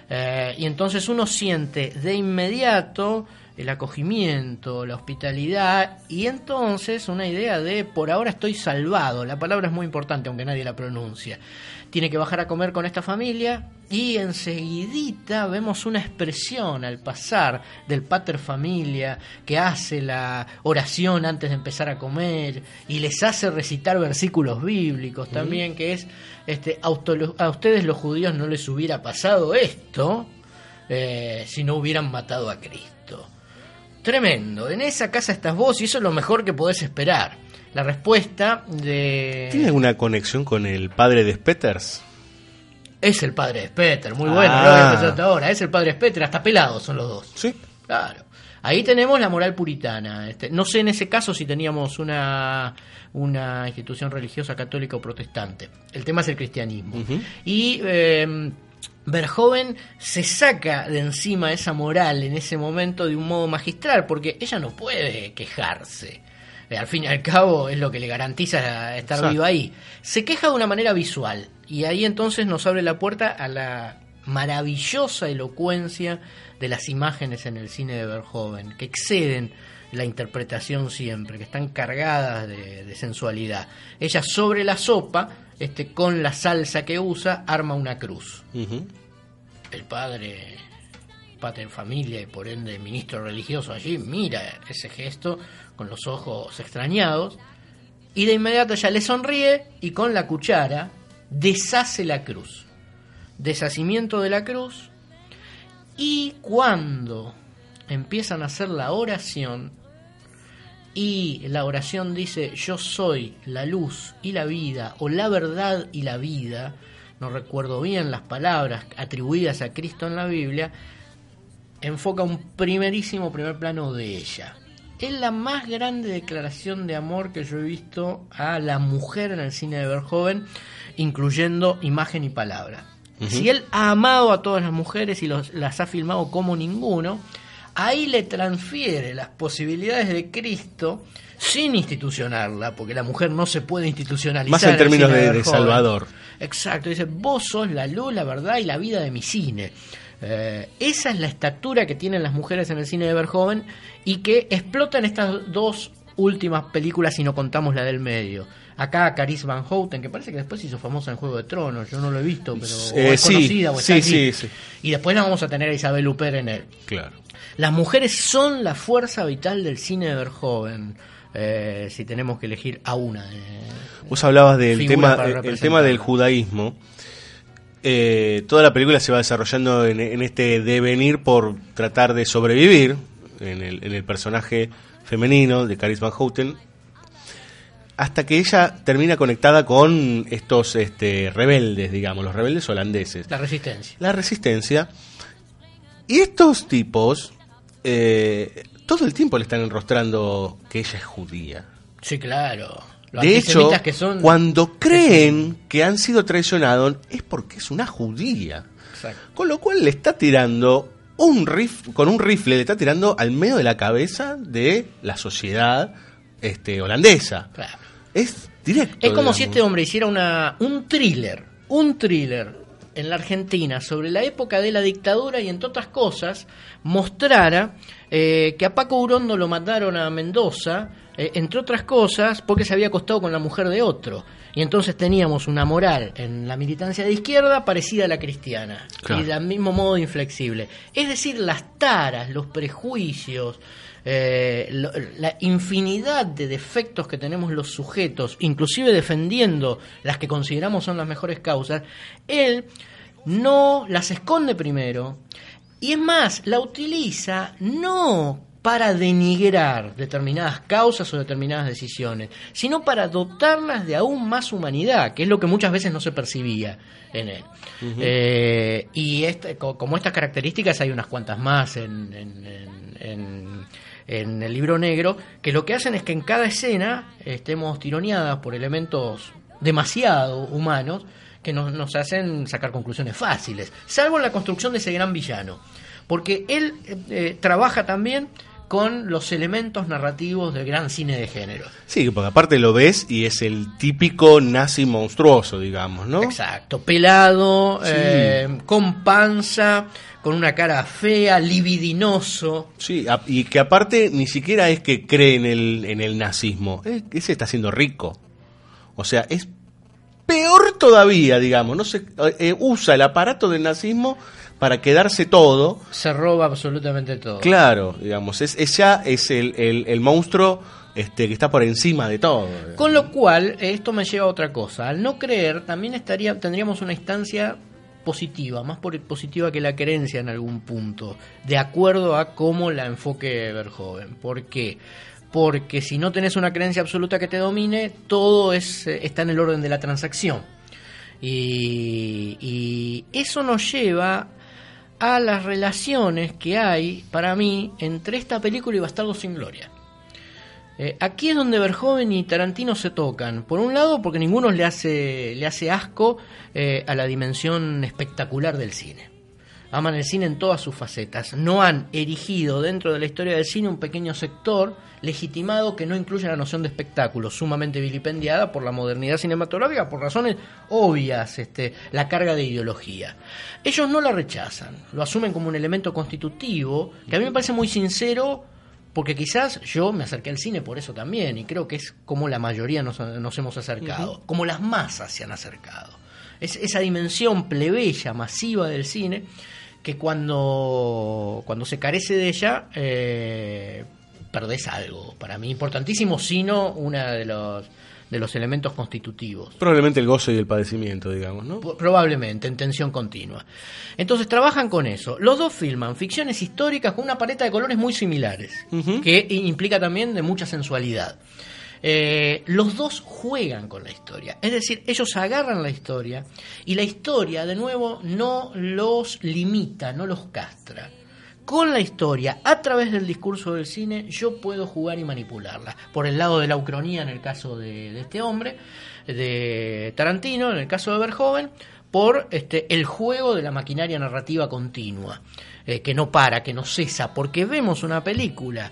Eh, y entonces uno siente de inmediato el acogimiento, la hospitalidad y entonces una idea de por ahora estoy salvado. La palabra es muy importante aunque nadie la pronuncia. Tiene que bajar a comer con esta familia y enseguidita vemos una expresión al pasar del pater familia que hace la oración antes de empezar a comer y les hace recitar versículos bíblicos también que es este a, ustedes los judíos no les hubiera pasado esto eh, si no hubieran matado a Cristo. Tremendo. En esa casa estás vos y eso es lo mejor que podés esperar. La respuesta de... ¿Tiene alguna conexión con el padre de Spetters? Es el padre de Spetter, muy bueno, Ah. lo hasta ahora. Es el padre de Spetter, hasta pelados son los dos. Sí. Claro. Ahí tenemos la moral puritana. Este, no sé en ese caso si teníamos una, una institución religiosa católica o protestante. El tema es el cristianismo. Y eh, se saca de encima esa moral en ese momento de un modo magistral, porque ella no puede quejarse. Eh, Al fin y al cabo es lo que le garantiza estar Exacto. viva ahí. Se queja de una manera visual y ahí entonces nos abre la puerta a la maravillosa elocuencia de las imágenes en el cine de Verhoeven, que exceden la interpretación siempre, que están cargadas de, de sensualidad. Ella sobre la sopa, este, con la salsa que usa, arma una cruz. El padre, en familia y por ende ministro religioso allí, mira ese gesto con los ojos extrañados y de inmediato ella le sonríe y con la cuchara deshace la cruz. Deshacimiento de la cruz y cuando empiezan a hacer la oración y la oración dice yo soy la luz y la vida o la verdad y la vida, no recuerdo bien las palabras atribuidas a Cristo en la Biblia, enfoca un primerísimo primer plano de ella. es la más grande declaración de amor que yo he visto a la mujer en el cine de Verhoeven, incluyendo imagen y palabra. Si él ha amado a todas las mujeres y los- las ha filmado como ninguno, ahí le transfiere las posibilidades de Cristo sin institucionarla, porque la mujer no se puede institucionalizar. Más en términos de, de. Salvador. Exacto, dice, vos sos la luz, la verdad y la vida de mi cine. Eh, esa es la estatura que tienen las mujeres en el cine de Verhoeven y que explota en estas dos últimas películas si no contamos la del medio. Acá Caris Van Houten, que parece que después se hizo famosa en Juego de Tronos, yo no lo he visto, pero Eh, es sí, conocida o está sí, allí. sí, sí. Y después la vamos a tener a Isabel Huppert en él. Claro. Las mujeres son la fuerza vital del cine de Verhoeven, eh, si tenemos que elegir a una. eh, Vos hablabas del tema, el- tema del judaísmo. Eh, toda la película se va desarrollando en, en este devenir por tratar de sobrevivir en el, en el personaje femenino de Caris Van Houten, hasta que ella termina conectada con estos este, rebeldes, digamos, los rebeldes holandeses. La resistencia. La resistencia. Y estos tipos eh, todo el tiempo le están enrostrando que ella es judía. Sí, claro. Los de hecho, que son... cuando creen que han sido traicionados es porque es una judía. Exacto. Con lo cual le está tirando un rif con un rifle, le está tirando al medio de la cabeza de la sociedad este, holandesa. Claro. Es directo. Es como digamos. si este hombre hiciera una, un thriller, un thriller en la Argentina sobre la época de la dictadura y entre otras cosas mostrara eh, que a Paco Urondo lo mataron a Mendoza, eh, entre otras cosas porque se había acostado con la mujer de otro. Y entonces teníamos una moral en la militancia de izquierda parecida a la cristiana Claro. y del mismo modo inflexible. Es decir, las taras, los prejuicios, eh, lo- la infinidad de defectos que tenemos los sujetos, inclusive defendiendo las que consideramos son las mejores causas, él no las esconde primero y es más, la utiliza no para denigrar determinadas causas o determinadas decisiones, sino para dotarlas de aún más humanidad, que es lo que muchas veces no se percibía en él. Eh, y este- co- como estas características hay unas cuantas más en, en- en- en- en el libro negro, que lo que hacen es que en cada escena estemos tironeadas por elementos demasiado humanos que nos, nos hacen sacar conclusiones fáciles, salvo en la construcción de ese gran villano, porque él eh, eh, trabaja también con los elementos narrativos del gran cine de género. Sí, porque aparte lo ves y es el típico nazi monstruoso, digamos, ¿no? Exacto, pelado, Sí. eh, con panza, con una cara fea, libidinoso. Sí, y que aparte ni siquiera es que cree en el, en el nazismo, es que se está haciendo rico. O sea, es peor todavía, digamos, no se, eh, usa el aparato del nazismo para quedarse todo. Se roba absolutamente todo. Claro, digamos, es, ya es el, el- el monstruo este, que está por encima de todo. Con lo cual, esto me lleva a otra cosa. Al no creer, también estaría, tendríamos una instancia positiva, más por- positiva que la creencia en algún punto, de acuerdo a cómo la enfoque Verhoeven. ¿Por qué? Porque si no tenés una creencia absoluta que te domine, todo es, eh, está en el orden de la transacción. Y, y eso nos lleva a las relaciones que hay, para mí, entre esta película y Bastardo sin Gloria. Eh, aquí es donde Verhoeven y Tarantino se tocan. Por un lado, porque ninguno le hace, le hace asco eh, a la dimensión espectacular del cine. Aman el cine en todas sus facetas. No han erigido dentro de la historia del cine un pequeño sector legitimado que no incluye la noción de espectáculo, sumamente vilipendiada por la modernidad cinematográfica, por razones obvias, este, la carga de ideología. Ellos no la rechazan, lo asumen como un elemento constitutivo, que a mí me parece muy sincero porque quizás yo me acerqué al cine por eso también, y creo que es como la mayoría nos, nos hemos acercado, como las masas se han acercado. Es esa dimensión plebeya, masiva del cine, que cuando, cuando se carece de ella, eh, perdés algo, para mí importantísimo, sino uno de los, de los elementos constitutivos. Probablemente el gozo y el padecimiento, digamos, ¿no? Probablemente, en tensión continua. Entonces trabajan con eso. Los dos filman ficciones históricas con una paleta de colores muy similares, que implica también de mucha sensualidad. Eh, los dos juegan con la historia, es decir, ellos agarran la historia y la historia, de nuevo, no los limita, no los castra. con la historia, a través del discurso del cine, yo puedo jugar y manipularla. Por el lado de la ucronía en el caso de, este hombre, de Tarantino en el caso de Verhoeven, por este, el juego de la maquinaria narrativa continua, eh, que no para, que no cesa, porque vemos una película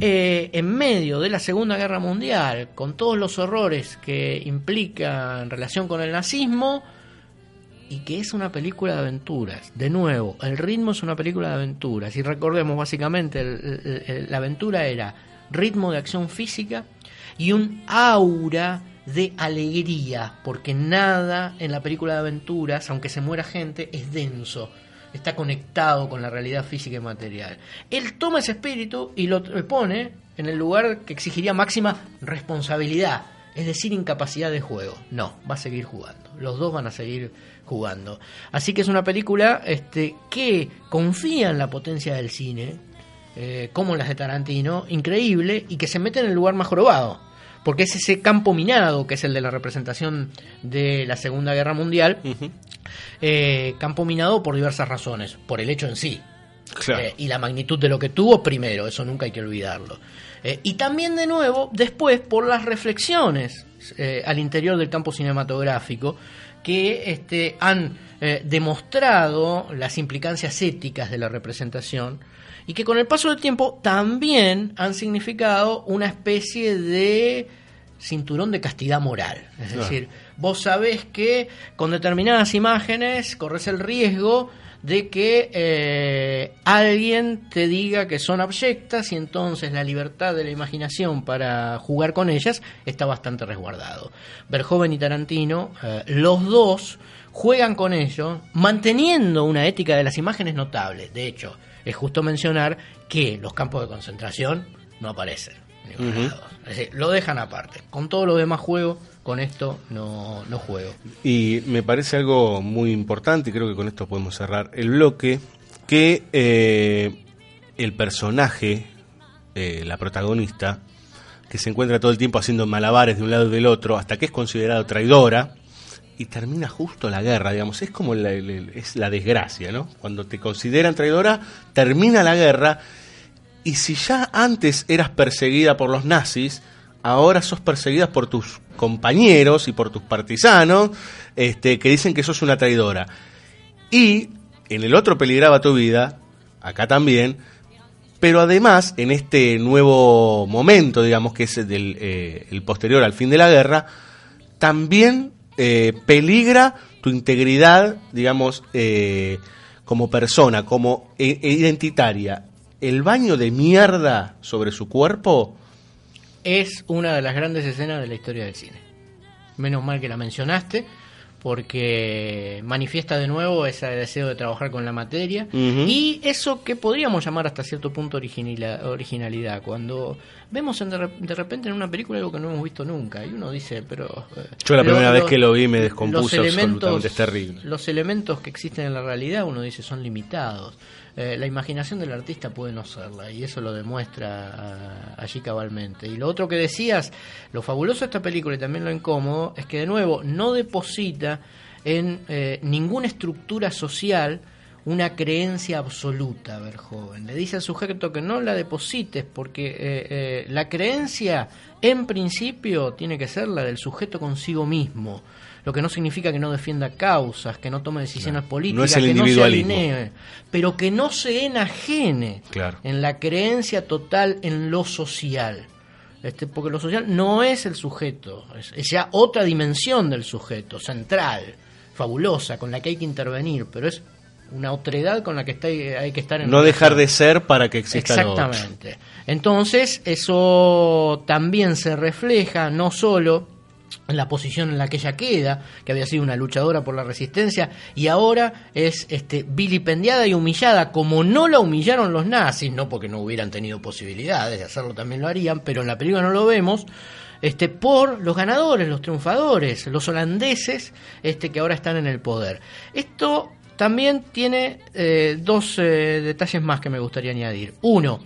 eh, en medio de la Segunda Guerra Mundial, con todos los horrores que implica en relación con el nazismo, y que es una película de aventuras. De nuevo, el ritmo es una película de aventuras. Y recordemos, básicamente, la aventura era ritmo de acción física y un aura de alegría, porque nada en la película de aventuras, aunque se muera gente, es denso. Está conectado con la realidad física y material. Él toma ese espíritu y lo pone en el lugar que exigiría máxima responsabilidad, es decir, incapacidad de juego. No, va a seguir jugando. Los dos van a seguir jugando. Así que es una película este, que confía en la potencia del cine, eh, como las de Tarantino, increíble, y que se mete en el lugar más jorobado. Porque es ese campo minado, que es el de la representación de la Segunda Guerra Mundial, eh, campo minado por diversas razones, por el hecho en sí, Claro. eh, y la magnitud de lo que tuvo primero, eso nunca hay que olvidarlo. Eh, y también de nuevo, después, por las reflexiones al interior del campo cinematográfico que este, han demostrado las implicancias éticas de la representación y que con el paso del tiempo también han significado una especie de cinturón de castidad moral. Es Claro. decir, vos sabés que con determinadas imágenes corres el riesgo de que eh, alguien te diga que son abyectas y entonces la libertad de la imaginación para jugar con ellas está bastante resguardado. Verhoeven y Tarantino, eh, los dos juegan con ello, manteniendo una ética de las imágenes notable. De hecho, es justo mencionar que los campos de concentración no aparecen. Es decir, lo dejan aparte. Con todo lo demás juego, con esto no, no juego. Y me parece algo muy importante, y creo que con esto podemos cerrar el bloque, que eh, el personaje, eh, la protagonista, que se encuentra todo el tiempo haciendo malabares de un lado y del otro, hasta que es considerada traidora, y termina justo la guerra, digamos, es como la, es la desgracia, ¿no? Cuando te consideran traidora, termina la guerra, y si ya antes eras perseguida por los nazis, ahora sos perseguida por tus compañeros y por tus partisanos, este, que dicen que sos una traidora. Y en el otro peligraba tu vida, acá también, pero además en este nuevo momento, digamos, que es el, del, eh, el posterior al fin de la guerra, también eh, peligra tu integridad, digamos, eh, como persona, como identitaria. El baño de mierda sobre su cuerpo Es una de las grandes escenas de la historia del cine. Menos mal que la mencionaste, porque manifiesta de nuevo ese deseo de trabajar con la materia y eso que podríamos llamar hasta cierto punto originalidad. Cuando vemos en de, re- de repente en una película algo que no hemos visto nunca y uno dice, pero... eh, Yo la primera vez que lo vi me los descompuso absolutamente, es terrible. Los elementos que existen en la realidad, uno dice, son limitados. Eh, la imaginación del artista puede no serla, y eso lo demuestra ah, allí cabalmente. Y lo otro que decías, lo fabuloso de esta película y también lo incómodo, es que de nuevo no deposita en eh, ninguna estructura social una creencia absoluta, Verhoeven. Le dice al sujeto que no la deposites porque eh, eh, la creencia en principio tiene que ser la del sujeto consigo mismo, lo que no significa que no defienda causas, que no tome decisiones políticas, No es el que no se alinee, pero que no se enajene Claro. en la creencia total en lo social. Este, porque lo social no es el sujeto, es, es ya otra dimensión del sujeto, central, fabulosa, con la que hay que intervenir, pero es una otredad con la que está, hay que estar en No dejar de ser para que exista. Exactamente. Entonces, eso también se refleja no solo la posición en la que ella queda, que había sido una luchadora por la resistencia, y ahora es este, vilipendiada y humillada, como no la humillaron los nazis, no porque no hubieran tenido posibilidades de hacerlo, también lo harían, pero en la película no lo vemos, este, por los ganadores, los triunfadores, los holandeses este, que ahora están en el poder. Esto también tiene eh, dos eh, detalles más que me gustaría añadir. Uno,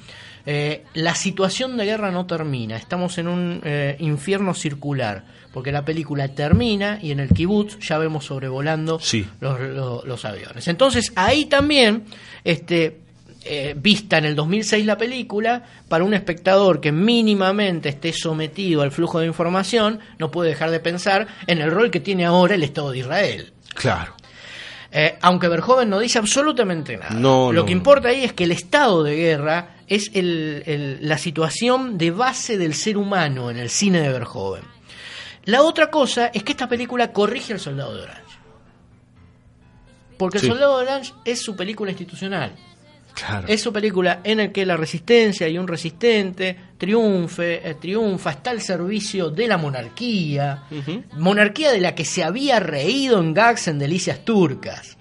eh, la situación de guerra no termina, estamos en un infierno circular, porque la película termina y en el kibutz ya vemos sobrevolando Sí. los, los- los aviones. Entonces ahí también este, eh, vista en el 2006 la película, para un espectador que mínimamente esté sometido al flujo de información, no puede dejar de pensar en el rol que tiene ahora el Estado de Israel. Claro. Eh, aunque Verhoeven no dice absolutamente nada. No, Lo no, que importa ahí es que el estado de guerra es el- el- la situación de base del ser humano en el cine de Verhoeven. La otra cosa es que esta película corrige al Soldado de Orange. Porque Sí. el Soldado de Orange es su película institucional. Claro. Es su película en la que la resistencia y un resistente triunfe, eh, triunfa, está al servicio de la monarquía, monarquía de la que se había reído en gags en Delicias Turcas.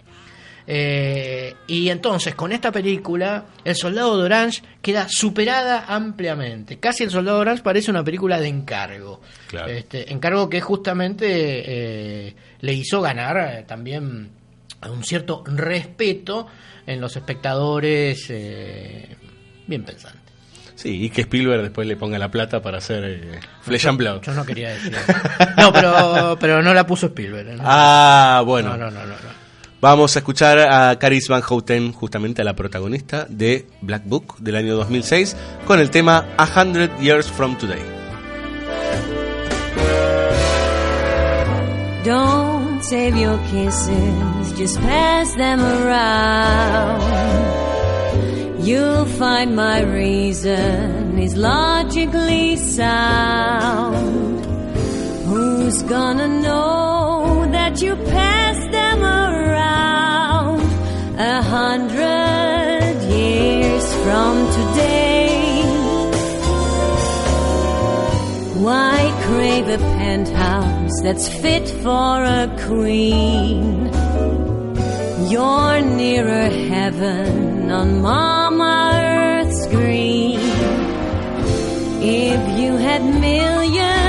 Eh, y entonces con esta película El Soldado de Orange queda superada ampliamente. Casi El Soldado de Orange parece una película de encargo. Claro. Este, encargo que justamente eh, le hizo ganar eh, también un cierto respeto en los espectadores eh, bien pensantes. Sí, y que Spielberg después le ponga la plata para hacer eh, Flesh and Blood. Yo no quería decir eso. No, pero, pero no la puso Spielberg. ¿no? Ah, bueno. No, no, no, no, no. Vamos a escuchar a Caris Van Houten, justamente a la protagonista de Black Book del año 2006, con el tema A Hundred Years From Today. Don't save your kisses, just pass them around. You'll find my reason is logically sound. Who's gonna know that you passed them around a hundred years from today? Why crave a penthouse that's fit for a queen? You're nearer heaven on Mama Earth's green. If you had millions,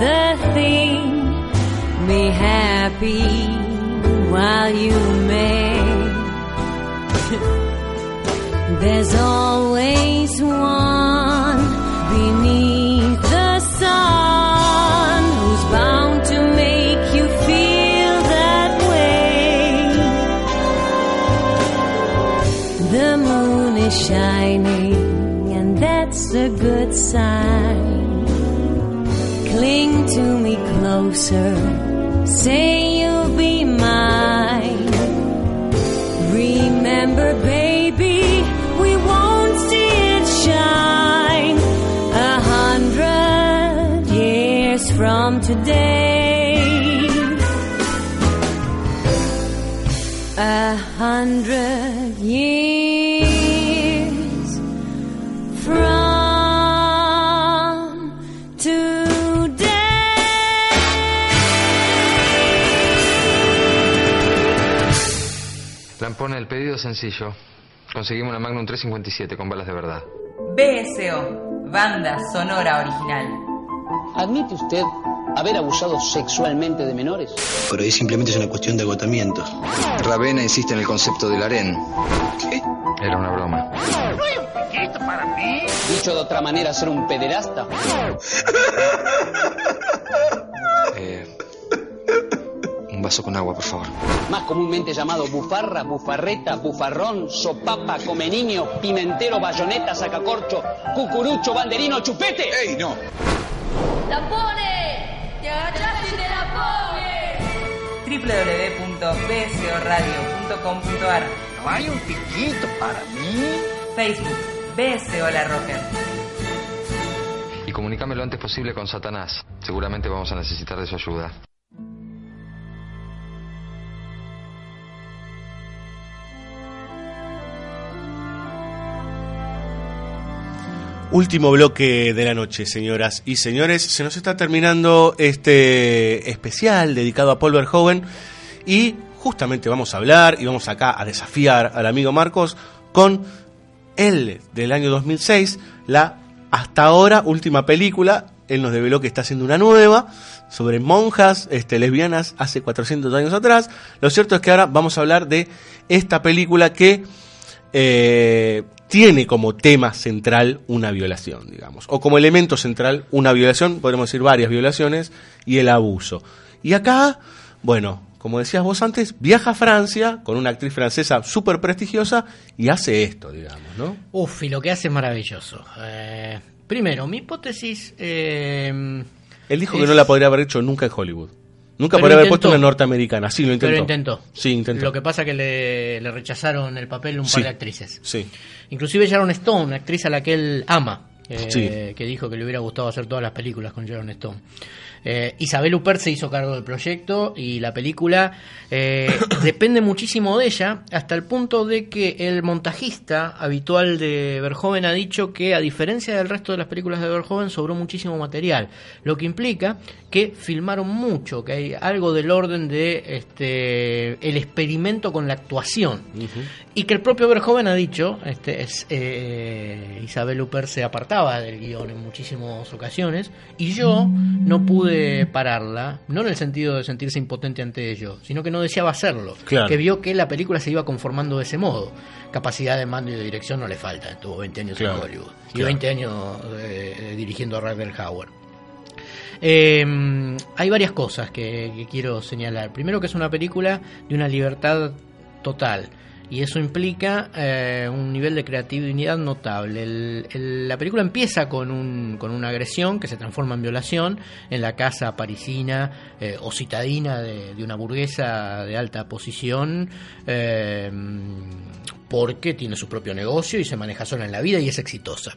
the thing, be happy while you may. There's always one beneath the sun who's bound to make you feel that way. The moon is shining, and that's a good sign. Closer, say you'll be mine. Remember, baby, we won't see it shine a hundred years from today. A hundred El pedido es sencillo. Conseguimos una Magnum 357 con balas de verdad. BSO, banda sonora original. ¿Admite usted haber abusado sexualmente de menores? Por ahí simplemente es una cuestión de agotamiento. Ravena insiste en el concepto del harén. ¿Qué? Era una broma. ¿No hay un piquito para mí? Dicho de otra manera, ser un pederasta. vaso con agua, por favor. Más comúnmente llamado bufarra, bufarreta, bufarrón, sopapa, come niño, pimentero, bayoneta, sacacorcho, cucurucho, banderino, chupete. ¡Ey, no! ¡La pone! ¡Te agachaste y te la pone! www.bsoradio.com.ar ¿No hay un piquito para mí? Facebook, BSO La Rocker. Y comunícame lo antes posible con Satanás. Seguramente vamos a necesitar de su ayuda. Último bloque de la noche, señoras y señores. Se nos está terminando este especial dedicado a Paul Verhoeven y justamente vamos a hablar y vamos acá a desafiar al amigo Marcos con él del año 2006, la hasta ahora última película. Él nos develó que está haciendo una nueva sobre monjas este, lesbianas hace 400 años atrás. Lo cierto es que ahora vamos a hablar de esta película que eh, tiene como tema central una violación, digamos, o como elemento central una violación, podemos decir varias violaciones, y el abuso. Y acá, bueno, como decías vos antes, viaja a Francia con una actriz francesa súper prestigiosa y hace esto, digamos, ¿no? Uf, y lo que hace es maravilloso. Eh, primero, mi hipótesis... eh, Él dijo es- que no la podría haber hecho nunca en Hollywood. Nunca Pero podría haber intentó. puesto una norteamericana. Sí, lo intentó. Pero intentó. Sí, intentó. Lo que pasa que le, le rechazaron el papel un par de actrices. Sí. Inclusive Sharon Stone, actriz a la que él ama, eh, Sí. que dijo que le hubiera gustado hacer todas las películas con Sharon Stone. Eh, Isabel Huppert se hizo cargo del proyecto y la película eh, depende muchísimo de ella, hasta el punto de que el montajista habitual de Verhoeven ha dicho que, a diferencia del resto de las películas de Verhoeven, sobró muchísimo material, lo que implica que filmaron mucho, que hay algo del orden de este el experimento con la actuación. Y que el propio Verhoeven ha dicho, este, es, eh, Isabel Huppert se apartaba del guion en muchísimas ocasiones, y yo no pude pararla, no en el sentido de sentirse impotente ante ello, sino que no deseaba hacerlo, Claro. que vio que la película se iba conformando de ese modo. Capacidad de mando y de dirección no le falta, tuvo 20 años Claro, en Hollywood, y claro. 20 años eh, dirigiendo a Rutger Hauer. Eh, hay varias cosas que, que quiero señalar. Primero que es una película de una libertad total. Y eso implica eh, un nivel de creatividad notable. La película empieza con, un, con una agresión que se transforma en violación en la casa parisina eh, o citadina de, de una burguesa de alta posición eh, porque tiene su propio negocio y se maneja sola en la vida y es exitosa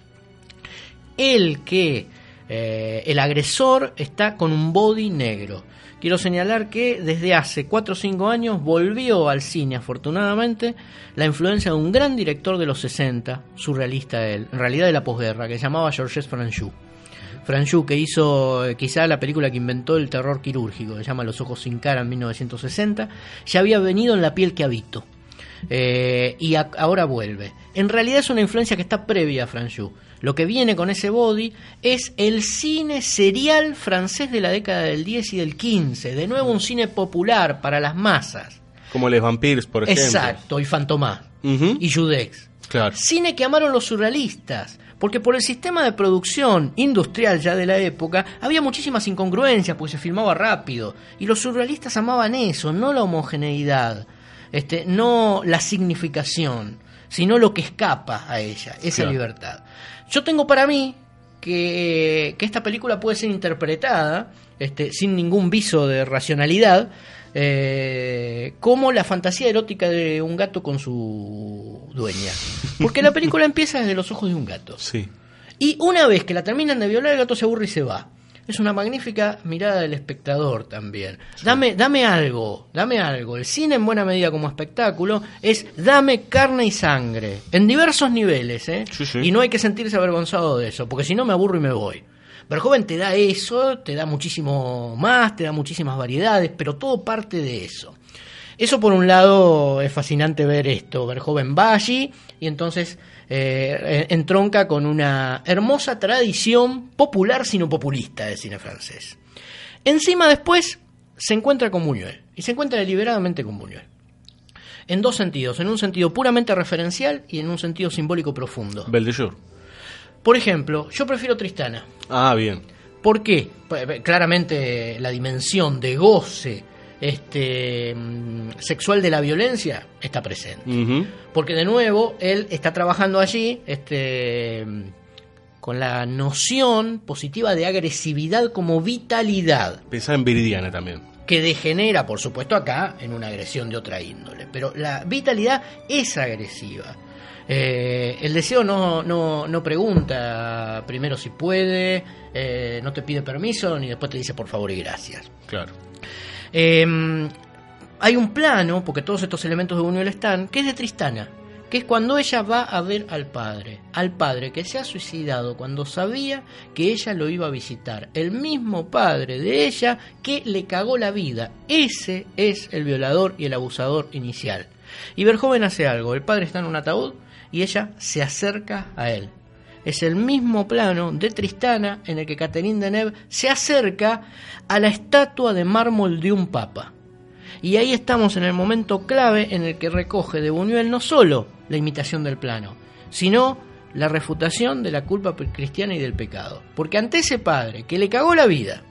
el que eh, el agresor está con un body negro. Quiero señalar que desde hace 4 o 5 años volvió al cine, afortunadamente, la influencia de un gran director de los 60, surrealista él, en realidad de la posguerra, que se llamaba Georges Franchou. Franchou, que hizo eh, quizá la película que inventó el terror quirúrgico, que se llama Los ojos sin cara en 1960, ya había venido en La piel que habito. Eh, y ahora vuelve. En realidad es una influencia que está previa a Franchou. Lo que viene con ese body es el cine serial francés de la década del 10 y del 15. De nuevo un cine popular para las masas. Como Les Vampires, por ejemplo. Exacto, y Fantomás. Y Judex. Claro. Cine que amaron los surrealistas. Porque por el sistema de producción industrial ya de la época había muchísimas incongruencias, porque se filmaba rápido. Y los surrealistas amaban eso, no la homogeneidad, este, no la significación, sino lo que escapa a ella, esa Claro. libertad. Yo tengo para mí que, que esta película puede ser interpretada este, sin ningún viso de racionalidad eh, como la fantasía erótica de un gato con su dueña. Porque la película empieza desde los ojos de un gato. Sí. Y una vez que la terminan de violar, el gato se aburre y se va. Es una magnífica mirada del espectador también. Dame, dame algo, dame algo. El cine en buena medida como espectáculo es dame carne y sangre, en diversos niveles, ¿eh? sí. Y no hay que sentirse avergonzado de eso, porque si no me aburro y me voy. Verhoeven te da eso, te da muchísimo más, te da muchísimas variedades, pero todo parte de eso. Eso por un lado es fascinante ver esto. Verhoeven va allí y entonces eh, entronca con una hermosa tradición popular sino populista del cine francés. Encima después se encuentra con Buñuel y se encuentra deliberadamente con Buñuel. En dos sentidos, en un sentido puramente referencial y en un sentido simbólico profundo. Belle de Jour. Por ejemplo, yo prefiero Tristana. Ah, bien. ¿Por qué? Pues, Claramente la dimensión de goce este, mm, sexual de la violencia está presente. Porque de nuevo, él está trabajando allí este, mm, con la noción positiva de agresividad como vitalidad, Pensá en Viridiana también. que degenera, por supuesto, acá en una agresión de otra índole. Pero la vitalidad es agresiva. Eh, el deseo no, no, no pregunta primero si puede, eh, no te pide permiso, ni después te dice por favor y gracias. Claro. Eh, hay un plano, porque todos estos elementos de Buñuel están, que es de Tristana, que es cuando ella va a ver al padre, al padre que se ha suicidado cuando sabía que ella lo iba a visitar, el mismo padre de ella que le cagó la vida. Ese es el violador y el abusador inicial. Y Verjoven hace algo, el padre está en un ataúd y ella se acerca a él. Es el mismo plano de Tristana en el que Catherine Deneuve se acerca a la estatua de mármol de un papa. Y ahí estamos en el momento clave en el que recoge de Buñuel no solo la imitación del plano, sino la refutación de la culpa cristiana y del pecado. Porque ante ese padre que le cagó la vida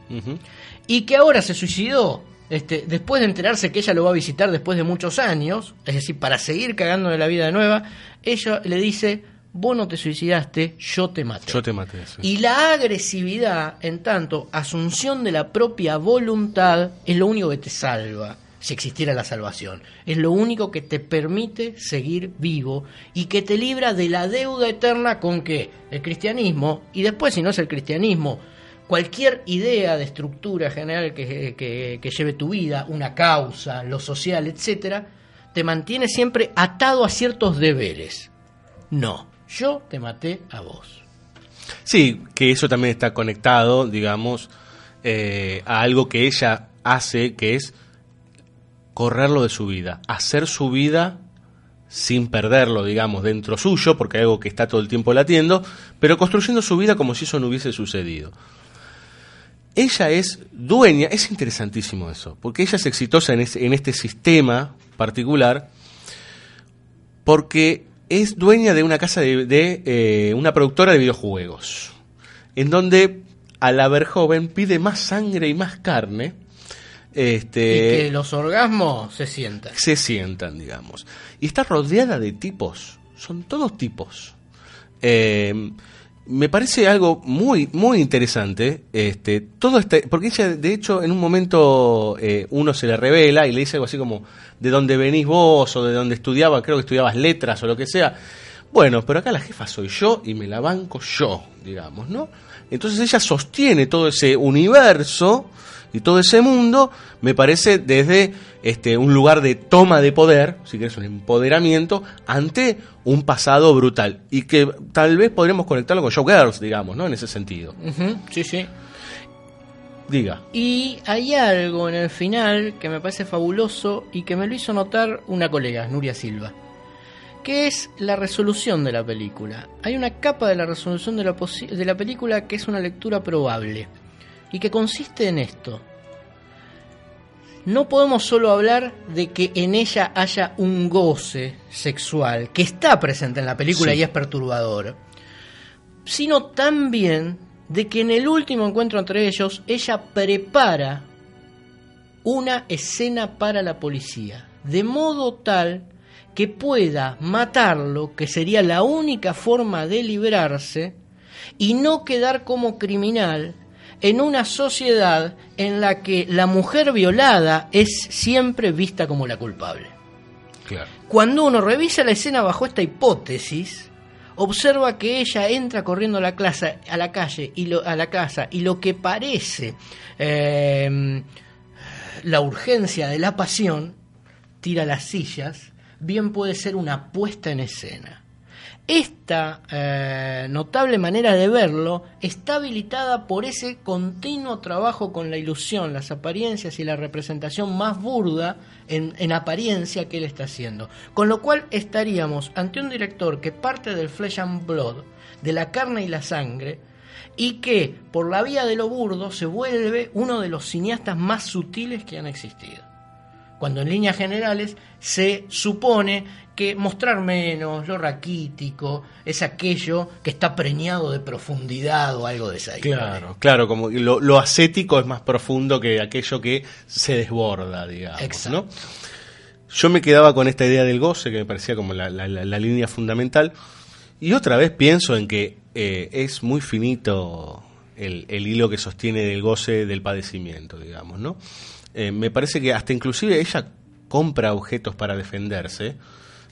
y que ahora se suicidó este, después de enterarse que ella lo va a visitar después de muchos años, es decir, para seguir cagándole la vida de nueva, ella le dice, vos no te suicidaste, yo te maté. Yo te maté. sí. Y la agresividad, en tanto, asunción de la propia voluntad, es lo único que te salva, si existiera la salvación. Es lo único que te permite seguir vivo y que te libra de la deuda eterna con que el cristianismo, y después si no es el cristianismo, cualquier idea de estructura general que, que- que lleve tu vida, una causa, lo social, etcétera, te mantiene siempre atado a ciertos deberes. No, yo te maté a vos. Sí, que eso también está conectado, digamos, eh, a algo que ella hace, que es correrlo de su vida, hacer su vida sin perderlo, digamos, dentro suyo, porque hay algo que está todo el tiempo latiendo, pero construyendo su vida como si eso no hubiese sucedido. Ella es dueña, es interesantísimo eso, porque ella es exitosa en, en este sistema particular, porque es dueña de una casa de, de, eh, una productora de videojuegos, en donde a la joven pide más sangre y más carne. Este, y que los orgasmos se sientan. se sientan, digamos. Y está rodeada de tipos, son todos tipos. Eh, me parece algo muy, muy interesante. Este, todo este, porque ella, de hecho, en un momento eh, uno se le revela y le dice algo así como, ¿de dónde venís vos? o de dónde estudiaba, creo que estudiabas letras o lo que sea. Bueno, pero acá la jefa soy yo y me la banco yo, digamos, ¿no? Entonces ella sostiene todo ese universo y todo ese mundo, me parece desde este, un lugar de toma de poder, si querés un empoderamiento, ante un pasado brutal. Y que tal vez podríamos conectarlo con Showgirls, digamos, ¿no? En ese sentido. Sí, sí. Diga. Y hay algo en el final que me parece fabuloso y que me lo hizo notar una colega, Nuria Silva, que es la resolución de la película. Hay una capa de la resolución de la, posi- de la película que es una lectura probable y que consiste en esto. No podemos solo hablar de que en ella haya un goce sexual, que está presente en la película Sí. y es perturbador, sino también de que en el último encuentro entre ellos ella prepara una escena para la policía, de modo tal que pueda matarlo, que sería la única forma de librarse, y no quedar como criminal en una sociedad en la que la mujer violada es siempre vista como la culpable. Claro. Cuando uno revisa la escena bajo esta hipótesis, observa que ella entra corriendo a la, clase, a la calle y lo- a la casa y lo que parece eh, la urgencia de la pasión tira las sillas, bien puede ser una puesta en escena. Esta eh, notable manera de verlo está habilitada por ese continuo trabajo con la ilusión, las apariencias y la representación más burda en, en apariencia que él está haciendo. Con lo cual estaríamos ante un director que parte del flesh and blood, de la carne y la sangre, y que por la vía de lo burdo se vuelve uno de los cineastas más sutiles que han existido cuando en líneas generales se supone que mostrar menos, lo raquítico, es aquello que está preñado de profundidad o algo de esa. Claro, claro, como lo, lo ascético es más profundo que aquello que se desborda, digamos. Exacto. ¿no? Yo me quedaba con esta idea del goce, que me parecía como la, la- la- la línea fundamental. Y otra vez pienso en que eh, es muy finito el, el hilo que sostiene del goce del padecimiento, digamos, ¿no? Eh, me parece que hasta inclusive ella compra objetos para defenderse.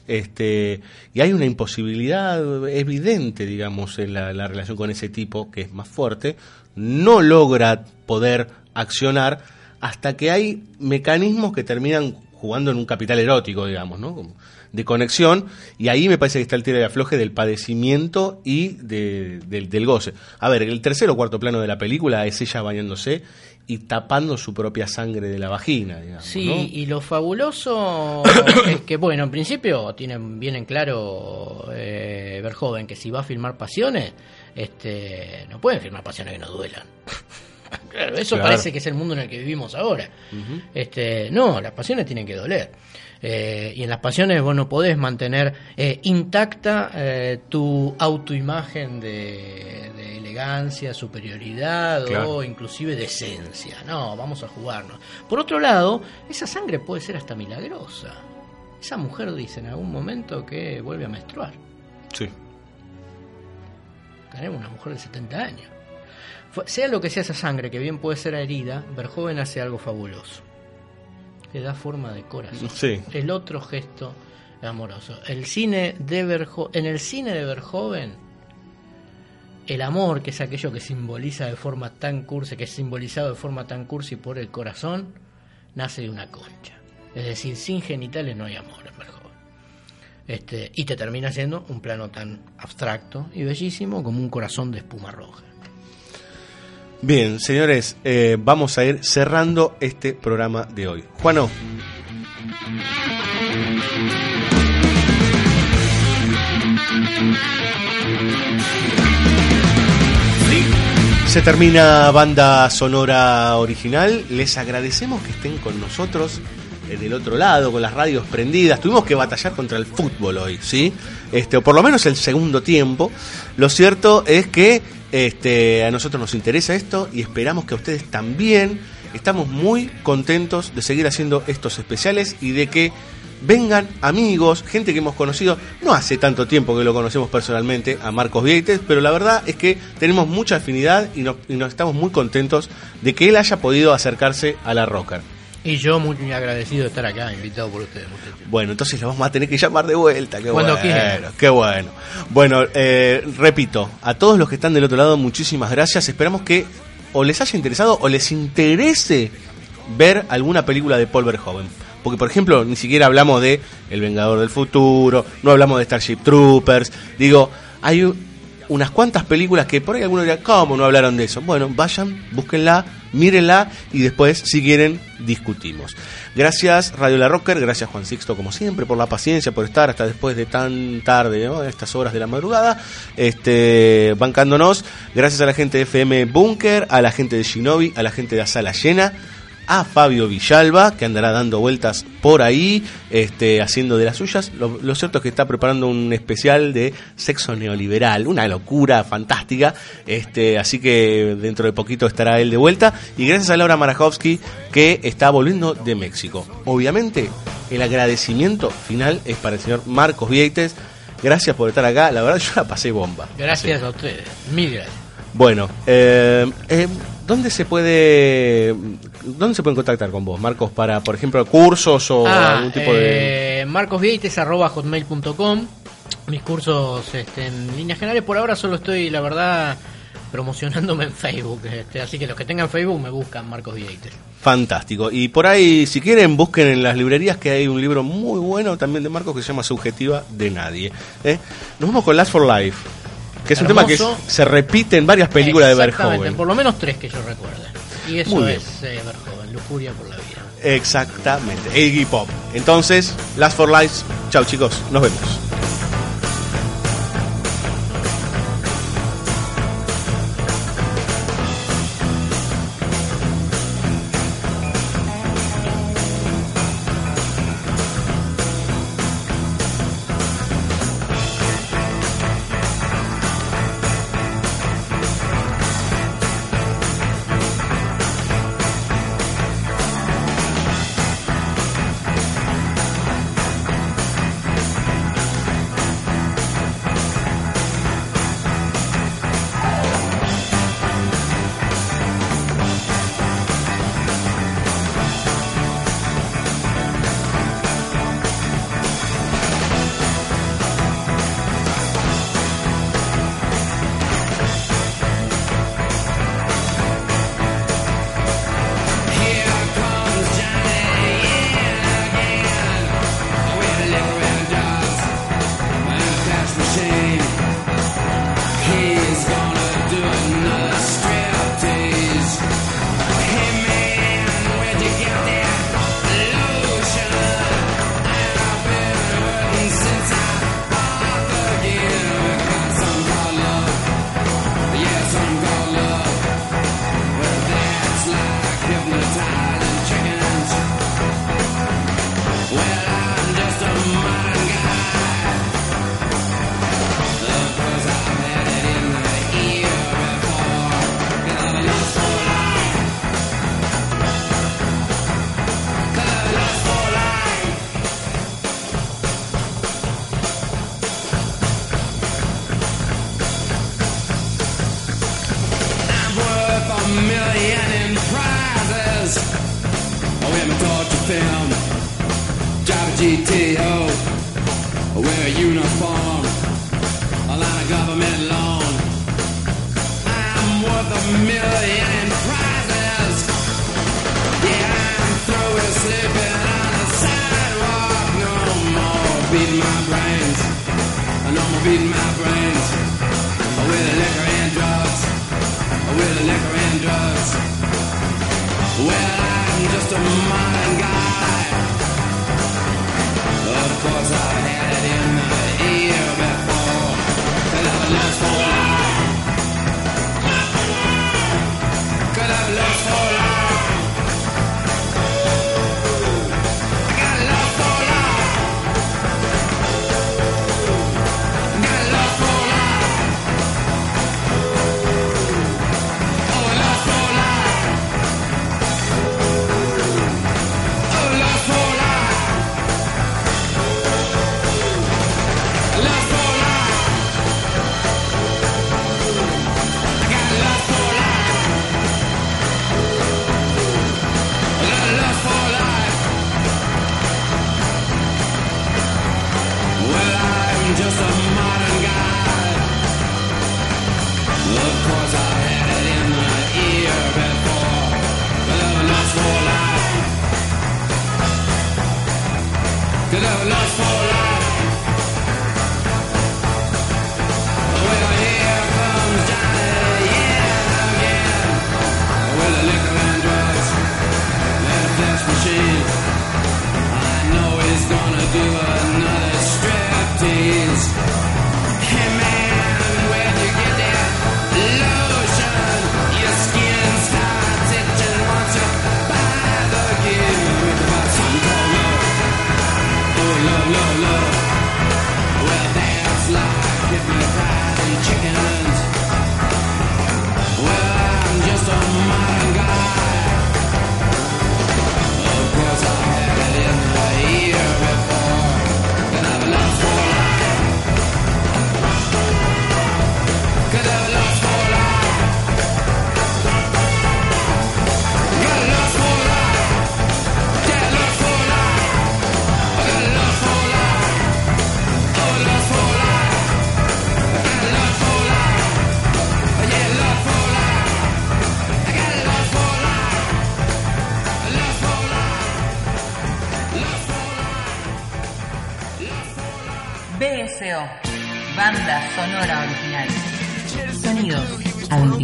Este, y hay una imposibilidad evidente, digamos, en la, la relación con ese tipo, que es más fuerte, no logra poder accionar hasta que hay mecanismos que terminan jugando en un capital erótico, digamos, ¿no? De conexión, y ahí me parece que está el tiro de afloje del padecimiento y de- del goce. A ver, el tercer o cuarto plano de la película es ella bañándose y tapando su propia sangre de la vagina, digamos. Sí, ¿no? y lo fabuloso es que, bueno, en principio tienen bien en claro eh, Verhoeven que si va a filmar pasiones, este, no pueden filmar pasiones que no duelan. Claro, eso Claro. parece que es el mundo en el que vivimos ahora. este, no, las pasiones tienen que doler. Eh, y en las pasiones vos no podés mantener eh, intacta eh, tu autoimagen de, de elegancia, superioridad Claro. o inclusive decencia. No, vamos a jugarnos. Por otro lado, esa sangre puede ser hasta milagrosa. Esa mujer dice en algún momento que vuelve a menstruar. Sí. Tenemos una mujer de 70 años. Sea lo que sea esa sangre, que bien puede ser herida, Verjoven hace algo fabuloso. Le da forma de corazón. Sí. El otro gesto amoroso. El cine de Verjo- en el cine de Verjoven, el amor, que es aquello que simboliza de forma tan cursi, que es simbolizado de forma tan cursi por el corazón, nace de una concha. Es decir, sin genitales no hay amor en Verjoven. Este, y te termina siendo un plano tan abstracto y bellísimo como un corazón de espuma roja. Bien, señores, eh, vamos a ir cerrando este programa de hoy. Juano. Se termina banda sonora original. Les agradecemos que estén con nosotros del otro lado, con las radios prendidas. Tuvimos que batallar contra el fútbol hoy, ¿sí? Este, o por lo menos el segundo tiempo. Lo cierto es que este, a nosotros nos interesa esto y esperamos que a ustedes también. Estamos muy contentos de seguir haciendo estos especiales y de que vengan amigos, gente que hemos conocido, no hace tanto tiempo que lo conocemos personalmente, a Marcos Vieites, pero la verdad es que tenemos mucha afinidad y nos, y nos estamos muy contentos de que él haya podido acercarse a la rocker. Y yo muy agradecido de estar acá, invitado por ustedes. muchachos. Bueno, entonces lo vamos a tener que llamar de vuelta. Qué Cuando bueno, quieran. qué bueno. Bueno, eh, repito, a todos los que están del otro lado, muchísimas gracias. Esperamos que o les haya interesado o les interese ver alguna película de Paul Verhoeven. Porque, por ejemplo, ni siquiera hablamos de El Vengador del Futuro, no hablamos de Starship Troopers. Digo, hay u- unas cuantas películas que por ahí alguno dirá, ¿cómo no hablaron de eso? Bueno, vayan, búsquenla, mírenla y después, si quieren, discutimos. Gracias Radio La Rocker, gracias Juan Sixto como siempre por la paciencia, por estar hasta después de tan tarde, ¿no? estas horas de la madrugada, este, bancándonos. Gracias a la gente de FM Bunker, a la gente de Shinobi, a la gente de Sala Llena, a Fabio Villalba, que andará dando vueltas por ahí, este, haciendo de las suyas. Lo, cierto es que está preparando un especial de sexo neoliberal, una locura fantástica. Este, así que dentro de poquito estará él de vuelta. Y gracias a Laura Marajowski, que está volviendo de México. Obviamente, el agradecimiento final es para el señor Marcos Vieites. Gracias por estar acá. La verdad, yo la pasé bomba. Gracias a ustedes. Mil gracias. Bueno, eh, eh, ¿dónde se puede dónde se pueden contactar con vos, Marcos, para, por ejemplo, cursos o Ah, algún tipo de eh, marcosvieites.hotmail.com Mis cursos este, en líneas generales. Por ahora solo estoy, la verdad, promocionándome en Facebook. Este, así que los que tengan Facebook me buscan Marcos Vieites. fantástico? Y por ahí, si quieren, busquen en las librerías que hay un libro muy bueno también de Marcos que se llama Subjetiva de Nadie. ¿eh? Nos vamos con Last for Life, que es un tema que se repite en varias películas de Verhoeven. Por lo menos tres que yo recuerde. Y eso es eh, Verhoeven, Lujuria por la vida. Exactamente, Iggy Pop. Entonces, Last for Life, chao chicos, nos vemos.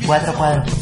24 cuadros